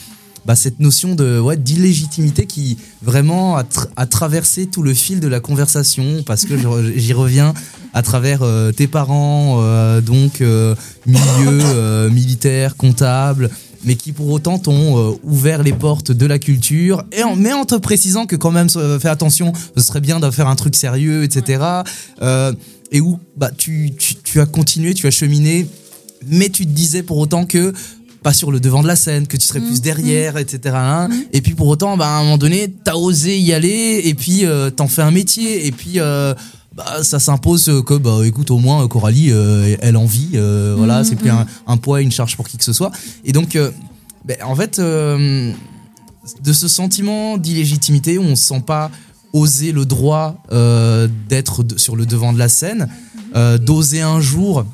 bah, cette notion de ouais d'illégitimité qui vraiment a, tra- a traversé tout le fil de la conversation parce que j'y reviens à travers euh, tes parents, euh, donc euh, milieu euh, militaire, comptable, mais qui pour autant t'ont euh, ouvert les portes de la culture, et en, mais en te précisant que quand même, euh, fais attention, ce serait bien de faire un truc sérieux, etc. Euh, et où bah, tu, tu, tu as continué, tu as cheminé, mais tu te disais pour autant que pas sur le devant de la scène, que tu serais plus derrière, etc. hein. Et puis pour autant, bah, à un moment donné, t'as osé y aller, et puis t'en fais un métier, et puis bah, ça s'impose que, bah, écoute, au moins Coralie, euh, elle en vit, euh, voilà, Mhm, c'est plus mhm. un, un poids, une charge pour qui que ce soit. Et donc, euh, ben, en fait, euh, de ce sentiment d'illégitimité où on se sent pas oser le droit d'être sur le devant de la scène, d'oser un jour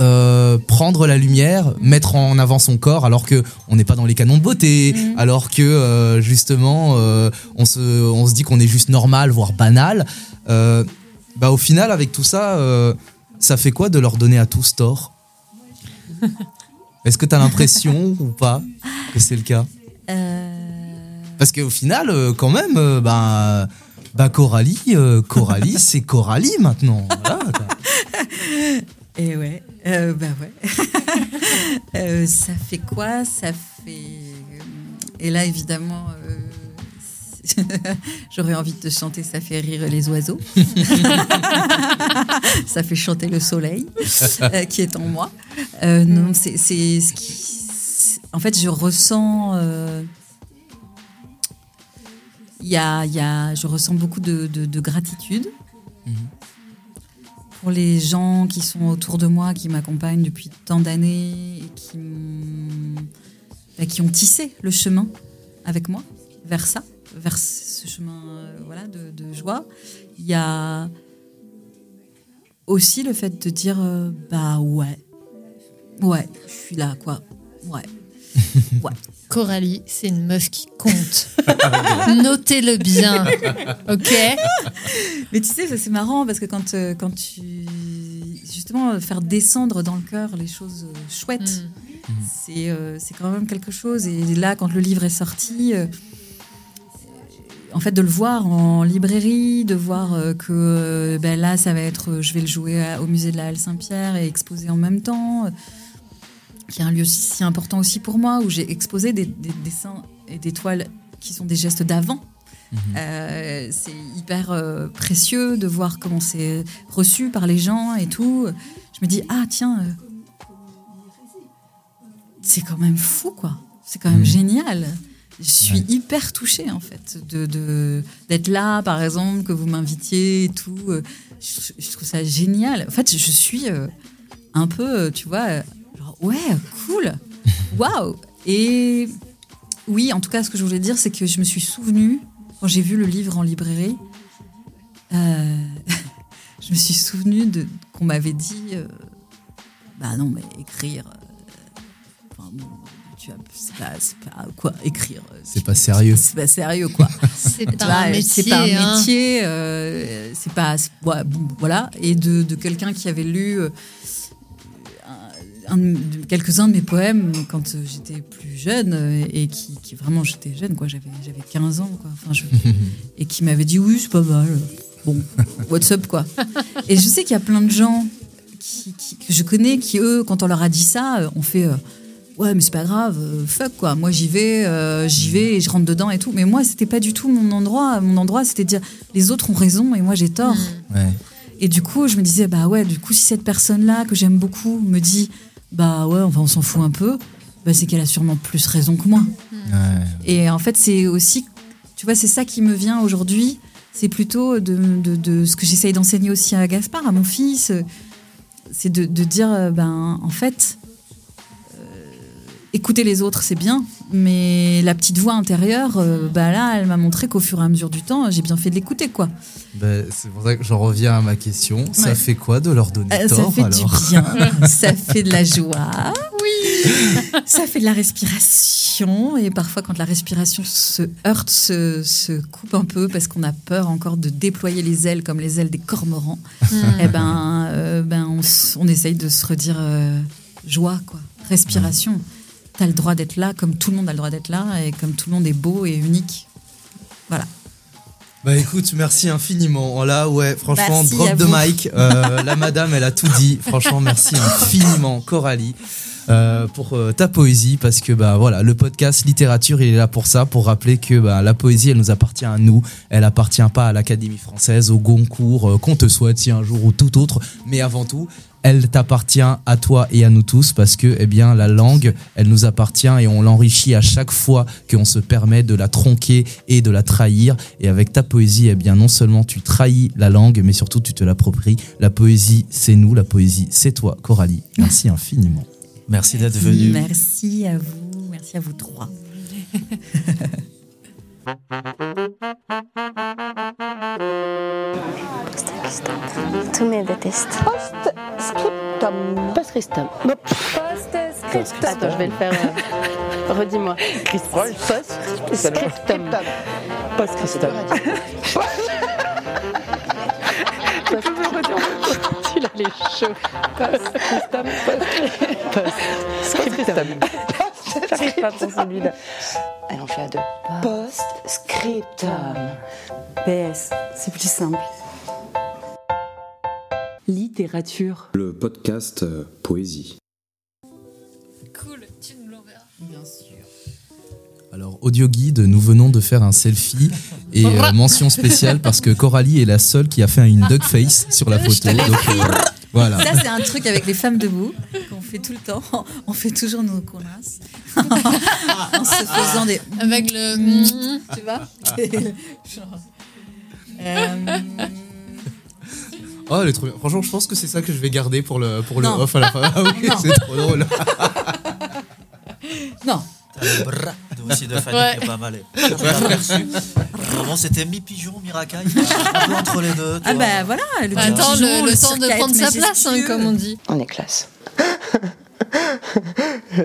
euh, prendre la lumière, mettre en avant son corps, alors que on n'est pas dans les canons de beauté, alors que euh, justement euh, on se on se dit qu'on est juste normal, voire banal. Euh, bah au final, avec tout ça, euh, ça fait quoi de leur donner à tous tort Est-ce que tu as l'impression ou pas que c'est le cas Parce qu'au final, euh, quand même, euh, bah, bah Coralie, euh, Coralie, c'est Coralie maintenant. Voilà. Et ouais, euh, bah ouais. Euh, ça fait quoi? Ça fait. euh, Et là, évidemment, euh, j'aurais envie de te chanter Ça fait rire les oiseaux. ça fait chanter le soleil euh, qui est en moi. Euh, non, c'est En fait, je ressens. euh, y a, je ressens beaucoup de, de- de gratitude pour les gens qui sont autour de moi, qui m'accompagnent depuis tant d'années et qui ont tissé le chemin avec moi vers ça, vers ce chemin euh, voilà, de, de joie. Il y a aussi le fait de dire euh, bah ouais, ouais, je suis là quoi, ouais. Ouais. Coralie, c'est une meuf qui compte. Notez-le bien. Ok? Mais tu sais, ça, c'est marrant parce que quand, euh, quand tu. Justement, faire descendre dans le cœur les choses chouettes, c'est euh, c'est quand même quelque chose. Et là, quand le livre est sorti, euh, en fait, de le voir en librairie, de voir euh, que euh, ben là, ça va être. euh, Je vais le jouer au musée de la Halle Saint-Pierre et exposer en même temps. qui est un lieu si, important aussi pour moi, où j'ai exposé des, des dessins et des toiles qui sont des gestes d'avant. Euh, c'est hyper euh, précieux de voir comment c'est reçu par les gens et tout. Je me dis, ah tiens, euh, c'est quand même fou, quoi. C'est quand même génial. Je suis hyper touchée, en fait, de, d'être là, par exemple, que vous m'invitiez et tout. Euh, Je, je trouve ça génial. En fait, je suis euh, un peu, euh, tu vois, genre, ouais, cool, waouh. Et oui, en tout cas, ce que je voulais dire, c'est que je me suis souvenue, quand j'ai vu le livre en librairie, euh, je me suis souvenue de, qu'on m'avait dit euh, Bah non, mais écrire. Euh, tu vois, c'est pas, c'est pas quoi, écrire. euh, C'est pas sérieux. C'est pas sérieux, quoi. C'est pas vois, un C'est pas métier, un hein. métier. euh, c'est pas. ouais, bon, voilà. Et de, de quelqu'un qui avait lu. euh, quelques-uns de mes poèmes quand euh, j'étais plus jeune euh, et qui, qui vraiment j'étais jeune quoi j'avais j'avais 15 ans quoi enfin je- et qui m'avait dit oui c'est pas mal bon what's up quoi et je sais qu'il y a plein de gens qui, qui- que je connais qui eux quand on leur a dit ça euh, ont fait euh, ouais mais c'est pas grave euh, fuck quoi moi j'y vais euh, j'y vais et je rentre dedans et tout mais moi c'était pas du tout mon endroit mon endroit c'était de dire les autres ont raison et moi j'ai tort Ouais. et du coup, je me disais, bah ouais, du coup, si cette personne-là que j'aime beaucoup me dit, bah ouais, enfin, on s'en fout un peu, bah c'est qu'elle a sûrement plus raison que moi. Ouais. Et en fait, c'est aussi, tu vois, c'est ça qui me vient aujourd'hui. C'est plutôt de, de- de ce que j'essaye d'enseigner aussi à Gaspard, à mon fils. C'est de, de dire, ben, en fait, euh, écouter les autres, c'est bien, mais la petite voix intérieure, euh, bah là, elle m'a montré qu'au fur et à mesure du temps, j'ai bien fait de l'écouter, quoi. Ben, c'est pour ça que j'en reviens à ma question. Ça fait quoi de leur donner Euh, ça tort fait alors du bien, ça fait de la joie. Oui. Ça fait de la respiration et parfois quand la respiration se heurte, se, se coupe un peu parce qu'on a peur encore de déployer les ailes comme les ailes des cormorans. Eh ben, euh, ben on, essaye de se redire euh, joie quoi, respiration. T'as le droit d'être là comme tout le monde a le droit d'être là et comme tout le monde est beau et unique. Voilà. Bah écoute, merci infiniment. Là, ouais, franchement, Merci drop de mic. Euh, la madame, elle a tout dit. Franchement, merci infiniment, Coralie. Euh, pour euh, ta poésie parce que bah voilà le podcast littérature il est là pour ça pour rappeler que bah, la poésie elle nous appartient à nous. Elle appartient pas à l'Académie française au Goncourt euh, qu'on te souhaite si un jour ou tout autre. Mais avant tout elle t'appartient à toi et à nous tous parce que eh bien la langue elle nous appartient et on l'enrichit à chaque fois qu'on se permet de la tronquer et de la trahir. Et avec ta poésie eh bien non seulement tu trahis la langue mais surtout tu te l'appropries. La poésie c'est nous. La poésie c'est toi Coralie. Merci infiniment Merci d'être venu. Merci à vous, merci à vous trois. Tous mes détestent. Post-scriptum. Post-scriptum. Post-scriptum. Attends, je vais le faire. euh, Redis-moi. Post-scriptum. Post-Christophe. Il a les chauds. Post-scriptum. Post-scriptum. J'arrive pas pour celui-là. Allez, on fait à deux. Post-scriptum. PS, c'est plus simple. Littérature. Le podcast euh, Poésie. Audio guide, nous venons de faire un selfie et euh, mention spéciale parce que Coralie est la seule qui a fait une duck face sur la photo. Donc, euh, voilà. Ça, c'est un truc avec les femmes debout qu'on fait tout le temps. On fait toujours nos connasses. en se faisant des. Avec le. tu vois Genre. Euh, Oh, elle est trop bien. Franchement, je pense que c'est ça que je vais garder pour le, pour le Non. off à la fin. Ah oui, c'est trop drôle. Non. Le brrr de aussi de Fanny Ouais. qui est pas mal. Vraiment, c'était mi-pigeon, mi-racaille. Un peu entre les deux. Ah vois. bah voilà, le Attends, pigeon, le, le temps de prendre sa place, hein, comme on dit. On est classe.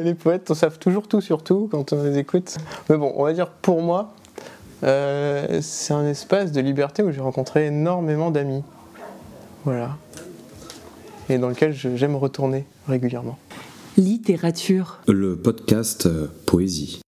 les poètes on savent toujours tout sur tout quand on les écoute. Mais bon, on va dire pour moi, euh, c'est un espace de liberté où j'ai rencontré énormément d'amis. Voilà. Et dans lequel j'aime retourner régulièrement. Littérature. Le podcast euh, Poésie.